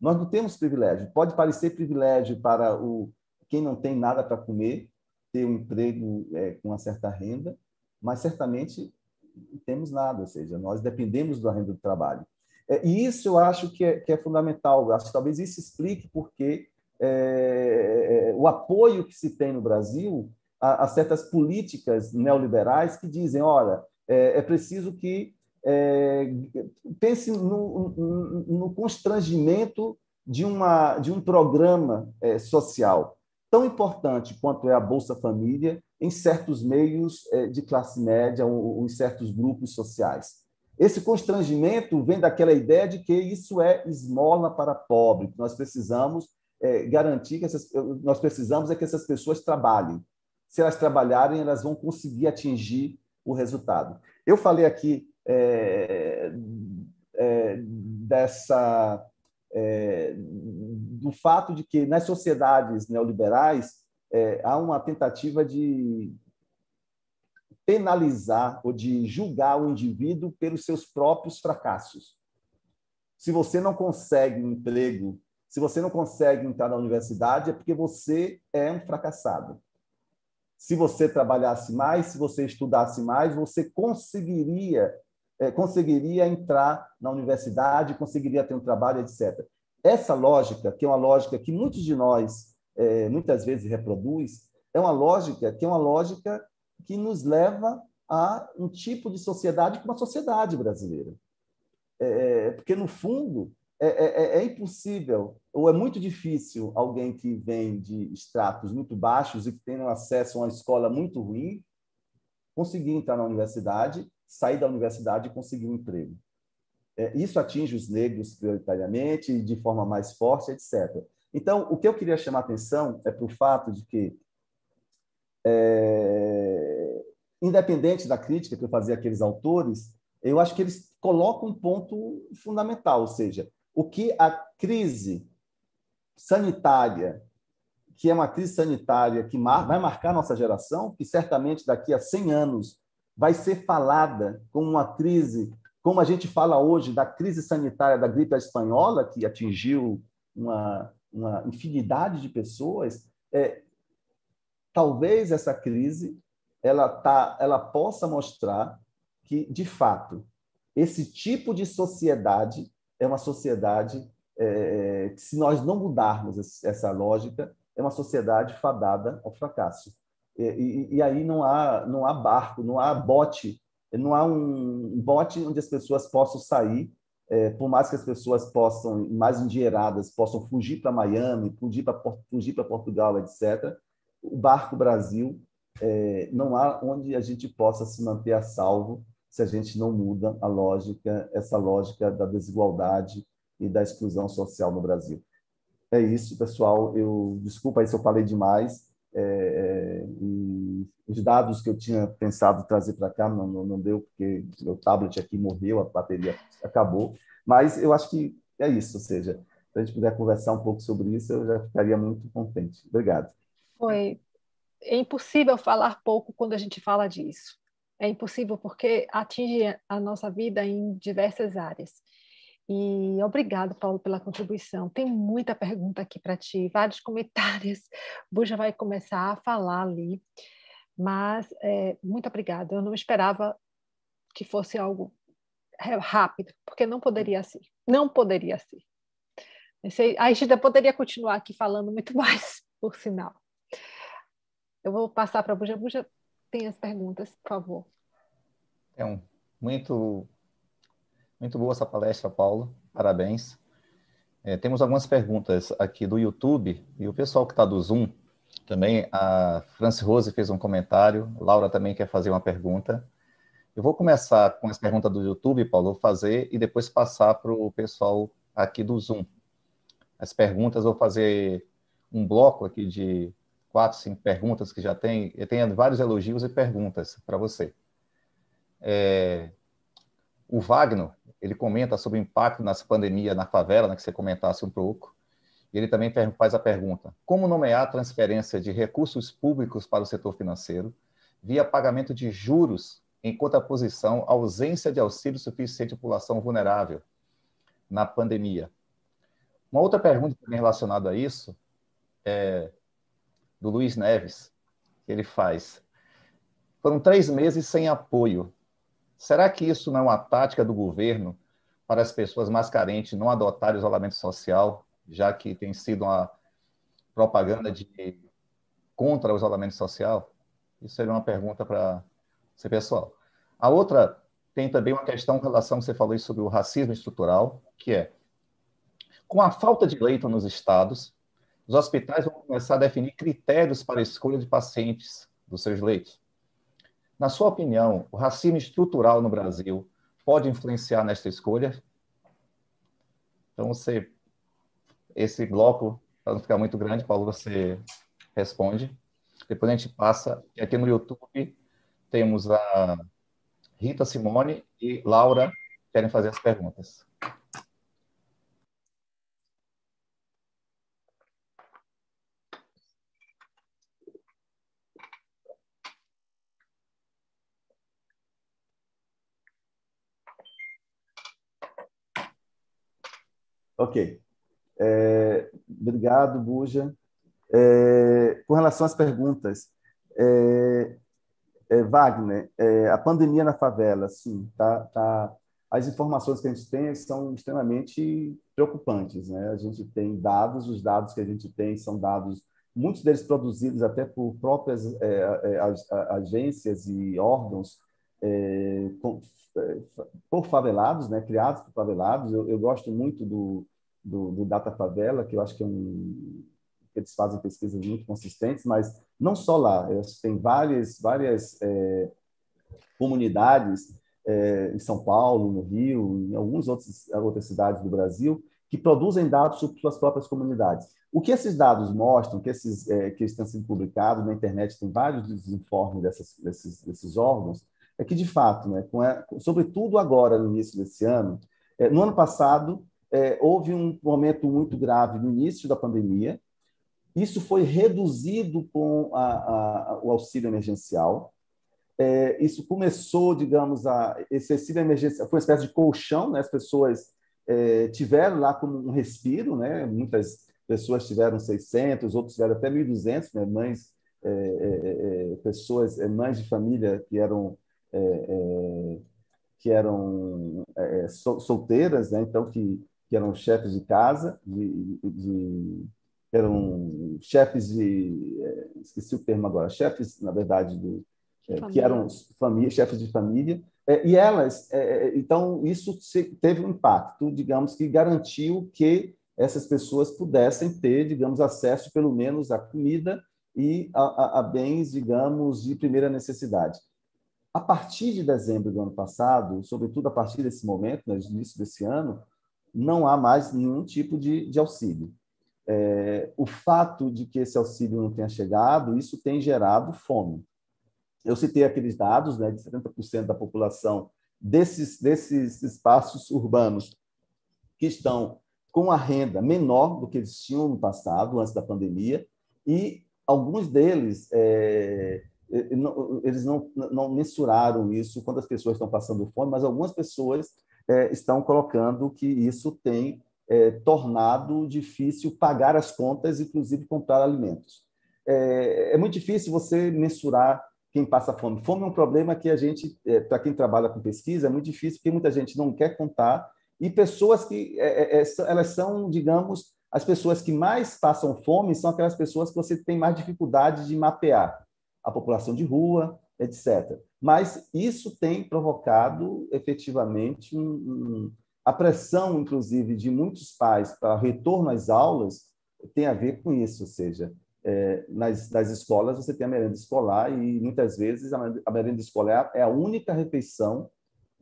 [SPEAKER 3] nós não temos privilégio. Pode parecer privilégio para o quem não tem nada para comer, ter um emprego é, com uma certa renda, mas certamente temos nada, ou seja, nós dependemos da renda do trabalho. É, e isso eu acho que é, que é fundamental, eu acho que talvez isso explique porque é, o apoio que se tem no Brasil a, a certas políticas neoliberais que dizem, olha, é, é preciso que é, pense no, no, no, constrangimento de, uma, de um programa é, social tão importante quanto é a Bolsa Família, em certos meios eh, de classe média ou em certos grupos sociais. Esse constrangimento vem daquela ideia de que isso é esmola para pobre, nós precisamos é, garantir que essas, nós precisamos é que essas pessoas trabalhem. Se elas trabalharem, elas vão conseguir atingir o resultado. Eu falei aqui é, é, dessa do fato de que nas sociedades neoliberais é, há uma tentativa de penalizar ou de julgar o indivíduo pelos seus próprios fracassos. Se você não consegue um emprego, se você não consegue entrar na universidade, é porque você é um fracassado. Se você trabalhasse mais, se você estudasse mais, você conseguiria é, conseguiria entrar na universidade, conseguiria ter um trabalho, etc. Essa lógica, que é uma lógica que muitos de nós é, muitas vezes reproduz, é uma lógica que é uma lógica que nos leva a um tipo de sociedade como a sociedade brasileira. É, é porque, no fundo, é, é, é, é, impossível ou é muito difícil alguém que vem de estratos muito baixos e que tem acesso a uma escola muito ruim conseguir entrar na universidade, sair da universidade e conseguir um emprego. É, isso atinge os negros prioritariamente, de forma mais forte, etc. Então, o que eu queria chamar a atenção é para o fato de que, é, independente da crítica que eu fazia àqueles autores, eu acho que eles colocam um ponto fundamental, ou seja, o que a crise sanitária, que é uma crise sanitária que vai marcar nossa geração, que certamente daqui a 100 anos vai ser falada como uma crise, como a gente fala hoje da crise sanitária da gripe espanhola, que atingiu uma, uma infinidade de pessoas, é, talvez essa crise ela, tá, ela possa mostrar que, de fato, esse tipo de sociedade é uma sociedade é, que, se nós não mudarmos essa lógica, é uma sociedade fadada ao fracasso. E, e, e, aí não há, não há barco, não há bote, não há um bote onde as pessoas possam sair, é, por mais que as pessoas possam, mais endinheiradas, possam fugir para Miami, fugir para fugir Portugal, etc. O barco Brasil é, não há onde a gente possa se manter a salvo se a gente não muda a lógica, essa lógica da desigualdade e da exclusão social no Brasil. É isso, pessoal. Eu desculpa aí se eu falei demais. É, é, os dados que eu tinha pensado trazer para cá não, não, não, deu porque meu tablet aqui morreu, a bateria acabou. Mas eu acho que é isso, ou seja, se a gente puder conversar um pouco sobre isso, eu já ficaria muito contente. Obrigado.
[SPEAKER 1] Foi. É impossível falar pouco quando a gente fala disso. É impossível porque atinge a nossa vida em diversas áreas. E obrigado, Paulo, pela contribuição. Tem muita pergunta aqui para ti, vários [laughs] comentários. Buja vai começar a falar ali, mas é, muito obrigada. Eu não esperava que fosse algo rápido, porque não poderia ser. Não poderia ser. A gente poderia continuar aqui falando muito [laughs] mais, por sinal. Eu vou passar para a Buja. Buja, tem as perguntas, por favor.
[SPEAKER 4] É um, muito, muito boa essa palestra, Paulo. Parabéns. É, temos algumas perguntas aqui do YouTube e o pessoal que está do Zoom também. A Franci Rose fez um comentário, Laura também quer fazer uma pergunta. Eu vou começar com as perguntas do YouTube, Paulo, vou fazer e depois passar para o pessoal aqui do Zoom. As perguntas, vou fazer um bloco aqui de quatro, cinco perguntas que já tem. Eu tenho vários elogios e perguntas para você. É, o Wagner, ele comenta sobre o impacto nessa pandemia na favela, né, que você comentasse um pouco. Ele também faz a pergunta: como nomear a transferência de recursos públicos para o setor financeiro via pagamento de juros em contraposição à ausência de auxílio suficiente à população vulnerável na pandemia? Uma outra pergunta também relacionada a isso é do Luiz Neves, ele faz. Foram três meses sem apoio. Será que isso não é uma tática do governo para as pessoas mais carentes não adotarem isolamento social, já que tem sido uma propaganda de contra o isolamento social? Isso seria uma pergunta para você, pessoal. A outra tem também uma questão em relação, você falou sobre o racismo estrutural, que é, com a falta de leito nos estados, os hospitais vão começar a definir critérios para a escolha de pacientes dos seus leitos. Na sua opinião, o racismo estrutural no Brasil pode influenciar nesta escolha? Então, você, esse bloco, para não ficar muito grande, Paulo, você responde. Depois a gente passa, e aqui no YouTube temos a Rita Simone e Laura querem fazer as perguntas.
[SPEAKER 3] Ok. É, obrigado, Buja. É, com relação às perguntas, é, é Wagner, é, a pandemia na favela, sim, tá, tá, as informações que a gente tem são extremamente preocupantes. Né? A gente tem dados, os dados que a gente tem são dados, muitos deles produzidos até por próprias é, agências e órgãos com, por favelados, né, criados por favelados. Eu, eu gosto muito do, do, do, Data Favela, que eu acho que é um, eles fazem pesquisas muito consistentes, mas não só lá, tem várias, várias é, comunidades é, em São Paulo, no Rio, em algumas outras, outras cidades do Brasil, que produzem dados sobre suas próprias comunidades. O que esses dados mostram, que, esses, é, que estão sendo publicados na internet, tem vários informes dessas, desses, desses órgãos, é que, de fato, né, a, sobretudo agora, no início desse ano, é, no ano passado, é, houve um momento muito grave no início da pandemia. Isso foi reduzido com a, a, o auxílio emergencial. É, isso começou, digamos, a esse auxílio emergencial foi uma espécie de colchão, né? As pessoas é, tiveram lá como um respiro, né? Muitas pessoas tiveram 600, outros tiveram até 1.200, né? Mães, é, é, é, pessoas, mães de família que eram que eram solteiras, né? Então que que eram chefes de casa, de, de eram chefes de é, esqueci o termo agora, chefes na verdade do é, que eram família, chefes de família é, e elas é, é, então isso teve um impacto, digamos que garantiu que essas pessoas pudessem ter, digamos, acesso pelo menos à comida e a, a, a bens, digamos, de primeira necessidade. A partir de dezembro do ano passado, sobretudo a partir desse momento, no início desse ano, não há mais nenhum tipo de, de auxílio. É, o fato de que esse auxílio não tenha chegado, isso tem gerado fome. Eu citei aqueles dados né, de 70% da população desses, desses espaços urbanos que estão com a renda menor do que eles tinham no passado, antes da pandemia, e alguns deles é, eles não, não mensuraram isso quando as pessoas estão passando fome, mas algumas pessoas é, estão colocando que isso tem é, tornado difícil pagar as contas, inclusive comprar alimentos. É, é, muito difícil você mensurar quem passa fome. Fome é um problema que a gente, é, para quem trabalha com pesquisa, é muito difícil, porque muita gente não quer contar, e pessoas que é, é, elas são, digamos, as pessoas que mais passam fome são aquelas pessoas que você tem mais dificuldade de mapear. A população de rua, etc. Mas isso tem provocado efetivamente um, um, a pressão, inclusive, de muitos pais para retorno às aulas tem a ver com isso, ou seja, é, nas, nas escolas você tem a merenda escolar e muitas vezes a merenda escolar é a única refeição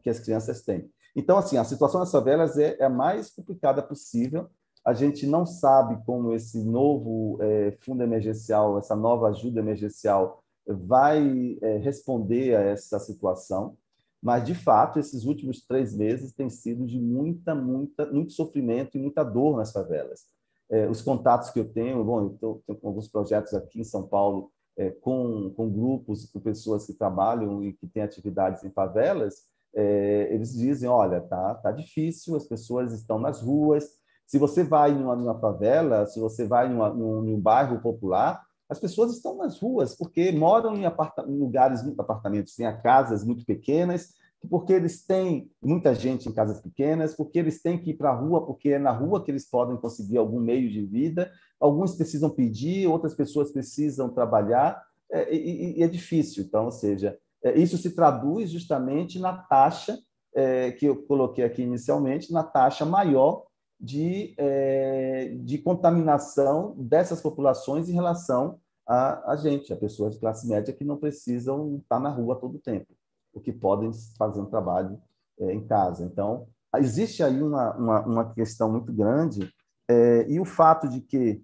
[SPEAKER 3] que as crianças têm. Então, assim, a situação das favelas é, é a mais complicada possível. A gente não sabe como esse novo é, fundo emergencial, essa nova ajuda emergencial vai é, responder a essa situação, mas de fato esses últimos três meses têm sido de muita, muita, muito sofrimento e muita dor nas favelas. É, os contatos que eu tenho, bom, eu tô, tenho alguns projetos aqui em São Paulo é, com, com grupos, com pessoas que trabalham e que têm atividades em favelas, é, eles dizem, olha, tá, tá difícil, as pessoas estão nas ruas. Se você vai em uma, numa favela, se você vai em, uma, num, em um bairro popular, as pessoas estão nas ruas porque moram em, em lugares, muito apartamentos, em casas muito pequenas, porque eles têm muita gente em casas pequenas, porque eles têm que ir para a rua, porque é na rua que eles podem conseguir algum meio de vida. Alguns precisam pedir, outras pessoas precisam trabalhar, é, e, e é difícil. Então, ou seja, é, isso se traduz justamente na taxa é, que eu coloquei aqui inicialmente, na taxa maior de, é, de contaminação dessas populações em relação a, a gente, a pessoas de classe média que não precisam estar na rua todo o tempo, o que podem fazer um trabalho é, em casa. Então, existe aí uma, uma, uma questão muito grande, é, e o fato de que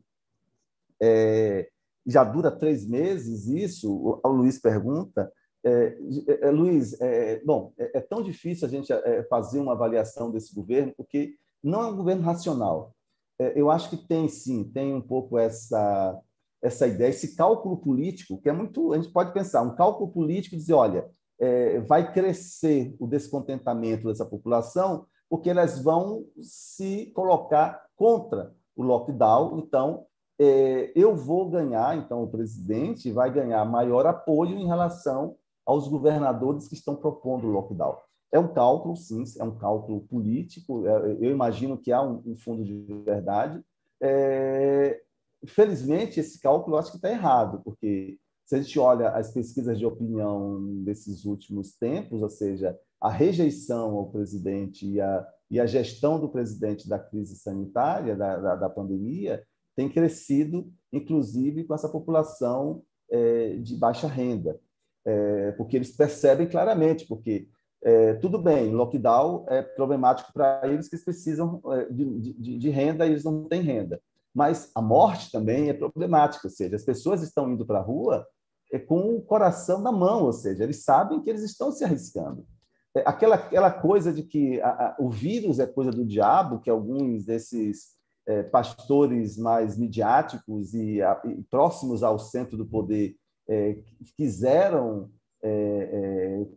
[SPEAKER 3] é, já dura três meses isso, o, o Luiz pergunta, é, é, Luiz, é, bom, é, é, tão difícil a gente fazer uma avaliação desse governo, porque não é um governo racional. É, eu acho que tem, sim, tem um pouco essa, essa ideia, esse cálculo político, que é muito. A gente pode pensar, um cálculo político dizer, olha, é, vai crescer o descontentamento dessa população, porque elas vão se colocar contra o lockdown. Então, é, eu vou ganhar, então, o presidente vai ganhar maior apoio em relação aos governadores que estão propondo o lockdown. É um cálculo, sim, é um cálculo político. É, eu imagino que há um, fundo de verdade. É, felizmente, esse cálculo eu acho que está errado, porque se a gente olha as pesquisas de opinião desses últimos tempos, ou seja, a rejeição ao presidente e a, e a gestão do presidente da crise sanitária, da, da, da pandemia, tem crescido, inclusive com essa população é, de baixa renda, é, porque eles percebem claramente, porque é, tudo bem, lockdown é problemático para eles que precisam é, de, de, de, renda e eles não têm renda. Mas a morte também é problemática, ou seja, as pessoas estão indo para a rua é, com o coração na mão, ou seja, eles sabem que eles estão se arriscando. É, aquela, aquela coisa de que a, a, o vírus é coisa do diabo, que alguns desses é, pastores mais midiáticos e, a, e, próximos ao centro do poder é, quiseram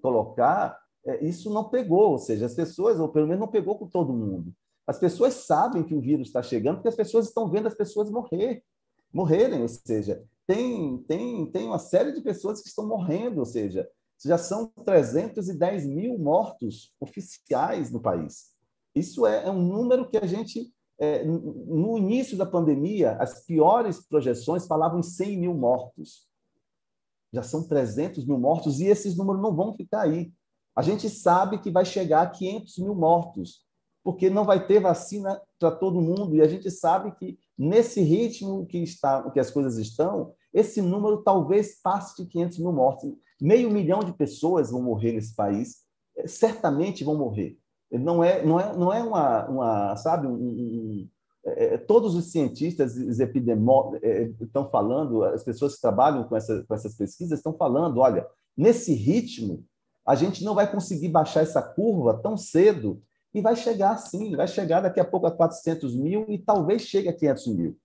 [SPEAKER 3] colocar, isso não pegou, ou seja, as pessoas, ou pelo menos não pegou com todo mundo. As pessoas sabem que o vírus está chegando porque as pessoas estão vendo as pessoas morrer, morrerem, ou seja, tem, tem, tem uma série de pessoas que estão morrendo, ou seja, já são 310 mil mortos oficiais no país. Isso é, é um número que a gente, é, no início da pandemia, as piores projeções falavam em 100 mil mortos. Já são 300 mil mortos e esses números não vão ficar aí. A gente sabe que vai chegar a 500 mil mortos, porque não vai ter vacina para todo mundo e a gente sabe que nesse ritmo que está, que as coisas estão, esse número talvez passe de 500 mil mortos. Meio milhão de pessoas vão morrer nesse país, é, certamente vão morrer. Não é, não é, não é uma, uma sabe, um, um, é, é todos os cientistas, os epidemiólogos é, estão falando, as pessoas que trabalham com, essa, com essas pesquisas estão falando, olha, nesse ritmo, a gente não vai conseguir baixar essa curva tão cedo e vai chegar sim, vai chegar daqui a pouco a 400 mil e talvez chegue a 500 mil.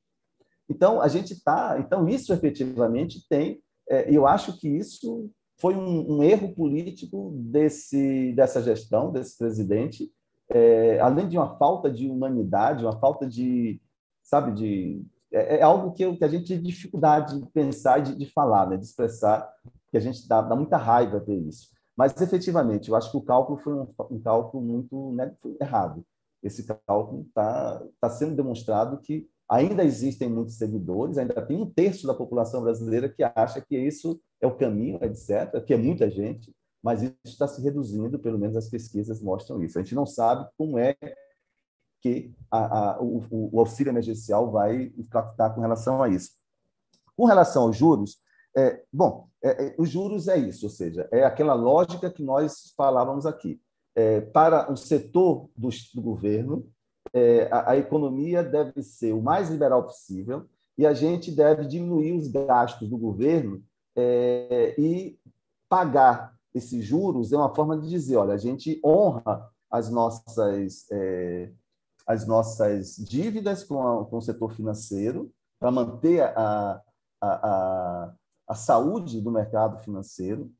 [SPEAKER 3] Então, a gente está. Então, isso efetivamente tem. É, eu acho que isso foi um, um, erro político desse, dessa gestão, desse presidente, é, além de uma falta de humanidade, uma falta de. Sabe, de. É, é algo que, eu, que, a gente tem dificuldade de pensar e de, de falar, né, de expressar, que a gente dá, dá muita raiva ver isso. Mas, efetivamente, eu acho que o cálculo foi um, um cálculo muito né, errado. Esse cálculo está tá sendo demonstrado que ainda existem muitos seguidores, ainda tem um terço da população brasileira que acha que isso é o caminho, etc., que é muita gente, mas isso está se reduzindo, pelo menos as pesquisas mostram isso. A gente não sabe como é que a, a, o, o, auxílio emergencial vai impactar com relação a isso. Com relação aos juros, é, bom, é, é, os juros é isso, ou seja, é aquela lógica que nós falávamos aqui. É, para o setor do, do governo, é, a, a, economia deve ser o mais liberal possível e a gente deve diminuir os gastos do governo é, e pagar esses juros é uma forma de dizer, olha, a gente honra as nossas é, as nossas dívidas com, a, com o setor financeiro para manter a, a, a saúde do mercado financeiro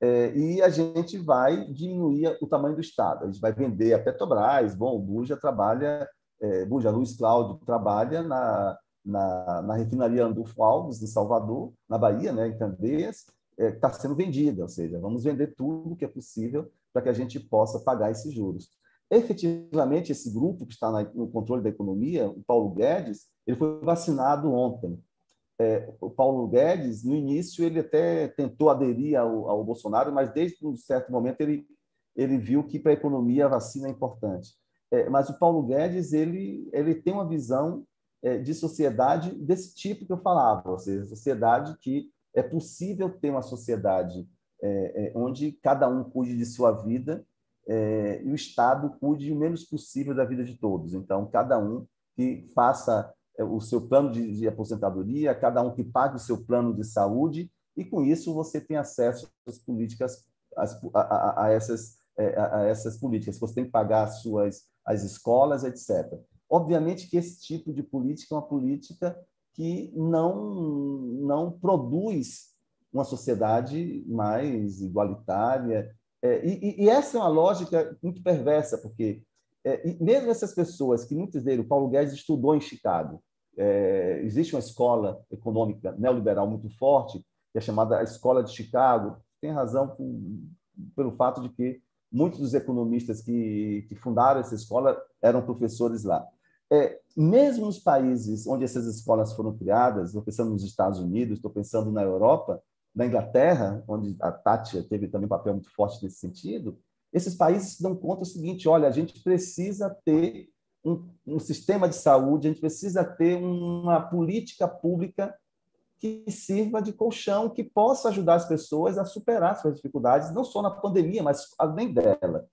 [SPEAKER 3] é, e a gente vai diminuir o tamanho do Estado. A gente vai vender a Petrobras, bom, o Buja trabalha, é, Buja Luiz Cláudio trabalha na, na, na refinaria Andulfo Alves, em Salvador, na Bahia, né, em Candeias, está é, tá sendo vendida, ou seja, vamos vender tudo que é possível para que a gente possa pagar esses juros. Efetivamente, esse grupo que está no controle da economia, o Paulo Guedes, ele foi vacinado ontem é, o Paulo Guedes, no início, ele até tentou aderir ao, ao, Bolsonaro, mas desde um certo momento ele, ele viu que para a economia a vacina é importante. É, mas o Paulo Guedes ele, ele tem uma visão é, de sociedade desse tipo que eu falava, ou seja, sociedade que é possível ter uma sociedade é, é, onde cada um cuide de sua vida é, e o Estado cuide o menos possível da vida de todos. Então, cada um que faça o seu plano de, de, aposentadoria, cada um que pague o seu plano de saúde, e com isso você tem acesso às políticas, às, a, a, a, essas, é, a, essas políticas. Você tem que pagar as suas as escolas, etc. Obviamente que esse tipo de política é uma política que não, não produz uma sociedade mais igualitária. É, e, e, essa é uma lógica muito perversa, porque é, mesmo essas pessoas que muitos deles, o Paulo Guedes estudou em Chicago, é, existe uma escola econômica neoliberal muito forte, que é chamada a Escola de Chicago, tem razão pelo fato de que muitos dos economistas que, que fundaram essa escola eram professores lá. É, mesmo nos países onde essas escolas foram criadas, estou pensando nos Estados Unidos, estou pensando na Europa, na Inglaterra, onde a Thatcher teve também um papel muito forte nesse sentido, esses países dão conta do seguinte: olha, a gente precisa ter um, um sistema de saúde, a gente precisa ter uma política pública que sirva de colchão, que possa ajudar as pessoas a superar suas dificuldades, não só na pandemia, mas além dela.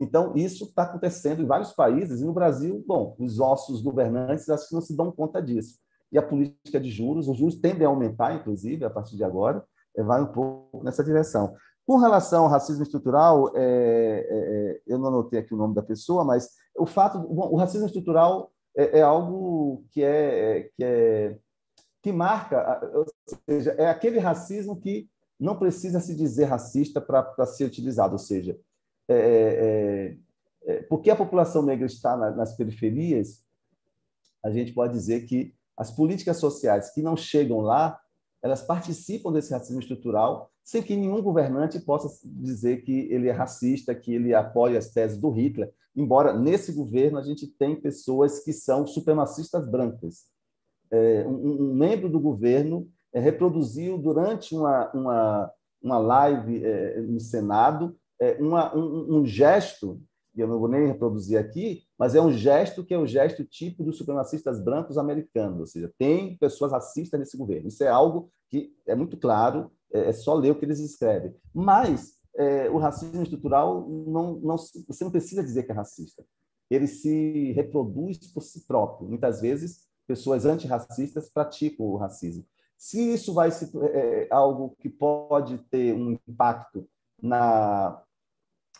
[SPEAKER 3] Então, isso está acontecendo em vários países, e no Brasil, bom, os nossos governantes acho que não se dão conta disso. e a política de juros. Os juros tendem a aumentar, inclusive, a partir de agora, é, vai um pouco nessa direção. Com relação ao racismo estrutural, é, é, é eu não anotei aqui o nome da pessoa, mas o fato, o racismo estrutural é, é algo que é, que é que marca, ou seja, é aquele racismo que não precisa se dizer racista para ser utilizado, ou seja, é, é, porque a população negra está na, nas periferias, a gente pode dizer que as políticas sociais que não chegam lá, elas participam desse racismo estrutural, sem que nenhum governante possa dizer que ele é racista, que ele apoia as teses do Hitler, embora nesse governo a gente tem pessoas que são supremacistas brancas. É, um, um, membro do governo é, reproduziu durante uma, uma, uma live é, no Senado uma, um, um gesto eu não vou nem reproduzir aqui, mas é um gesto que é o gesto tipo dos supremacistas brancos americanos, ou seja, tem pessoas racistas nesse governo. Isso é algo que é muito claro, é, é só ler o que eles escrevem. Mas é, o racismo estrutural, não, não, você não precisa dizer que é racista. Ele se reproduz por si próprio. Muitas vezes, pessoas antirracistas praticam o racismo. Se isso vai ser é, algo que pode ter um impacto na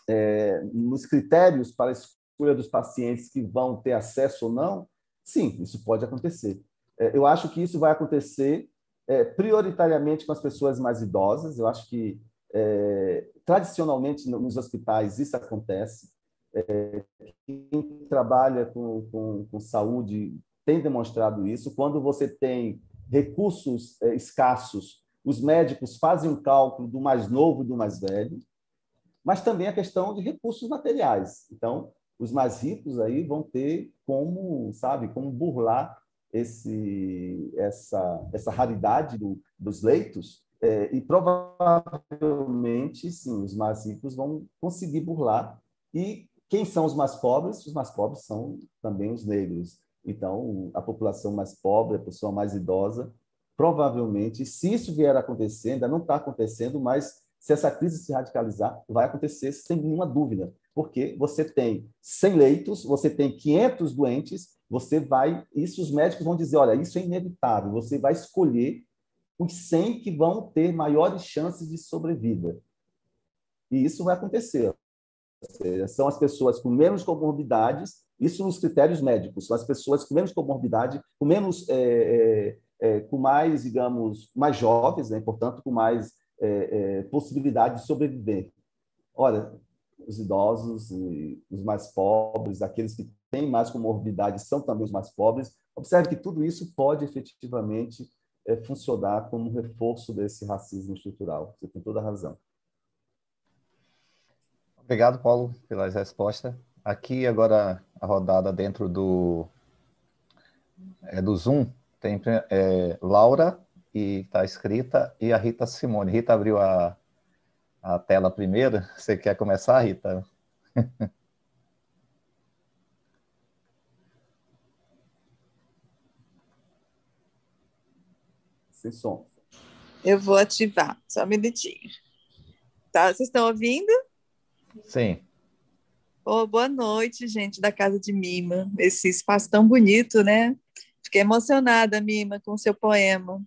[SPEAKER 3] é, nos critérios para a escolha dos pacientes que vão ter acesso ou não, sim, isso pode acontecer. É, eu acho que isso vai acontecer é, prioritariamente com as pessoas mais idosas. Eu acho que, é, tradicionalmente, nos hospitais, isso acontece. É, quem trabalha com, com, com, saúde tem demonstrado isso. Quando você tem recursos é, escassos, os médicos fazem um cálculo do mais novo e do mais velho mas também a questão de recursos materiais. Então, os mais ricos aí vão ter como, sabe, como burlar esse, essa, essa raridade do, dos leitos é, e provavelmente, sim, os mais ricos vão conseguir burlar. E quem são os mais pobres? Os mais pobres são também os negros. Então, a população mais pobre, a pessoa mais idosa, provavelmente, se isso vier a acontecer, ainda não está acontecendo, mas se essa crise se radicalizar, vai acontecer sem nenhuma dúvida, porque você tem 100 leitos, você tem 500 doentes, você vai, isso os médicos vão dizer, olha, isso é inevitável, você vai escolher os 100 que vão ter maiores chances de sobrevida. E isso vai acontecer. São as pessoas com menos comorbidades, isso nos critérios médicos, são as pessoas com menos comorbidade, com menos, é, é, é, com mais, digamos, mais jovens, né? portanto, com mais é, é, possibilidade de sobreviver. Olha, os idosos, os mais pobres, aqueles que têm mais comorbidade são também os mais pobres. Observe que tudo isso pode efetivamente é, funcionar como reforço desse racismo estrutural. Você tem toda a razão.
[SPEAKER 4] Obrigado, Paulo, pelas respostas. Aqui agora a rodada dentro do é, do Zoom tem é, Laura e está escrita, e a Rita Simone. Rita abriu a, a tela primeiro. Você quer começar, Rita? [laughs]
[SPEAKER 3] Sem som.
[SPEAKER 5] Eu vou ativar, só um minutinho. Tá, vocês estão ouvindo?
[SPEAKER 4] Sim.
[SPEAKER 5] Oh, boa noite, gente da Casa de Mima. Esse espaço tão bonito, né? Fiquei emocionada, Mima, com o seu poema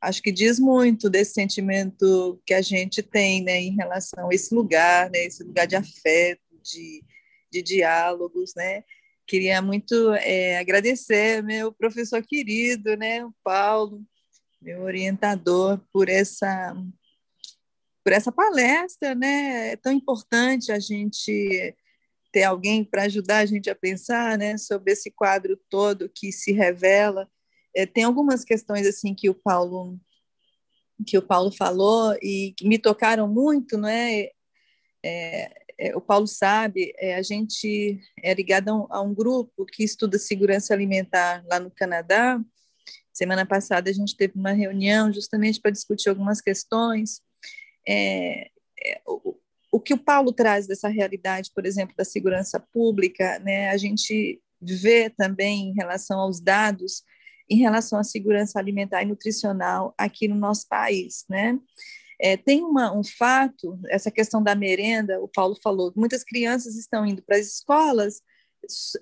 [SPEAKER 5] acho que diz muito desse sentimento que a gente tem né, em relação a esse lugar, né, esse lugar de afeto, de, de diálogos, né? Queria muito é, agradecer meu professor querido, né, o Paulo, meu orientador, por essa por essa palestra, né? É tão importante a gente ter alguém para ajudar a gente a pensar, né, sobre esse quadro todo que se revela é, tem algumas questões assim que o Paulo que o Paulo falou e que me tocaram muito, não é? é, é o Paulo sabe, é, a gente é ligado a um, a um, grupo que estuda segurança alimentar lá no Canadá. Semana passada a gente teve uma reunião justamente para discutir algumas questões. É, é, o, o que o Paulo traz dessa realidade, por exemplo, da segurança pública, né? A gente vê também em relação aos dados em relação à segurança alimentar e nutricional aqui no nosso país, né? É, tem uma, um fato, essa questão da merenda, o Paulo falou, muitas crianças estão indo para as escolas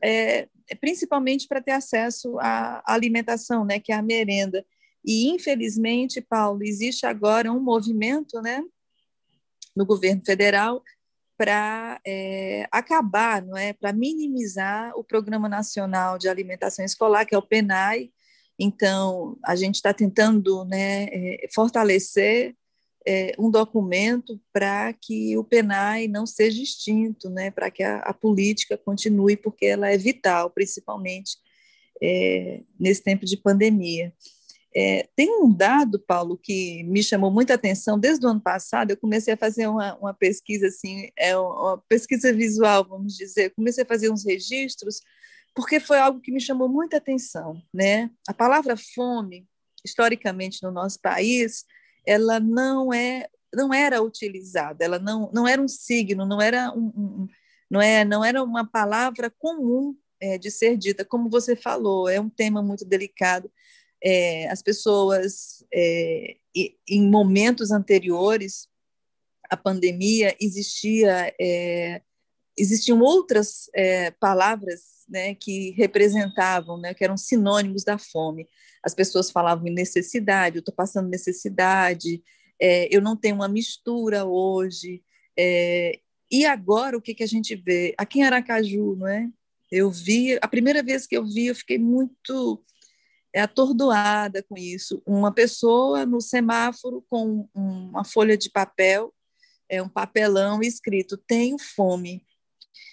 [SPEAKER 5] é, principalmente para ter acesso à alimentação, né, que é a merenda. E, infelizmente, Paulo, existe agora um movimento né, no governo federal para é, acabar, não é, para minimizar o Programa Nacional de Alimentação Escolar, que é o PENAI. Então, a gente está tentando né, é, fortalecer é, um documento para que o PENAI não seja extinto, né, para que a, a, política continue, porque ela é vital, principalmente é, nesse tempo de pandemia. É, tem um dado, Paulo, que me chamou muita atenção desde o ano passado. Eu comecei a fazer uma, uma pesquisa, assim, é uma pesquisa visual, vamos dizer. Comecei a fazer uns registros, porque foi algo que me chamou muita atenção. Né? A palavra fome, historicamente no nosso país, ela não é não era utilizada, ela não, não era um signo, não era um, um não é não era uma palavra comum é, de ser dita, como você falou, é um tema muito delicado. É, as pessoas, é, em momentos anteriores à pandemia, existia, é, existiam outras é, palavras né, que representavam, né, que eram sinônimos da fome. As pessoas falavam em necessidade, eu estou passando necessidade, é, eu não tenho uma mistura hoje. É, e agora o que, que a gente vê? Aqui em Aracaju, não é? Eu vi, a primeira vez que eu vi, eu fiquei muito é atordoada com isso. Uma pessoa no semáforo com uma folha de papel, é um papelão escrito: tenho fome.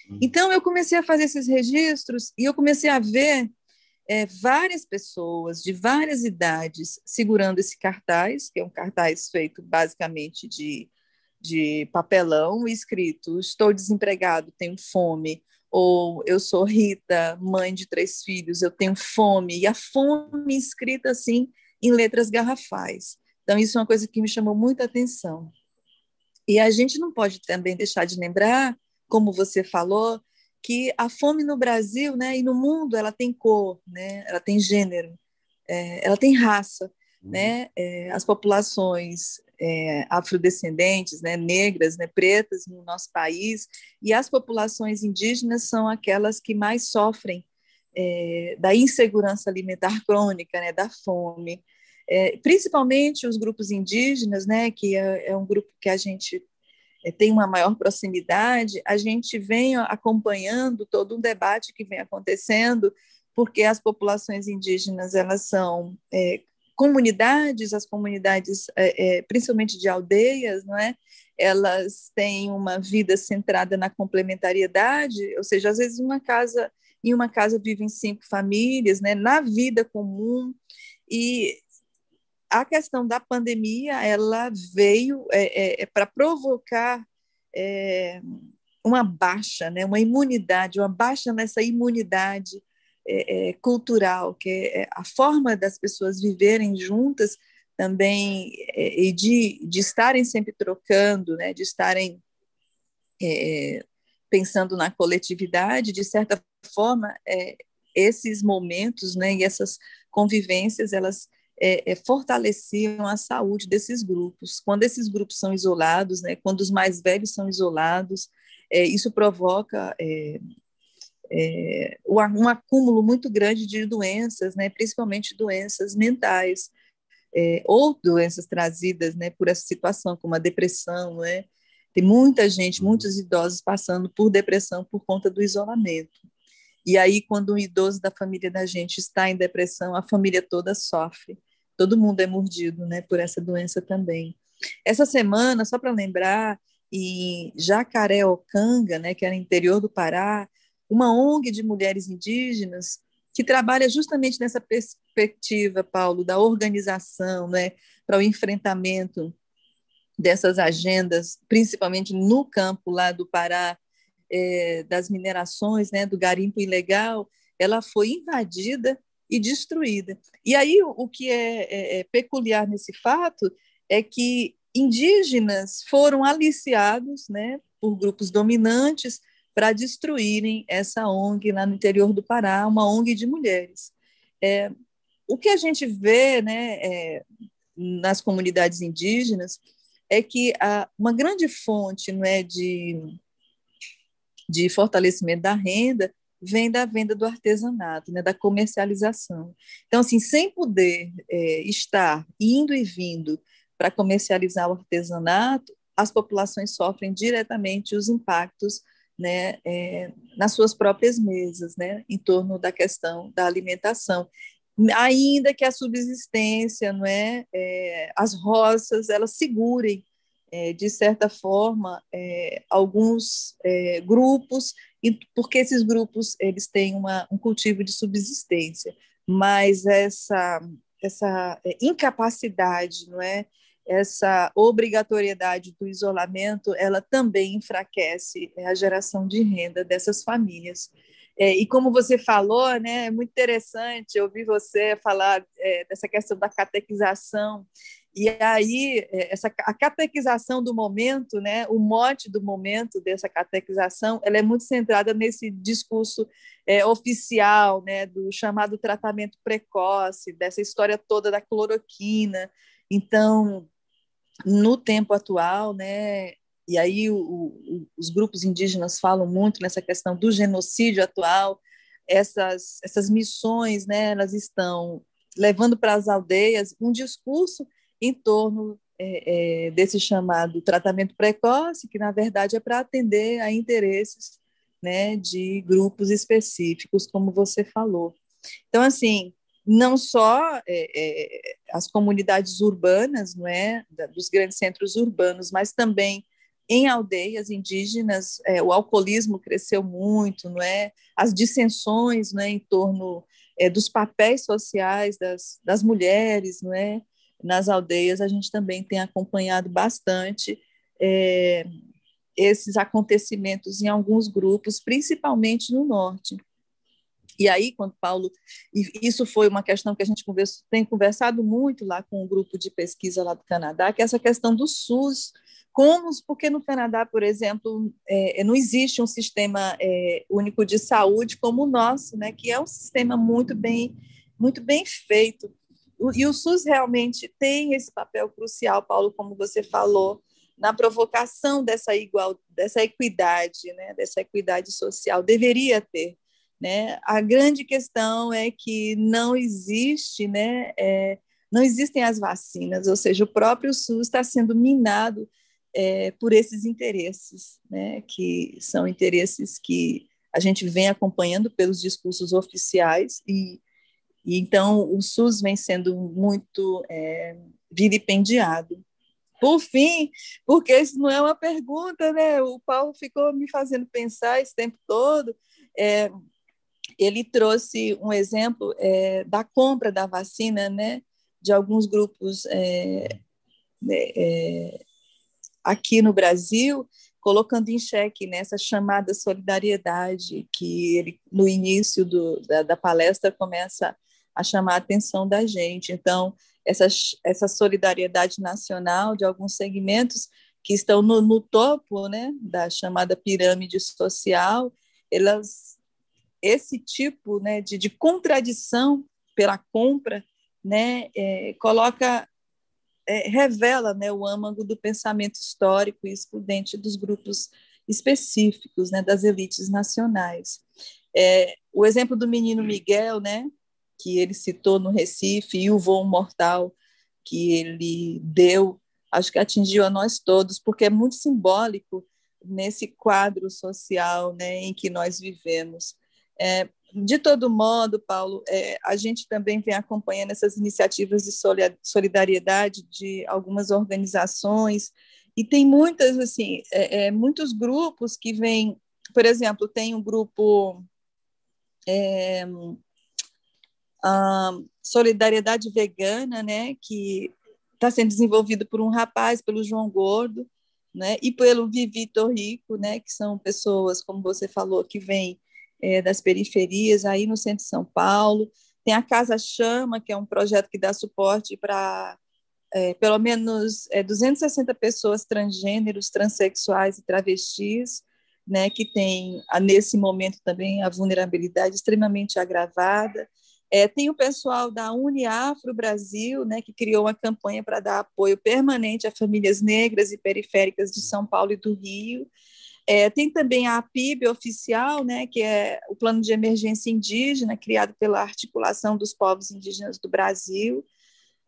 [SPEAKER 5] Uhum. Então eu comecei a fazer esses registros e eu comecei a ver é, várias pessoas de várias idades segurando esse cartaz, que é um cartaz feito basicamente de, de papelão, escrito: estou desempregado, tenho fome ou eu sou Rita, mãe de três filhos, eu tenho fome, e a fome escrita assim em letras garrafais. Então, isso é uma coisa que me chamou muita atenção. E a gente não pode também deixar de lembrar, como você falou, que a fome no Brasil né, e no mundo ela tem cor, né, ela tem gênero, é, ela tem raça. Uhum. Né? É, as populações é, afrodescendentes, né, negras, né, pretas no nosso país, e as populações indígenas são aquelas que mais sofrem é, da insegurança alimentar crônica, né, da fome. É, principalmente os grupos indígenas, né, que é, é um grupo que a gente tem uma maior proximidade, a gente vem acompanhando todo um debate que vem acontecendo, porque as populações indígenas elas são é, comunidades, as comunidades, é, é, principalmente de aldeias, não é? Elas têm uma vida centrada na complementariedade, ou seja, às vezes uma casa, em uma casa vivem cinco famílias, né? Na vida comum e a questão da pandemia, ela veio é, é, é para provocar é, uma baixa, né? Uma imunidade, uma baixa nessa imunidade é, é, cultural, que é a forma das pessoas viverem juntas também e de, de estarem sempre trocando, né, de estarem pensando na coletividade, de certa forma, esses momentos né, e essas convivências, elas é, é, fortaleciam a saúde desses grupos. Quando esses grupos são isolados, né, quando os mais velhos são isolados, é, isso provoca é, um acúmulo muito grande de doenças, né, principalmente doenças mentais, é, ou doenças trazidas né, por essa situação, como a depressão. Né? Tem muita gente, uhum. muitos idosos passando por depressão por conta do isolamento. E aí, quando um idoso da família da gente está em depressão, a família toda sofre. Todo mundo é mordido né, por essa doença também. Essa semana, só para lembrar, em Jacareocanga, né, que era interior do Pará, uma ONG de mulheres indígenas que trabalha justamente nessa perspectiva, Paulo, da organização, né, para o enfrentamento dessas agendas, principalmente no campo lá do Pará, é, das minerações, né, do garimpo ilegal, ela foi invadida e destruída. E aí o, que é, é, é peculiar nesse fato é que indígenas foram aliciados, né, por grupos dominantes para destruírem essa ONG lá no interior do Pará, uma ONG de mulheres. É, o que a gente vê né, é, nas comunidades indígenas é que a, uma grande fonte não é, de, de fortalecimento da renda vem da venda do artesanato, né, da comercialização. Então, assim, sem poder é, estar indo e vindo para comercializar o artesanato, as populações sofrem diretamente os impactos né, é, nas suas próprias mesas, né, em torno da questão da alimentação. Ainda que a subsistência, não é, é as roças, elas segurem, é, de certa forma, é, alguns é, grupos, porque esses grupos eles têm uma, um cultivo de subsistência, mas essa, essa é, incapacidade, não é, essa obrigatoriedade do isolamento, ela também enfraquece a geração de renda dessas famílias. É, e como você falou, né, é muito interessante ouvir você falar é, dessa questão da catequização. E aí, é, essa, a catequização do momento, né, o mote do momento dessa catequização, ela é muito centrada nesse discurso é, oficial, né, do chamado tratamento precoce, dessa história toda da cloroquina. Então, no tempo atual, né, e aí o, o, os grupos indígenas falam muito nessa questão do genocídio atual, essas, essas missões, né, elas estão levando para as aldeias um discurso em torno é, é, desse chamado tratamento precoce, que na verdade é para atender a interesses né, de grupos específicos, como você falou. Então, assim, não só é, é, as comunidades urbanas, não é, dos grandes centros urbanos, mas também em aldeias indígenas, é, o alcoolismo cresceu muito, não é? As dissensões, não é, em torno é, dos papéis sociais das, das mulheres, não é? Nas aldeias a gente também tem acompanhado bastante é, esses acontecimentos em alguns grupos, principalmente no norte. E aí, quando Paulo, e isso foi uma questão que a gente conversa, tem conversado muito lá com o um grupo de pesquisa lá do Canadá, que é essa questão do SUS, como, porque no Canadá, por exemplo, é, não existe um sistema é, único de saúde como o nosso, né, que é um sistema muito bem, muito bem feito. E o SUS realmente tem esse papel crucial, Paulo, como você falou, na provocação dessa igual, dessa equidade, né, dessa equidade social. Deveria ter né? A grande questão é que não existe, né, é, não existem as vacinas, ou seja, o próprio SUS está sendo minado é, por esses interesses, né, que são interesses que a gente vem acompanhando pelos discursos oficiais e, e então o SUS vem sendo muito é, vilipendiado. Por fim, porque isso não é uma pergunta, né? O Paulo ficou me fazendo pensar esse tempo todo. É, ele trouxe um exemplo é, da compra da vacina, né, de alguns grupos é, né, é, aqui no Brasil, colocando em xeque nessa chamada solidariedade que ele, no início do, da, da, palestra, começa a chamar a atenção da gente. Então, essa, essa solidariedade nacional de alguns segmentos que estão no, no topo né, da chamada pirâmide social, elas esse tipo né, de, de contradição pela compra né, é, coloca, é, revela né, o âmago do pensamento histórico e excludente dos grupos específicos, né, das elites nacionais. É, o exemplo do menino Miguel, né, que ele citou no Recife, e o voo mortal que ele deu, acho que atingiu a nós todos, porque é muito simbólico nesse quadro social né, em que nós vivemos. É, de todo modo, Paulo, é, a gente também vem acompanhando essas iniciativas de solidariedade de algumas organizações e tem muitas assim, é, é, muitos grupos que vêm, por exemplo, tem um grupo Solidariedade Vegana, né, que está sendo desenvolvido por um rapaz, pelo João Gordo, né, e pelo Vivi Torrico, né, que são pessoas, como você falou, que vêm é, das periferias, aí no centro de São Paulo. Tem a Casa Chama, que é um projeto que dá suporte para é, pelo menos é, 260 pessoas transgêneros, transexuais e travestis, né, que tem, nesse momento também, a vulnerabilidade extremamente agravada. É, tem o pessoal da Uniafro Brasil, né, que criou uma campanha para dar apoio permanente a famílias negras e periféricas de São Paulo e do Rio. É, tem também a PIB oficial, né, que é o Plano de Emergência Indígena, criado pela Articulação dos Povos Indígenas do Brasil.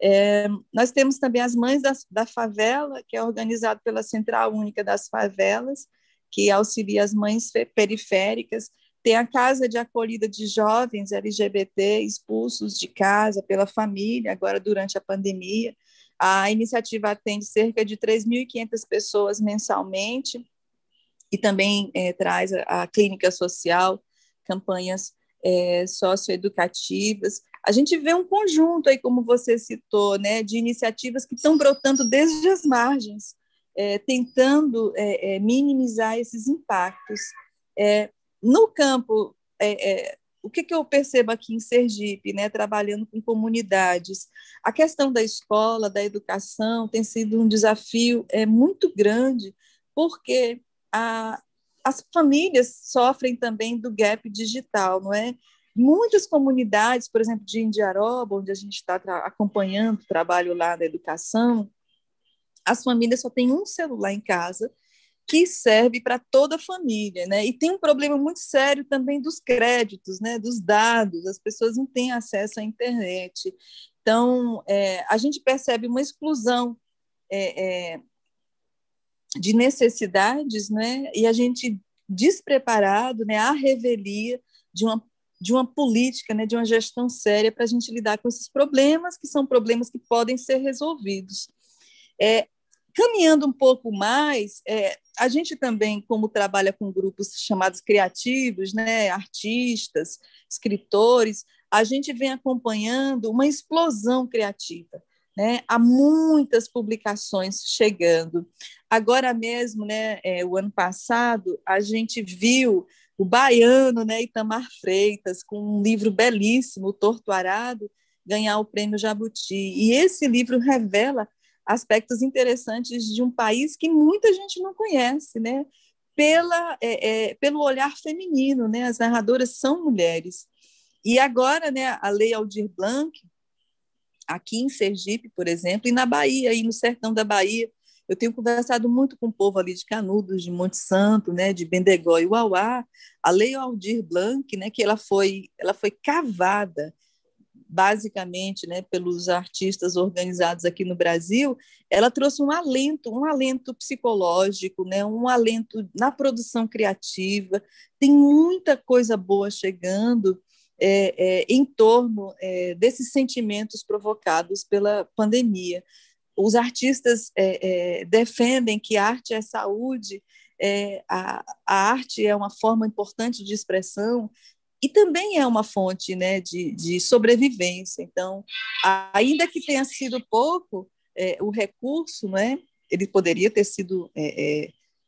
[SPEAKER 5] É, nós temos também as Mães da, da, Favela, que é organizado pela Central Única das Favelas, que auxilia as mães periféricas. Tem a Casa de Acolhida de Jovens LGBT expulsos de casa pela família, agora durante a pandemia. A iniciativa atende cerca de 3.500 pessoas mensalmente e também é, traz a, a, clínica social, campanhas é, socioeducativas. A gente vê um conjunto aí, como você citou, né, de iniciativas que estão brotando desde as margens, é, tentando é, é, minimizar esses impactos. É, no campo, o que, que, eu percebo aqui em Sergipe, né, trabalhando com comunidades? A questão da escola, da educação, tem sido um desafio é, muito grande, porque a, as famílias sofrem também do gap digital, não é? Muitas comunidades, por exemplo, de Indiaroba, onde a gente está acompanhando o trabalho lá da educação, as famílias só têm um celular em casa que serve para toda a família, né? E tem um problema muito sério também dos créditos, né? Dos dados, as pessoas não têm acesso à internet. Então, é, a gente percebe uma exclusão é, é, de necessidades, né? E a gente despreparado, né? A revelia de uma de uma política, né, de uma gestão séria para a gente lidar com esses problemas, que são problemas que podem ser resolvidos. É, caminhando um pouco mais, é, a gente também, como trabalha com grupos chamados criativos, né, artistas, escritores, a gente vem acompanhando uma explosão criativa. Né? Há muitas publicações chegando. Agora mesmo, né, é, o ano passado, a gente viu o baiano né, Itamar Freitas, com um livro belíssimo, O Torto Arado, ganhar o prêmio Jabuti. E esse livro revela aspectos interessantes de um país que muita gente não conhece, né? Pela, é, é, pelo olhar feminino, né? As narradoras são mulheres. E agora, né, a Lei Aldir Blanc, aqui em Sergipe, por exemplo, e na Bahia, aí no sertão da Bahia. Eu tenho conversado muito com o povo ali de Canudos, de Monte Santo, né, de Bendegó e Uauá. A Lei Aldir Blanc, né, que ela foi, ela foi cavada basicamente, né, pelos artistas organizados aqui no Brasil, ela trouxe um alento, um alento psicológico, né, um alento na produção criativa. Tem muita coisa boa chegando é, é, em torno é, desses sentimentos provocados pela pandemia. Os artistas é, é, defendem que arte é saúde, é, a, a, arte é uma forma importante de expressão e também é uma fonte né, de, de sobrevivência. Então, ainda que tenha sido pouco o recurso, né, ele poderia ter sido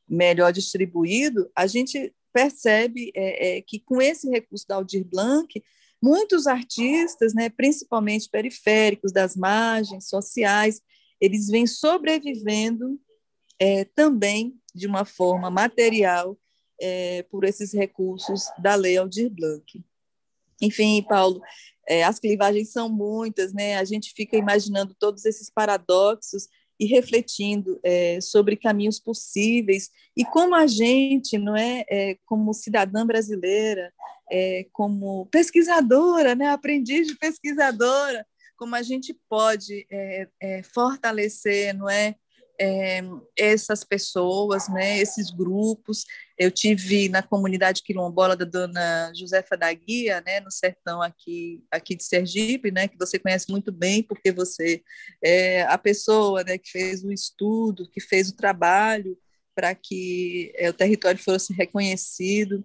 [SPEAKER 5] melhor distribuído, a gente percebe é, é, que com esse recurso da Aldir Blanc, muitos artistas, né, principalmente periféricos, das margens sociais, eles vêm sobrevivendo é, também de uma forma material é, por esses recursos da Lei Aldir Blanc. Enfim, Paulo, é, as clivagens são muitas, né? A gente fica imaginando todos esses paradoxos e refletindo é, sobre caminhos possíveis e como a gente, não é, é como cidadã brasileira, é, como pesquisadora, né, aprendiz de pesquisadora, como a gente pode é, é, fortalecer, não é, é, essas pessoas, né, esses grupos. Eu tive na comunidade quilombola da dona Josefa da Guia, né, no sertão aqui, aqui de Sergipe, né, que você conhece muito bem, porque você é a pessoa né, que fez o estudo, que fez o trabalho para que é, o território fosse reconhecido.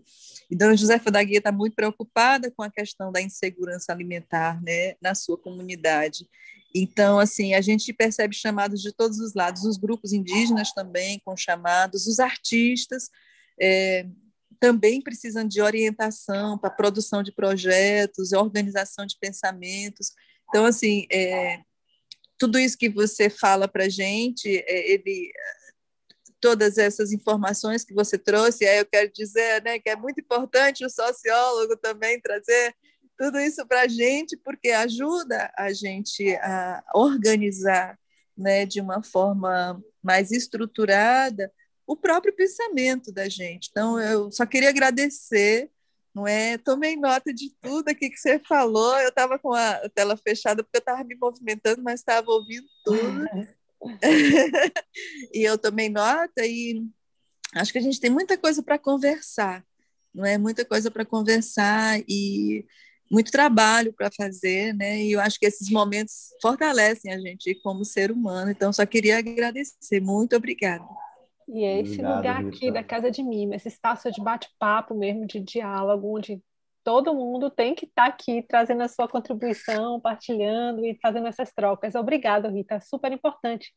[SPEAKER 5] E Dona Josefa da Guia está muito preocupada com a questão da insegurança alimentar né, na sua comunidade. Então, assim, a gente percebe chamados de todos os lados, os grupos indígenas também com chamados, os artistas é, também precisam de orientação para produção de projetos, organização de pensamentos. Então, assim, é, tudo isso que você fala para a gente, é, ele, todas essas informações que você trouxe, aí eu quero dizer né, que é muito importante o sociólogo também trazer tudo isso para a gente, porque ajuda a gente a organizar né, de uma forma mais estruturada o próprio pensamento da gente. Então, eu só queria agradecer, não é? Tomei nota de tudo aqui que você falou. Eu estava com a tela fechada porque eu estava me movimentando, mas estava ouvindo tudo. [laughs] e eu tomei nota e acho que a gente tem muita coisa para conversar, não é? Muita coisa para conversar e muito trabalho para fazer, né? E eu acho que esses momentos fortalecem a gente como ser humano. Então, só queria agradecer. Muito obrigada.
[SPEAKER 1] E é esse Obrigado, lugar Rita. aqui da Casa de Mima, esse espaço de bate-papo mesmo, de diálogo, onde todo mundo tem que estar tá aqui trazendo a sua contribuição, partilhando e fazendo essas trocas. Obrigada, Rita, super importante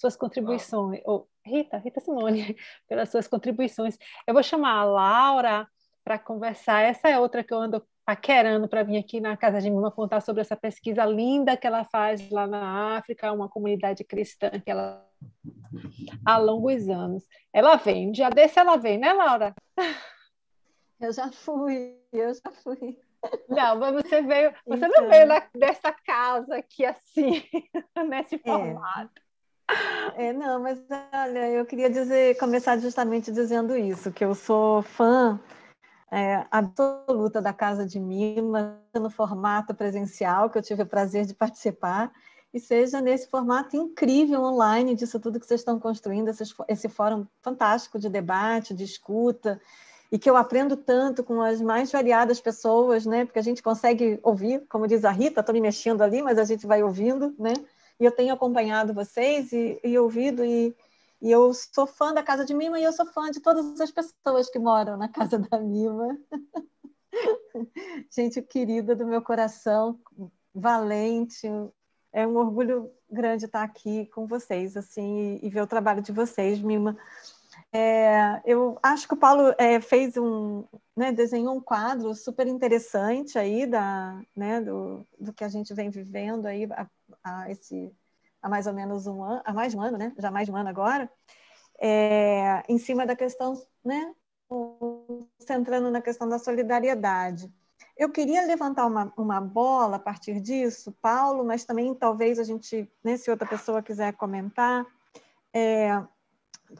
[SPEAKER 1] suas contribuições. Oh, Rita, Rita Simone, [laughs] pelas suas contribuições. Eu vou chamar a Laura para conversar. Essa é outra que eu ando paquerando para vir aqui na Casa de Mima contar sobre essa pesquisa linda que ela faz lá na África, uma comunidade cristã que ela há longos anos. Ela vem, um dia desse ela vem, né, Laura? [laughs]
[SPEAKER 6] Eu já fui, eu já fui.
[SPEAKER 1] Não, mas você veio, você então... não veio dessa casa aqui assim, [laughs] nesse é. formato.
[SPEAKER 6] É. é, não, mas olha, eu queria dizer, começar justamente dizendo isso, que eu sou fã é, absoluta da Casa de Mima, no formato presencial, que eu tive o prazer de participar, e seja nesse formato incrível online disso tudo que vocês estão construindo, esse, esse fórum fantástico de debate, de escuta, e que eu aprendo tanto com as mais variadas pessoas, né? Porque a gente consegue ouvir, como diz a Rita, estou me mexendo ali, mas a gente vai ouvindo, né? E eu tenho acompanhado vocês e, e ouvido e e eu sou fã da Casa de Mima e eu sou fã de todas as pessoas que moram na Casa da Mima. [laughs] Gente querida do meu coração, valente. É um orgulho grande estar aqui com vocês, assim, e, ver o trabalho de vocês, Mima. É, eu acho que o Paulo é, fez um, né, desenhou um quadro super interessante aí da, né, do, do que a gente vem vivendo aí a, a esse há mais ou menos um ano, há mais de um ano, né? Já mais de um ano agora, é, em cima da questão, né? Centrando na questão da solidariedade. Eu queria levantar uma, uma bola a partir disso, Paulo, mas também talvez a gente, né, se outra pessoa quiser comentar, é,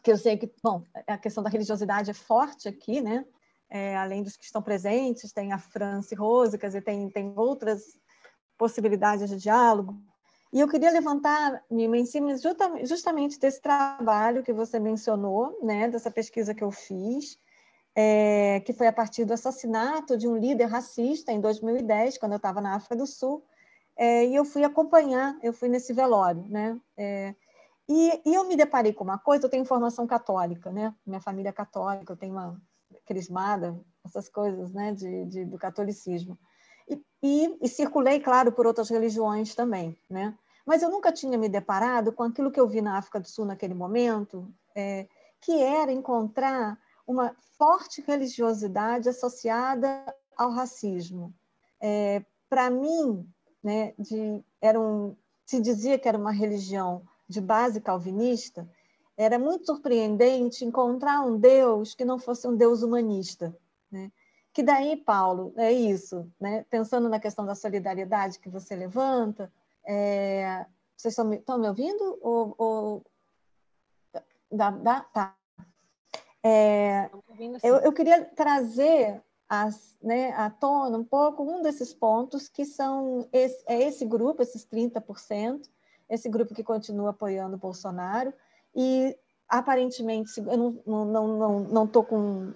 [SPEAKER 6] que eu sei que, bom, a questão da religiosidade é forte aqui, né? É, além dos que estão presentes, tem a Franci quer dizer, tem, tem outras possibilidades de diálogo, e eu queria levantar, Nima, em cima justamente desse trabalho que você mencionou, né, dessa pesquisa que eu fiz, é, que foi a partir do assassinato de um líder racista em 2010, quando eu estava na África do Sul, é, e eu fui acompanhar, eu fui nesse velório, né? É, e, e, eu me deparei com uma coisa, eu tenho formação católica, né? Minha família é católica, eu tenho uma crismada, essas coisas, né, de, de do catolicismo e, e, circulei, claro, por outras religiões também, né? Mas eu nunca tinha me deparado com aquilo que eu vi na África do Sul naquele momento, é, que era encontrar uma forte religiosidade associada ao racismo. É, Para mim, né, de, era um, se dizia que era uma religião de base calvinista, era muito surpreendente encontrar um Deus que não fosse um Deus humanista. Né? Que daí, Paulo, é isso, né? pensando na questão da solidariedade que você levanta, é... vocês estão me, estão me ouvindo? Ou, ou... Dá? Tá. É... eu, eu queria trazer as, né, à tona um pouco um desses pontos que são esse, é esse grupo, esses 30%, esse grupo que continua apoiando o Bolsonaro, e aparentemente, eu não estou não, não, não, não com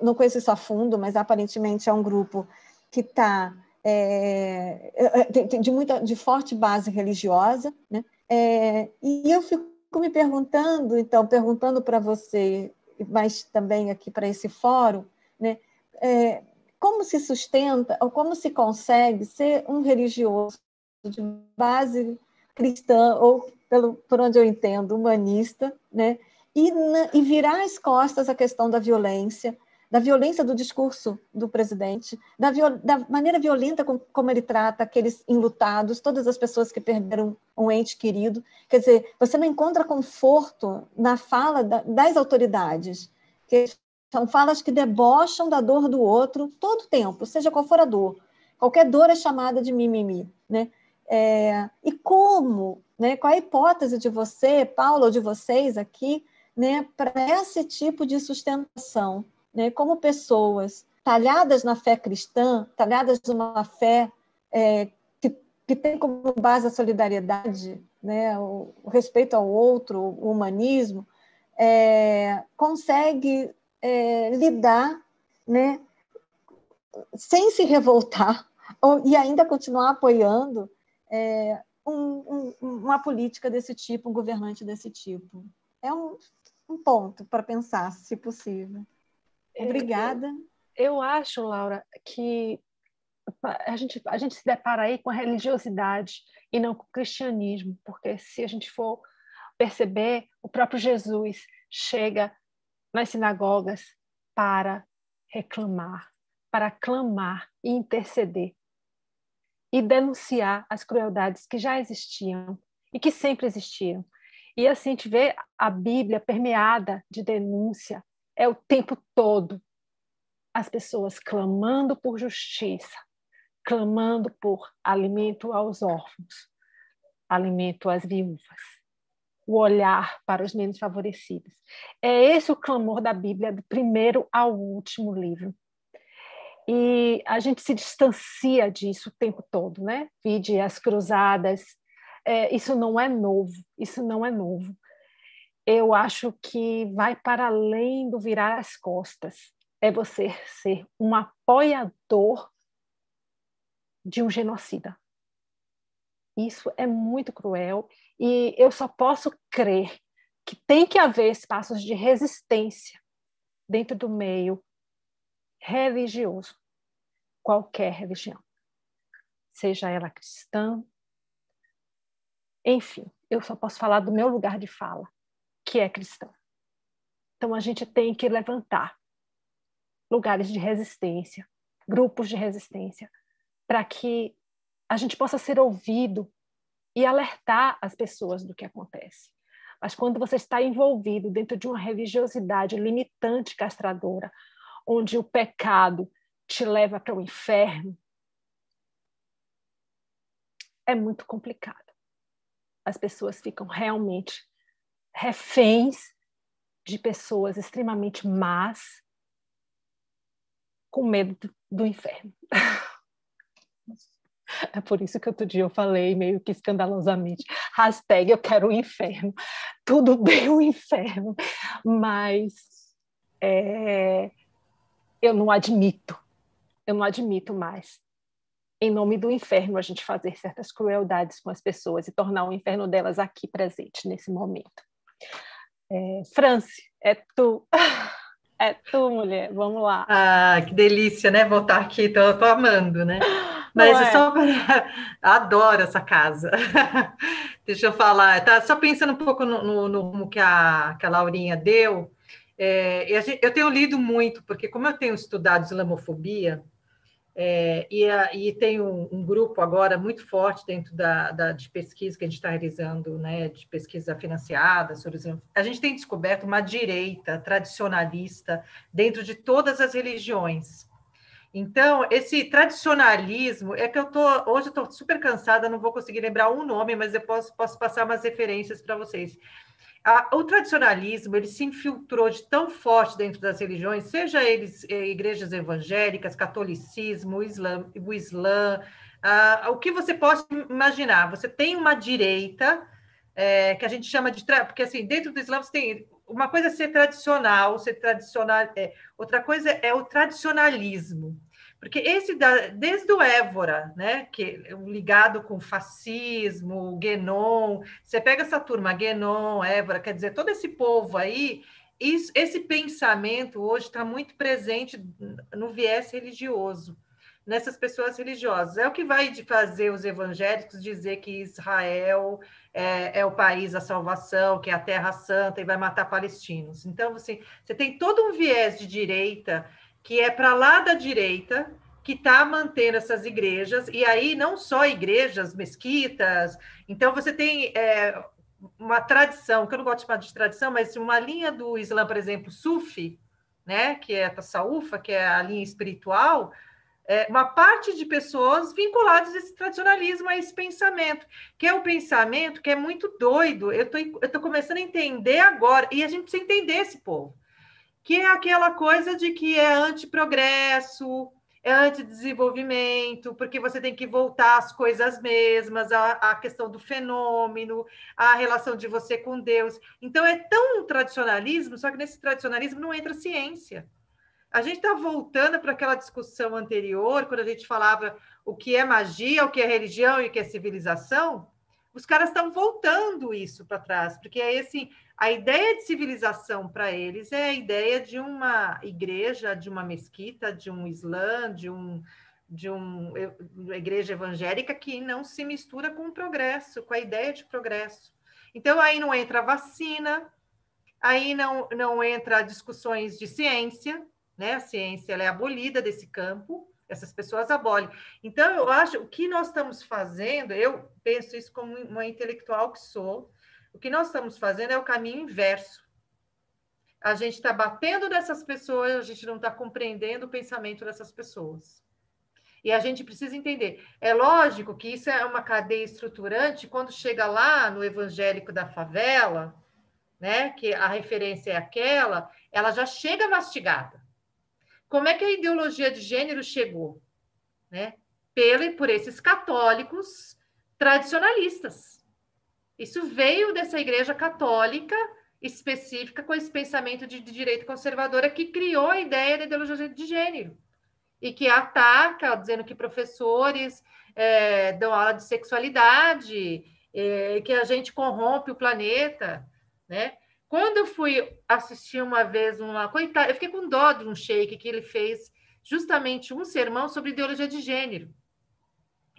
[SPEAKER 6] não conheço isso a fundo, mas aparentemente é um grupo que está é, é, é de muita de forte base religiosa, né? É, e eu fico me perguntando, então, perguntando para você, mas também aqui para esse fórum, né? É, como se sustenta ou como se consegue ser um religioso de base cristã ou pelo por onde eu entendo humanista, né? E, e virar as costas à questão da violência, da violência do discurso do presidente, da, da maneira violenta com, como ele trata aqueles enlutados, todas as pessoas que perderam um ente querido. Quer dizer, você não encontra conforto na fala da, das autoridades, que são falas que debocham da dor do outro todo tempo, seja qual for a dor. Qualquer dor é chamada de mimimi. Né? É, e como, né, qual a hipótese de você, Paulo, ou de vocês aqui, né, para esse tipo de sustentação, né, como pessoas talhadas na fé cristã, talhadas numa fé é, que, que tem como base a solidariedade, né, o, o respeito ao outro, o humanismo, é, consegue é, lidar né, sem se revoltar [laughs] ou, e ainda continuar apoiando é, um, um, uma política desse tipo, um governante desse tipo. É um, um ponto para pensar, se possível. É, Obrigada.
[SPEAKER 1] Eu, eu acho, Laura, que a gente, a gente se depara aí com a religiosidade e não com o cristianismo, porque se a gente for perceber, o próprio Jesus chega nas sinagogas para reclamar, para clamar e interceder e denunciar as crueldades que já existiam e que sempre existiram. E assim, a gente vê a Bíblia permeada de denúncia, é o tempo todo as pessoas clamando por justiça, clamando por alimento aos órfãos, alimento às viúvas, o olhar para os menos favorecidos. É esse o clamor da Bíblia, do primeiro ao último livro. E a gente se distancia disso o tempo todo, né? Vide as cruzadas. É, isso não é novo, isso não é novo. Eu acho que vai para além do virar as costas. É você ser um apoiador de um genocida. Isso é muito cruel e eu só posso crer que tem que haver espaços de resistência dentro do meio religioso qualquer religião, seja ela cristã, enfim, eu só posso falar do meu lugar de fala, que é cristão. Então a gente tem que levantar lugares de resistência, grupos de resistência, para que a gente possa ser ouvido e alertar as pessoas do que acontece. Mas quando você está envolvido dentro de uma religiosidade limitante, castradora, onde o pecado te leva para o inferno, é muito complicado. As pessoas ficam realmente reféns de pessoas extremamente más, com medo do inferno. [laughs] É por isso que outro dia eu falei, meio que escandalosamente, hashtag eu quero o inferno. Tudo bem o inferno, mas é, eu não admito eu não admito mais. Em nome do inferno, a gente fazer certas crueldades com as pessoas e tornar o inferno delas aqui presente nesse momento. É, Franci, é tu. [laughs] É tu, mulher. Vamos lá.
[SPEAKER 7] Ah, que delícia, né? Voltar aqui, tô, tô amando, né? [laughs] Mas é. só [laughs] adoro essa casa. Deixa eu falar, tá só pensando um pouco no, no, no rumo que a, que a Laurinha deu. É, eu tenho lido muito, porque como eu tenho estudado islamofobia, é, e, a, e, tem um, um, grupo agora muito forte dentro da, da de pesquisa que a gente está realizando, né, de pesquisa financiada, sobre, a gente tem descoberto uma direita tradicionalista dentro de todas as religiões. Então, esse tradicionalismo é que eu tô hoje estou super cansada, não vou conseguir lembrar um nome, mas eu posso, posso passar umas referências para vocês a, o tradicionalismo ele se infiltrou de tão forte dentro das religiões, seja eles eh, igrejas evangélicas, catolicismo, o Islã, o Islã o que você pode imaginar. Você tem uma direita é, que a gente chama de porque assim dentro do Islã você tem uma coisa é ser tradicional, ser tradicional, é, outra coisa é o tradicionalismo. Porque esse, da, desde o Évora, né, que é ligado com fascismo, Guénon, você pega essa turma, Guénon, Évora, quer dizer, todo esse povo aí, isso, esse pensamento hoje está muito presente no viés religioso, nessas pessoas religiosas. É o que vai fazer os evangélicos dizer que Israel é, é, o país da salvação, que é a terra santa e vai matar palestinos. Então, você, você tem todo um viés de direita que é para lá da direita, que está mantendo essas igrejas, e aí não só igrejas, mesquitas, então você tem é, uma tradição, que eu não gosto de chamar de tradição, mas uma linha do Islã, por exemplo, Sufi, né, que é a Tassaúfa, que é a linha espiritual, é, uma parte de pessoas vinculadas a esse tradicionalismo, a esse pensamento, que é um pensamento que é muito doido. Eu estou começando a entender agora, e a gente precisa entender esse povo, que é aquela coisa de que é anti-progresso, é anti-desenvolvimento, porque você tem que voltar às coisas mesmas, a questão do fenômeno, a relação de você com Deus. Então, é tão tradicionalismo, só que nesse tradicionalismo não entra ciência. A gente está voltando para aquela discussão anterior, quando a gente falava o que é magia, o que é religião e o que é civilização. Os caras estão voltando isso para trás, porque é assim, a ideia de civilização para eles é a ideia de uma igreja, de uma mesquita, de um islã, de um de um, uma igreja evangélica que não se mistura com o progresso, com a ideia de progresso. Então aí não entra vacina, aí não, não entra discussões de ciência, né? A ciência é abolida desse campo, essas pessoas abolem. Então, eu acho o que nós estamos fazendo, eu penso isso como uma intelectual que sou, o que nós estamos fazendo é o caminho inverso. A gente está batendo nessas pessoas, a gente não está compreendendo o pensamento dessas pessoas. E a gente precisa entender. É lógico que isso é uma cadeia estruturante quando chega lá no evangélico da favela, né, que a referência é aquela, ela já chega mastigada. Como é que a ideologia de gênero chegou? Né? Pelo, por esses católicos tradicionalistas. Isso veio dessa igreja católica específica com esse pensamento de, de direito conservadora que criou a ideia da ideologia de gênero e que ataca, dizendo que professores é, dão aula de sexualidade, é, que a gente corrompe o planeta, né? Quando eu fui assistir uma vez uma coitada, eu fiquei com dó de um sheik que ele fez justamente um sermão sobre ideologia de gênero.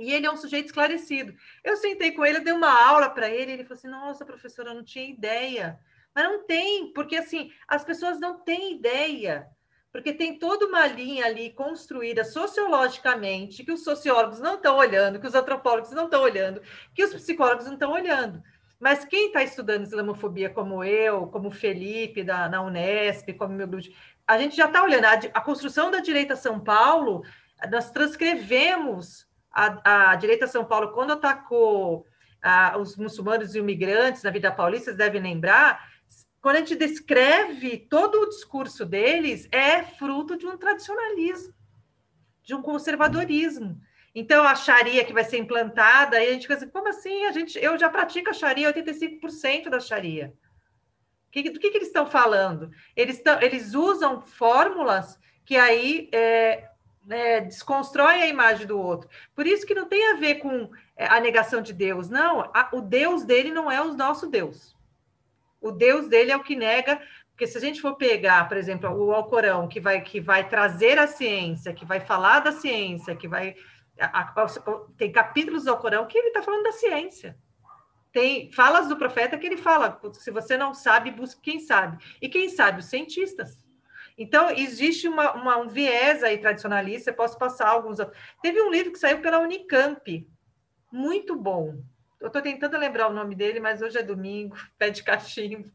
[SPEAKER 7] E ele é um sujeito esclarecido. Eu sentei com ele, dei uma aula para ele, ele falou assim: "Nossa, professora, eu não tinha ideia". Mas não tem, porque assim, as pessoas não têm ideia. Porque tem toda uma linha ali construída sociologicamente que os sociólogos não estão olhando, que os antropólogos não estão olhando, que os psicólogos não estão olhando. Mas quem está estudando islamofobia como eu, como Felipe da, na Unesp, como meu grupo, a gente já está olhando a, a, construção da direita São Paulo, nós transcrevemos a, a direita São Paulo quando atacou os muçulmanos e imigrantes na vida paulista, vocês devem lembrar, quando a gente descreve todo o discurso deles, é fruto de um tradicionalismo, de um conservadorismo. Então, a Sharia que vai ser implantada, aí a gente fica assim, como assim? A gente, eu já pratico a Sharia, 85% da Sharia. Que, do que, que eles estão falando? Eles, tão, eles usam fórmulas que aí é, é, desconstroem a imagem do outro. Por isso que não tem a ver com é, a negação de Deus, não. A, o Deus dele não é o nosso Deus. O Deus dele é o que nega porque se a gente for pegar, por exemplo, o Alcorão, que vai, que vai trazer a ciência, que vai falar da ciência, que vai tem capítulos do Corão que ele está falando da ciência. Tem falas do profeta que ele fala: se você não sabe, busque quem sabe. E quem sabe? Os cientistas. Então, existe uma, uma, um viés aí tradicionalista, eu posso passar alguns. Teve um livro que saiu pela Unicamp, muito bom, eu estou tentando lembrar o nome dele, mas hoje é domingo, [laughs] pé de cachimbo.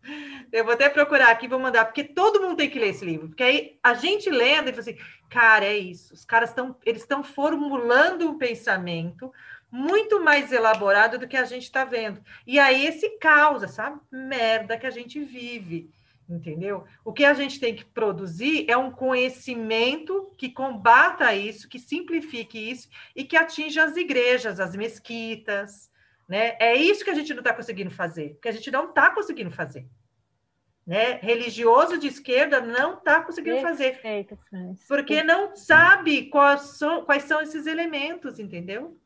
[SPEAKER 7] Eu vou até procurar aqui, vou mandar, porque todo mundo tem que ler esse livro. Porque aí a gente lendo e fala assim, cara, é isso. Os caras estão, eles estão formulando um pensamento muito mais elaborado do que a gente está vendo. E aí esse caos, essa merda que a gente vive, entendeu? O que a gente tem que produzir é um conhecimento que combata isso, que simplifique isso e que atinja as igrejas, as mesquitas, né? É isso que a gente não está conseguindo fazer, que a gente não está conseguindo fazer. Né? Religioso de esquerda não está conseguindo fazer. Porque não sabe quais são, quais são esses elementos, entendeu?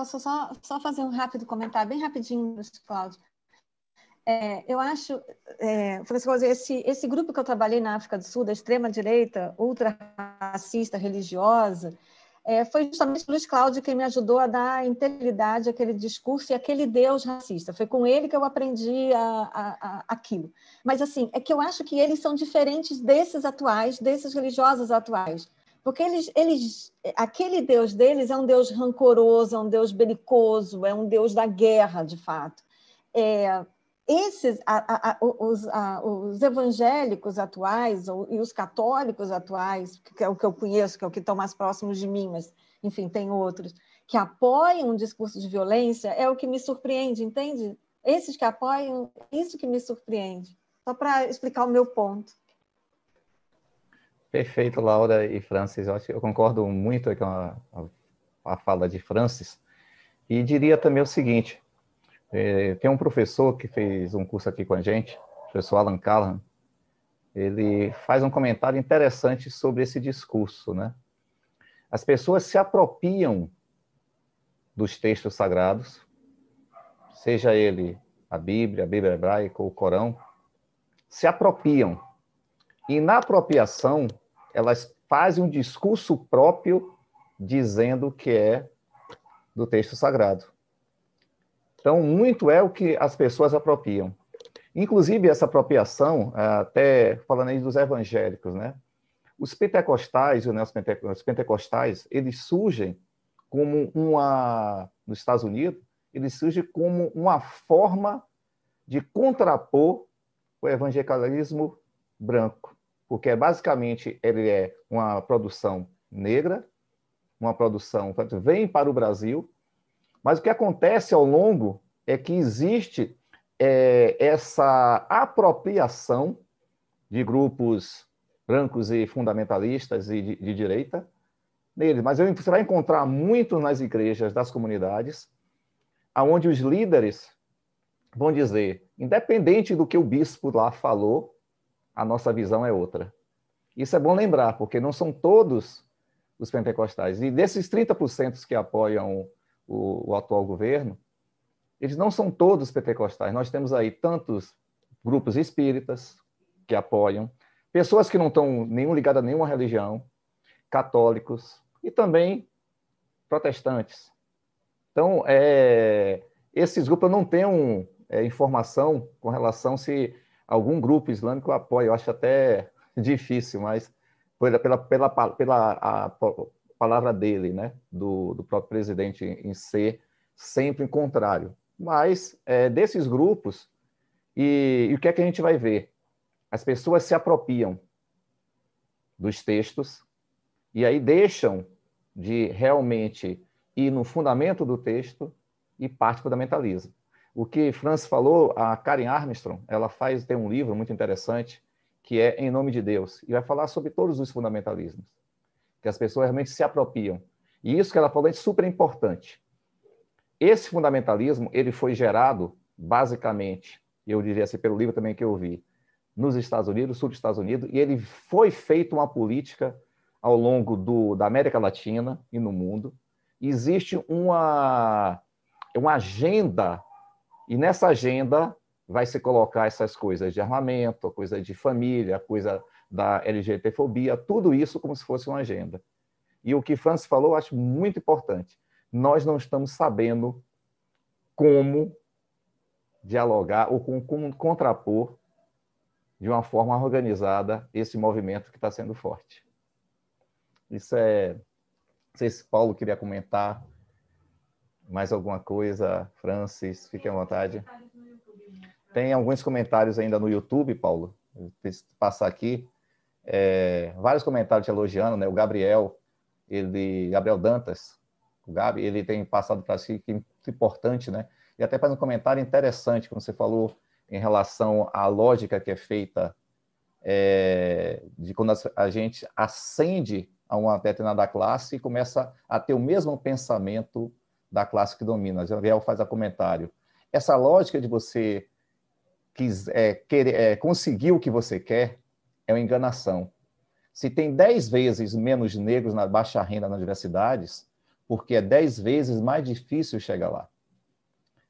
[SPEAKER 6] Posso só, só fazer um rápido comentário, bem rapidinho, Cláudio? É, eu acho, é, Francisco, esse, esse grupo que eu trabalhei na África do Sul, da extrema-direita, ultra-racista, religiosa, é, foi justamente Luiz Cláudio que me ajudou a dar integridade àquele discurso e aquele Deus racista. Foi com ele que eu aprendi a, a, a, aquilo. Mas, assim, é que eu acho que eles são diferentes desses atuais, desses religiosos atuais. Porque eles, eles, aquele Deus deles é um Deus rancoroso, é um Deus belicoso, é um Deus da guerra, de fato. É, esses, a, a, os, a, os, evangélicos atuais ou, e os católicos atuais, que é o que eu conheço, que é o que estão mais próximos de mim, mas, enfim, tem outros, que apoiam um discurso de violência, é o que me surpreende, entende? Esses que apoiam, isso que me surpreende. Só para explicar o meu ponto.
[SPEAKER 4] Perfeito, Laura e Francis. Eu, acho, eu concordo muito com a, a, fala de Francis. E diria também o seguinte: é, tem um professor que fez um curso aqui com a gente, o professor Alan Callahan, ele faz um comentário interessante sobre esse discurso, né? As pessoas se apropriam dos textos sagrados, seja ele a Bíblia, a Bíblia hebraica ou o Corão, se apropriam. E na apropriação, elas fazem um discurso próprio dizendo que é do texto sagrado. Então, muito é o que as pessoas apropriam. Inclusive, essa apropriação, até falando aí dos evangélicos, né? Os pentecostais, né, os pentecostais, eles surgem como uma, nos Estados Unidos, eles surgem como uma forma de contrapor o evangelicalismo branco, porque basicamente ele é uma produção negra, uma produção que vem para o Brasil, mas o que acontece ao longo é que existe é, essa apropriação de grupos brancos e fundamentalistas e de, de direita neles. Mas você vai encontrar muito nas igrejas das comunidades, aonde os líderes vão dizer, independente do que o bispo lá falou, a nossa visão é outra. Isso é bom lembrar, porque não são todos os pentecostais. E desses 30% que apoiam o, o atual governo, eles não são todos pentecostais. Nós temos aí tantos grupos espíritas que apoiam, pessoas que não estão nenhum ligadas a nenhuma religião, católicos e também protestantes. Então, é, esses grupos eu não tenho é, informação com relação se algum grupo islâmico apoia. Eu acho até difícil, mas pela, pela, pela, pela a, palavra dele, né, do, do próprio presidente em ser sempre em contrário. Mas é, desses grupos, e, e o que é que a gente vai ver? As pessoas se apropriam dos textos e aí deixam de realmente ir no fundamento do texto e parte fundamentalismo. O que Francis falou, a Karen Armstrong, ela faz tem um livro muito interessante que é Em Nome de Deus e vai falar sobre todos os fundamentalismos que as pessoas realmente se apropriam. E isso que ela falou é super importante. Esse fundamentalismo, ele foi gerado, basicamente, eu diria assim, pelo livro também que eu vi, nos Estados Unidos, sul dos Estados Unidos, e ele foi feito uma política ao longo do, da América Latina e no mundo. Existe uma, uma agenda, e nessa agenda vai se colocar essas coisas de armamento, coisa de família, coisa da LGBTfobia, tudo isso como se fosse uma agenda. E o que Francis falou, eu acho muito importante. Nós não estamos sabendo como dialogar ou como, contrapor de uma forma organizada esse movimento que está sendo forte. Isso é. Não sei se Paulo queria comentar mais alguma coisa. Francis, fique à vontade. Tem alguns comentários ainda no YouTube, Paulo. Vou passar aqui é, vários comentários te elogiando, né? O Gabriel, ele, Gabriel Dantas, o Gabi, ele tem passado para si que é importante, né? E até faz um comentário interessante quando você falou em relação à lógica que é feita é, de quando a gente ascende a uma determinada classe e começa a ter o mesmo pensamento da classe que domina. Gabriel faz a comentário. Essa lógica de você quis, é, querer, é, conseguir o que você quer, é uma enganação. Se tem 10 vezes menos negros na baixa renda nas universidades, porque é 10 vezes mais difícil chegar lá.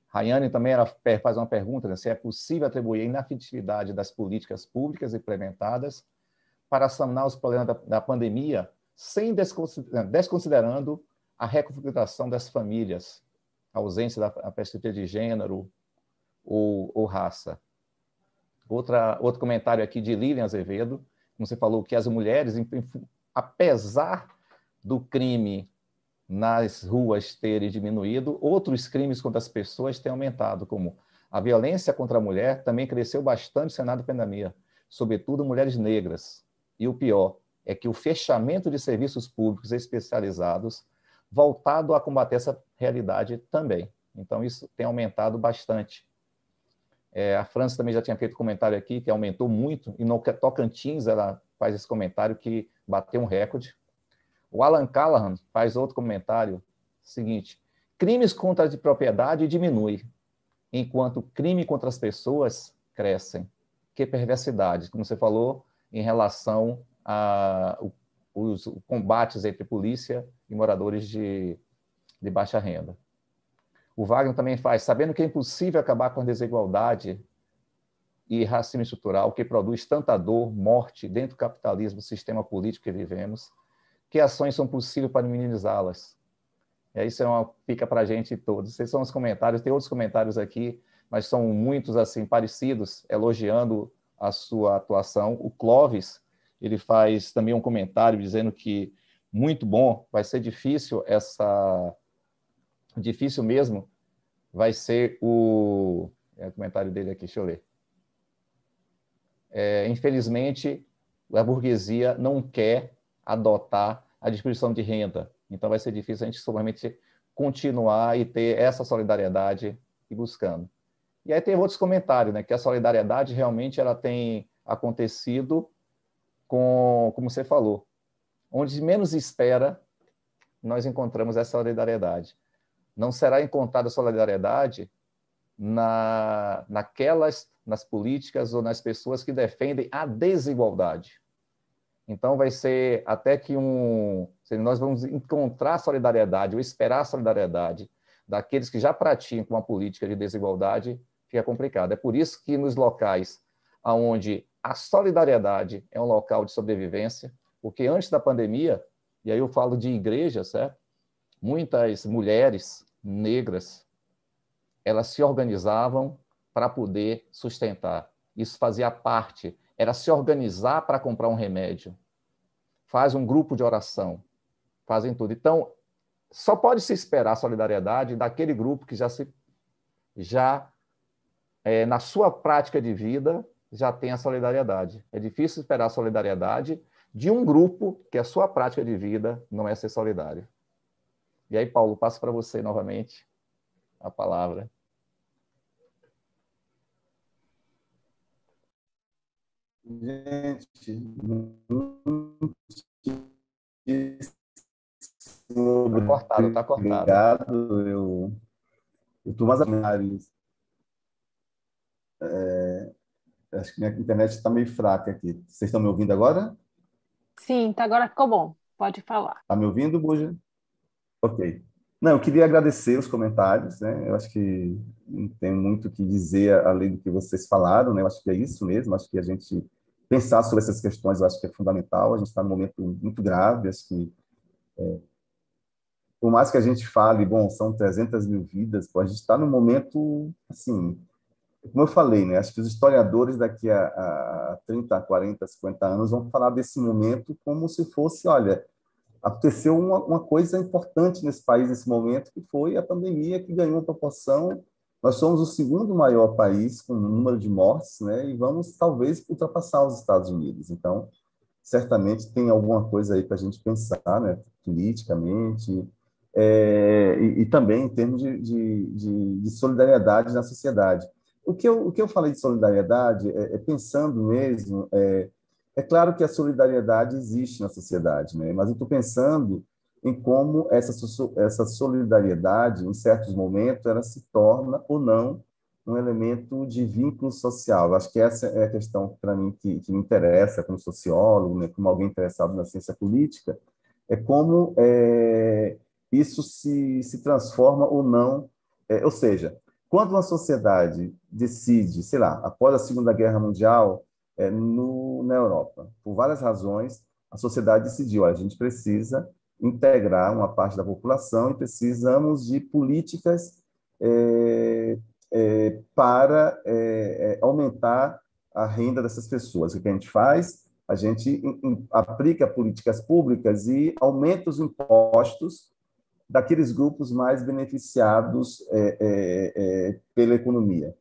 [SPEAKER 4] Rayane também era, faz uma pergunta né, se é possível atribuir a inafetividade das políticas públicas implementadas para sanar os problemas da, da pandemia, sem desconsiderando a reconfiguração das famílias, a ausência da perspectiva de gênero ou, ou raça. Outra, outro comentário aqui de Lilian Azevedo, como você falou, que as mulheres, apesar do crime nas ruas terem diminuído, outros crimes contra as pessoas têm aumentado, como A violência contra a mulher também cresceu bastante no cenário da pandemia, sobretudo mulheres negras. E o pior é que o fechamento de serviços públicos especializados voltado a combater essa realidade também. Então, isso tem aumentado bastante. É, a França também já tinha feito comentário aqui, que aumentou muito, e no Tocantins ela faz esse comentário que bateu um recorde. O Alan Callahan faz outro comentário, seguinte, crimes contra a propriedade diminui, enquanto crime contra as pessoas crescem. Que perversidade, como você falou, em relação a os combates entre polícia e moradores de, de baixa renda. O Wagner também faz, sabendo que é impossível acabar com a desigualdade e racismo estrutural que produz tanta dor, morte dentro do capitalismo, sistema político que vivemos, que ações são possíveis para minimizá-las? Isso é uma fica para a gente todos. Esses são os comentários, tem outros comentários aqui, mas são muitos assim parecidos, elogiando a sua atuação. O Clóvis, ele faz também um comentário dizendo que muito bom, vai ser difícil essa difícil mesmo vai ser o é o comentário dele aqui, deixa eu ler. É, infelizmente, a burguesia não quer adotar a distribuição de renda. Então, vai ser difícil a gente somente continuar e ter essa solidariedade e buscando. E aí tem outros comentários, né? Que a solidariedade realmente ela tem acontecido com, como você falou, onde menos espera, nós encontramos essa solidariedade. Não será encontrada solidariedade na, naquelas, nas políticas ou nas pessoas que defendem a desigualdade. Então, vai ser até que um. Nós vamos encontrar solidariedade ou esperar solidariedade daqueles que já praticam uma política de desigualdade, fica complicado. É por isso que nos locais onde a solidariedade é um local de sobrevivência, porque antes da pandemia, e aí eu falo de igreja, certo? Muitas mulheres negras, elas se organizavam para poder sustentar. Isso fazia parte, era se organizar para comprar um remédio. Faz um grupo de oração, fazem tudo. Então, só pode se esperar solidariedade daquele grupo que já se já é, na sua prática de vida já tem a solidariedade. É difícil esperar solidariedade de um grupo que a sua prática de vida não é ser solidário. E aí, Paulo, passo para você novamente a palavra.
[SPEAKER 3] Gente,
[SPEAKER 4] Está cortado, está cortado.
[SPEAKER 3] Obrigado. Eu estou mais é, Acho que minha internet está meio fraca aqui. Vocês estão me ouvindo agora?
[SPEAKER 1] Sim, tá, agora ficou bom. Pode falar.
[SPEAKER 3] Está me ouvindo, Buja? Ok. Não, eu queria agradecer os comentários, né? Eu acho que não tem muito o que dizer além do que vocês falaram, né? Eu acho que é isso mesmo. Acho que a gente pensar sobre essas questões, eu acho que é fundamental. A gente está num momento muito grave, acho que é, por mais que a gente fale, bom, são 300 mil vidas, a gente está num momento, assim, como eu falei, né, acho que os historiadores daqui a, a 30, 40, 50 anos vão falar desse momento como se fosse, olha, aconteceu uma, uma coisa importante nesse país nesse momento, que foi a pandemia que ganhou proporção. Nós somos o segundo maior país com número de mortes, né, e vamos talvez ultrapassar os Estados Unidos. Então, certamente tem alguma coisa aí para a gente pensar, né, politicamente, é, e, e, também em termos de, de, de, de solidariedade na sociedade. O que eu, o que eu falei de solidariedade é, é pensando mesmo, é, é claro que a solidariedade existe na sociedade, né? mas eu estou pensando em como essa, essa solidariedade, em certos momentos, ela se torna ou não um elemento de vínculo social. Acho que essa é a questão para mim que, que, me interessa como sociólogo, né, como alguém interessado na ciência política, é como é, isso se, se transforma ou não, é, ou seja, quando uma sociedade decide, sei lá, após a Segunda Guerra Mundial, é, no, na Europa, por várias razões, a sociedade decidiu: a gente precisa integrar uma parte da população e precisamos de políticas é, é, para é, é, aumentar a renda dessas pessoas. O que a gente faz? A gente aplica políticas públicas e aumenta os impostos daqueles grupos mais beneficiados é, é, é, pela economia.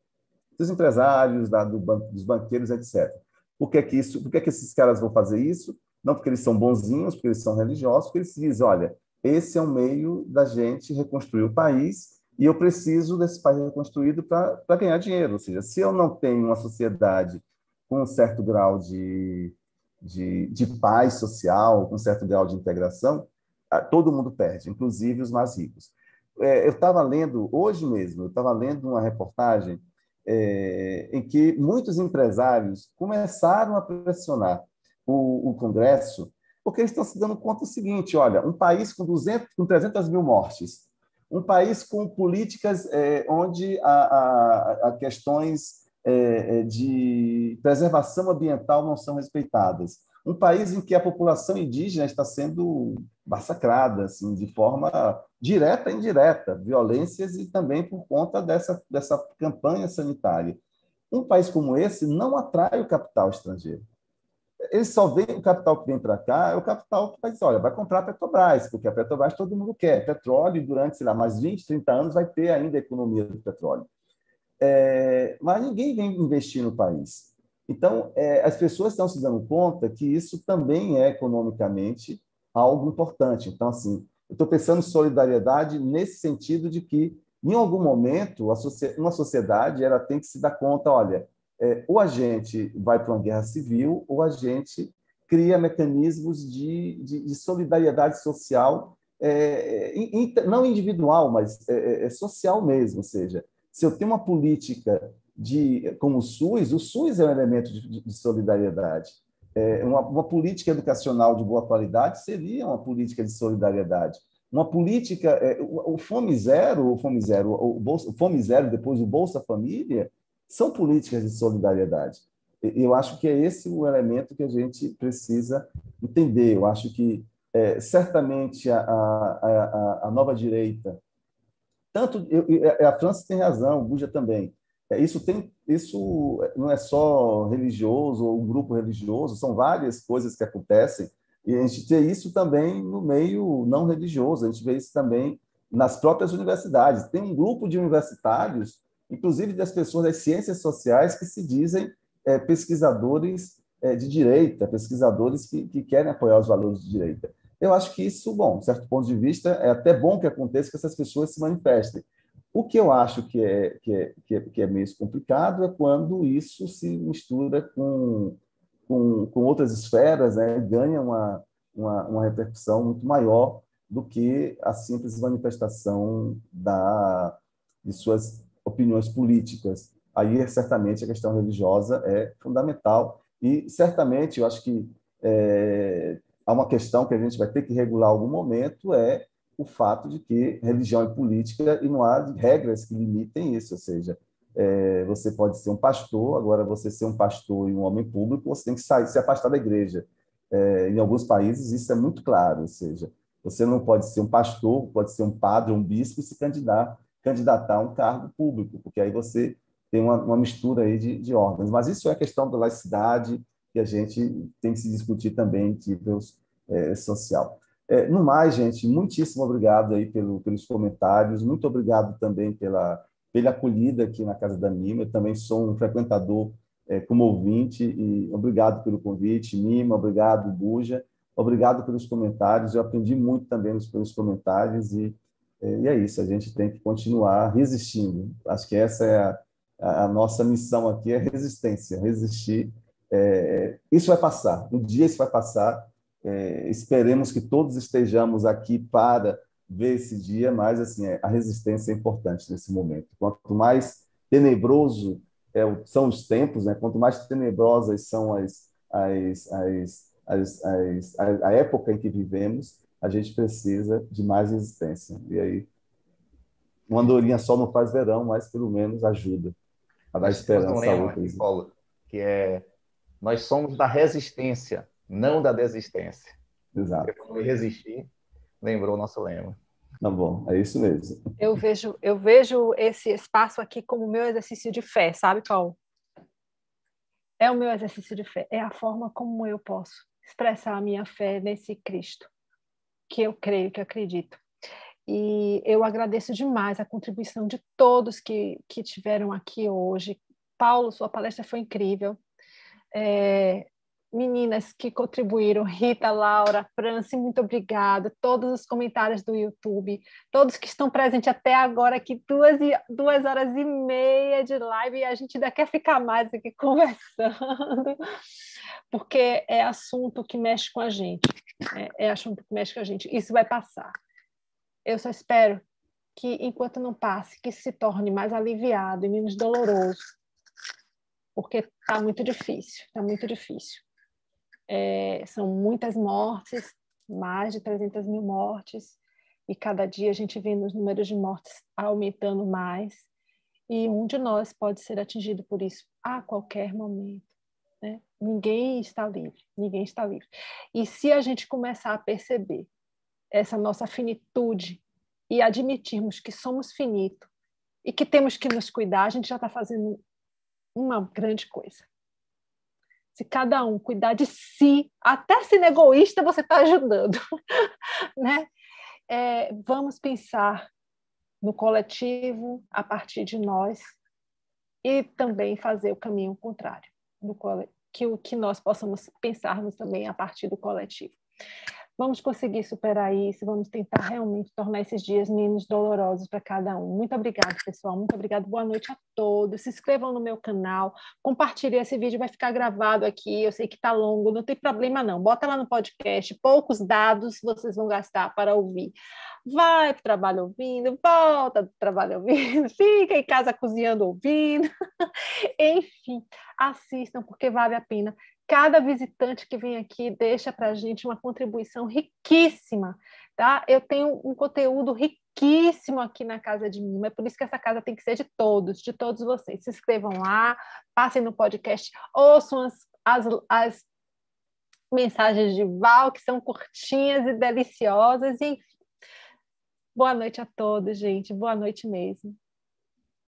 [SPEAKER 3] dos empresários, da, do dos banqueiros, etc. Por que, que, isso, por que, que esses caras vão fazer isso? Não porque eles são bonzinhos, porque eles são religiosos, porque eles dizem, olha, esse é um meio da gente reconstruir o país e eu preciso desse país reconstruído para ganhar dinheiro. Ou seja, se eu não tenho uma sociedade com um certo grau de, de, de paz social, com um certo grau de integração, todo mundo perde, inclusive os mais ricos. É, eu estava lendo, hoje mesmo, eu estava lendo uma reportagem é, em que muitos empresários começaram a pressionar o, o, Congresso, porque eles estão se dando conta do seguinte: olha, um país com, 200, com 300 mil mortes, um país com políticas é, onde há, questões é, é, de preservação ambiental não são respeitadas, um país em que a população indígena está sendo massacrada assim, de forma direta e indireta, violências e também por conta dessa, dessa campanha sanitária. Um país como esse não atrai o capital estrangeiro. Ele só vem, o capital que vem para cá é o capital que vai dizer, olha, vai comprar a Petrobras, porque a Petrobras todo mundo quer. Petróleo, durante, sei lá, mais 20, 30 anos, vai ter ainda a economia do petróleo. É, mas ninguém vem investir no país. Então, é, as pessoas estão se dando conta que isso também é economicamente algo importante. Então, assim, eu estou pensando em solidariedade nesse sentido de que, em algum momento, uma sociedade ela tem que se dar conta, olha, é, ou a gente vai para uma guerra civil, ou a gente cria mecanismos de, de, de solidariedade social, é, in, não individual, mas é, é, é, social mesmo. Ou seja, se eu tenho uma política de, como o SUS, o SUS é um elemento de, de solidariedade. É, uma, uma, política educacional de boa qualidade seria uma política de solidariedade. Uma política, é, o, Fome Zero, o Fome Zero, o, Bolsa, o Fome Zero, depois o Bolsa Família, são políticas de solidariedade. Eu acho que é esse o elemento que a gente precisa entender. Eu acho que é, certamente a, a, a, a, nova direita, tanto eu, a França tem razão, o Buja também, é, isso tem isso não é só religioso ou um grupo religioso, são várias coisas que acontecem e a gente vê isso também no meio não religioso, a gente vê isso também nas próprias universidades. Tem um grupo de universitários, inclusive das pessoas das ciências sociais, que se dizem é, pesquisadores é, de direita, pesquisadores que, que querem apoiar os valores de direita. Eu acho que isso, bom, certo ponto de vista, é até bom que aconteça que essas pessoas se manifestem. O que eu acho que é, que é, que é, que é meio complicado é quando isso se mistura com, com, com outras esferas, né? ganha uma, uma, uma, repercussão muito maior do que a simples manifestação da, de suas opiniões políticas. Aí, certamente, a questão religiosa é fundamental e, certamente, eu acho que é, há uma questão que a gente vai ter que regular em algum momento, é o fato de que religião é política e não há regras que limitem isso, ou seja, é, você pode ser um pastor, agora você ser um pastor e um homem público, você tem que sair, se afastar da igreja. É, em alguns países isso é muito claro, ou seja, você não pode ser um pastor, pode ser um padre, um bispo e se candidatar, candidatar a um cargo público, porque aí você tem uma, uma mistura aí de, de. Mas isso é questão da laicidade que a gente tem que se discutir também em nível é, social. É, no mais, gente, muitíssimo obrigado aí pelo, pelos comentários, muito obrigado também pela, pela acolhida aqui na Casa da Mima. Eu também sou um frequentador é, como ouvinte e obrigado pelo convite, Mima, obrigado, Buja, obrigado pelos comentários. Eu aprendi muito também pelos comentários e, é, e é isso, a gente tem que continuar resistindo. Acho que essa é a, a nossa missão aqui, é resistência, resistir. É, isso vai passar, um dia isso vai passar é, esperemos que todos estejamos aqui para ver esse dia, mas assim é, a resistência é importante nesse momento. Quanto mais tenebroso é, são os tempos, né? quanto mais tenebrosas são as, as, as, as, as a, a, época em que vivemos, a gente precisa de mais resistência. E aí, uma andorinha só não faz verão, mas pelo menos ajuda a dar esperança um lema, a
[SPEAKER 4] Paulo, que é nós somos da resistência não da desistência.
[SPEAKER 3] Exato.
[SPEAKER 4] Porque resistir, lembrou o nosso lema.
[SPEAKER 3] Tá bom, é isso mesmo.
[SPEAKER 1] Eu vejo, eu vejo esse espaço aqui como meu exercício de fé, sabe, Paulo? É o meu exercício de fé, é a forma como eu posso expressar a minha fé nesse Cristo, que eu creio, que eu acredito. E eu agradeço demais a contribuição de todos que, que tiveram aqui hoje, Paulo, sua palestra foi incrível. É, meninas que contribuíram, Rita, Laura, Franci, muito obrigada. Todos os comentários do YouTube, todos que estão presentes até agora aqui, duas, e, duas horas e meia de live, e a gente ainda quer ficar mais aqui [laughs] conversando, porque é assunto que mexe com a gente, é, é assunto que mexe com a gente. Isso vai passar. Eu só espero que, enquanto não passe, que se torne mais aliviado e menos doloroso, porque está muito difícil, está muito difícil. É, são muitas mortes, mais de 300 mil mortes, e cada dia a gente vê os números de mortes aumentando mais, e um de nós pode ser atingido por isso a qualquer momento. Né? Ninguém está livre, ninguém está livre. E se a gente começar a perceber essa nossa finitude e admitirmos que somos finitos e que temos que nos cuidar, a gente já está fazendo uma grande coisa. Se cada um cuidar de si, até sendo egoísta, você está ajudando. [laughs] né? É, vamos pensar no coletivo a partir de nós e também fazer o caminho contrário, que o que nós possamos pensarmos também a partir do coletivo. Vamos conseguir superar isso, vamos tentar realmente tornar esses dias menos dolorosos para cada um. Muito obrigada, pessoal. Muito obrigada. Boa noite a todos. Se inscrevam no meu canal, compartilhem esse vídeo, vai ficar gravado aqui. Eu sei que está longo, não tem problema não. Bota lá no podcast, poucos dados vocês vão gastar para ouvir. Vai para o trabalho ouvindo, volta do trabalho ouvindo, [laughs] fica em casa cozinhando ouvindo. [laughs] Enfim, assistam porque vale a pena cada visitante que vem aqui deixa para a gente uma contribuição riquíssima, tá? Eu tenho um conteúdo riquíssimo aqui na Casa de Mima, é por isso que essa casa tem que ser de todos, de todos vocês. Se inscrevam lá, passem no podcast, ouçam as, as, as mensagens de Val, que são curtinhas e deliciosas, enfim. Boa noite a todos, gente. Boa noite mesmo.